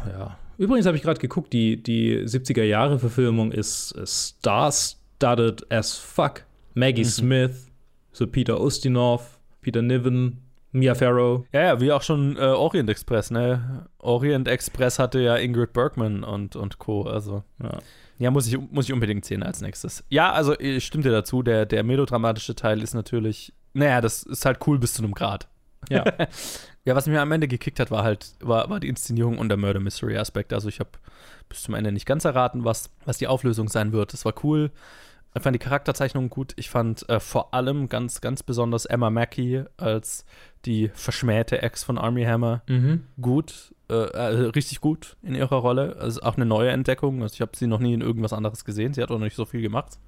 ja. Übrigens habe ich gerade geguckt, die, die 70er-Jahre-Verfilmung ist, star-studded as fuck. Maggie mhm. Smith, so Peter Ustinov, Peter Niven, Mia Farrow. Ja, ja, wie auch schon äh, Orient Express, ne? Orient Express hatte ja Ingrid Bergman und, und Co. Also, ja. Ja, muss ich, muss ich unbedingt sehen als nächstes. Ja, also stimmt dir dazu, der, der melodramatische Teil ist natürlich, naja, das ist halt cool bis zu einem Grad. Ja. Ja, was mir am Ende gekickt hat, war halt, war, war die Inszenierung und der Murder Mystery Aspekt. Also ich habe bis zum Ende nicht ganz erraten, was, was die Auflösung sein wird. Es war cool. Ich fand die Charakterzeichnung gut. Ich fand äh, vor allem ganz, ganz besonders Emma Mackey als die verschmähte Ex von Army Hammer mhm. gut. Äh, äh, richtig gut in ihrer Rolle. Also auch eine neue Entdeckung. Also ich habe sie noch nie in irgendwas anderes gesehen. Sie hat auch noch nicht so viel gemacht.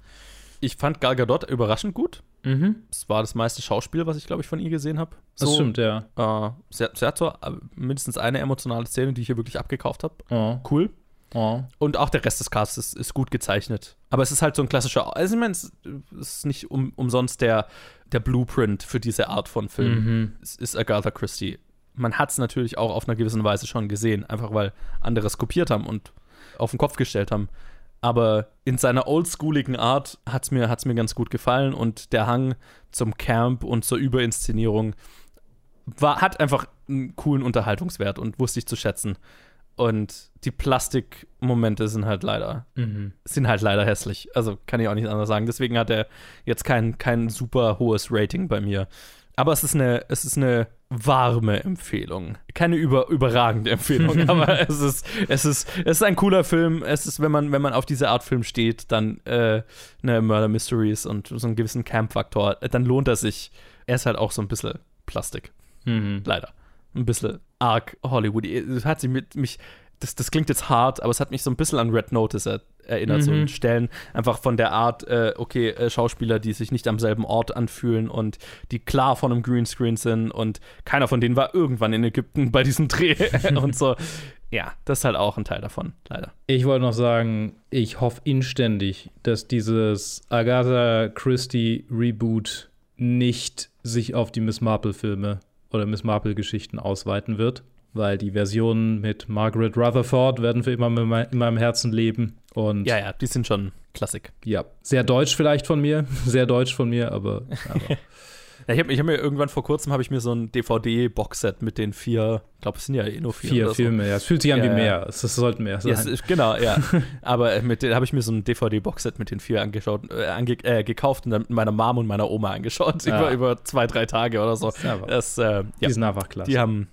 Ich fand Gal Gadot überraschend gut. Mhm. Das war das meiste Schauspiel, was ich, glaube ich, von ihr gesehen habe. So, das stimmt, ja. Äh, sie, sie, hat so äh, mindestens eine emotionale Szene, die ich hier wirklich abgekauft habe. Oh. Cool. Oh. Und auch der Rest des Casts ist, ist, gut gezeichnet. Aber es ist halt so ein klassischer, also ich meine, es ist nicht um, umsonst der, der Blueprint für diese Art von Film. Mhm. Es ist Agatha Christie. Man hat es natürlich auch auf einer gewissen Weise schon gesehen, einfach weil andere es kopiert haben und auf den Kopf gestellt haben aber in seiner oldschooligen Art hat es mir, hat's mir ganz gut gefallen und der Hang zum Camp und zur Überinszenierung war, hat einfach einen coolen Unterhaltungswert und wusste ich zu schätzen. Und die Plastikmomente sind halt leider, mhm. sind halt leider hässlich. Also kann ich auch nicht anders sagen. Deswegen hat er jetzt kein, kein super hohes Rating bei mir. Aber es ist eine, es ist eine warme Empfehlung. Keine über, überragende Empfehlung, aber es ist, es, ist, es ist ein cooler Film. Es ist, wenn man, wenn man auf diese Art Film steht, dann äh, eine Murder Mysteries und so einen gewissen Camp-Faktor, dann lohnt er sich. Er ist halt auch so ein bisschen Plastik. Mhm. Leider. Ein bisschen arg Hollywood. Es hat sich mit mich das, das klingt jetzt hart, aber es hat mich so ein bisschen an Red Notice er, erinnert, mhm. so Stellen. Einfach von der Art, äh, okay, äh, Schauspieler, die sich nicht am selben Ort anfühlen und die klar von einem Greenscreen sind und keiner von denen war irgendwann in Ägypten bei diesem Dreh und so. Ja, das ist halt auch ein Teil davon, leider. Ich wollte noch sagen, ich hoffe inständig, dass dieses Agatha Christie Reboot nicht sich auf die Miss Marple-Filme oder Miss Marple-Geschichten ausweiten wird weil die Versionen mit Margaret Rutherford werden für immer in meinem Herzen leben. Und ja, ja, die sind schon Klassik. Ja, sehr deutsch vielleicht von mir, sehr deutsch von mir, aber, aber Ja, ich habe hab mir irgendwann vor kurzem habe ich mir so ein DVD-Boxset mit den vier, ich glaube, es sind ja eh nur vier. Vier Filme, so. ja. Es fühlt sich an Ja, wie mehr. Es, es sollten mehr sein. Ja, es genau, ja. Aber mit den habe ich mir so ein DVD-Boxset mit den vier angeschaut, äh, ange, äh, gekauft und dann mit meiner Mom und meiner Oma angeschaut. Über, über zwei, drei Tage oder so. Das, äh. Die sind einfach klasse. Die haben,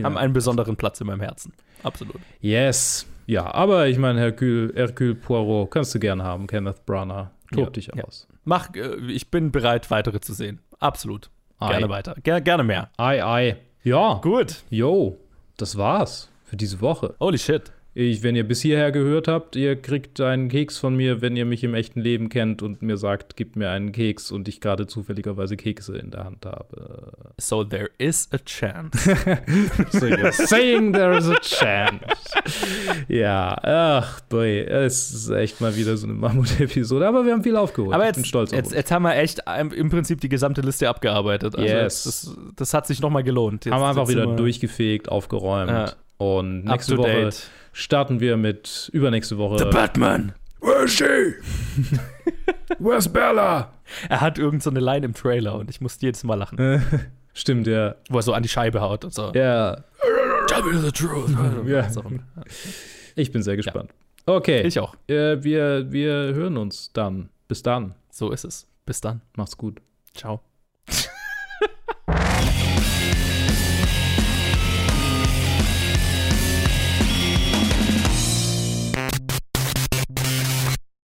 ja, haben einen besonderen Platz in meinem Herzen. Absolut. Yes. Ja, aber ich meine, Hercule, Hercule Poirot kannst du gern haben, Kenneth Branagh. Tob Ja, dich aus. Mach, äh, ich bin bereit, weitere zu sehen. Absolut. Ei. Gerne weiter. Ger gerne mehr. Ei, ei. Ja. Gut. Jo, das war's für diese Woche. Holy shit. Ich, wenn ihr bis hierher gehört habt, ihr kriegt einen Keks von mir, wenn ihr mich im echten Leben kennt und mir sagt, gib mir einen Keks und ich gerade zufälligerweise Kekse in der Hand habe. So there is a chance. so you're saying there is a chance. ja, ach boy, es ist echt mal wieder so eine Mammut-Episode, aber wir haben viel aufgeholt. Aber ich jetzt, bin stolz auf jetzt, jetzt haben wir echt im Prinzip die gesamte Liste abgearbeitet. Also Yes. das, das hat sich nochmal gelohnt. Jetzt, haben wir einfach wieder durchgefegt, aufgeräumt. Ja. Und nächste Woche date. Starten wir mit übernächste Woche. The Batman. Where is she? Where's Bella? Er hat irgend so eine Line im Trailer und ich musste jedes Mal lachen. Stimmt, ja. Wo er so an die Scheibe haut und so. Ja. Tell me the truth. Ja. So. Ich bin sehr gespannt. Okay. Ich auch. Äh, wir, wir hören uns dann. Bis dann. So ist es. Bis dann. Macht's gut. Ciao.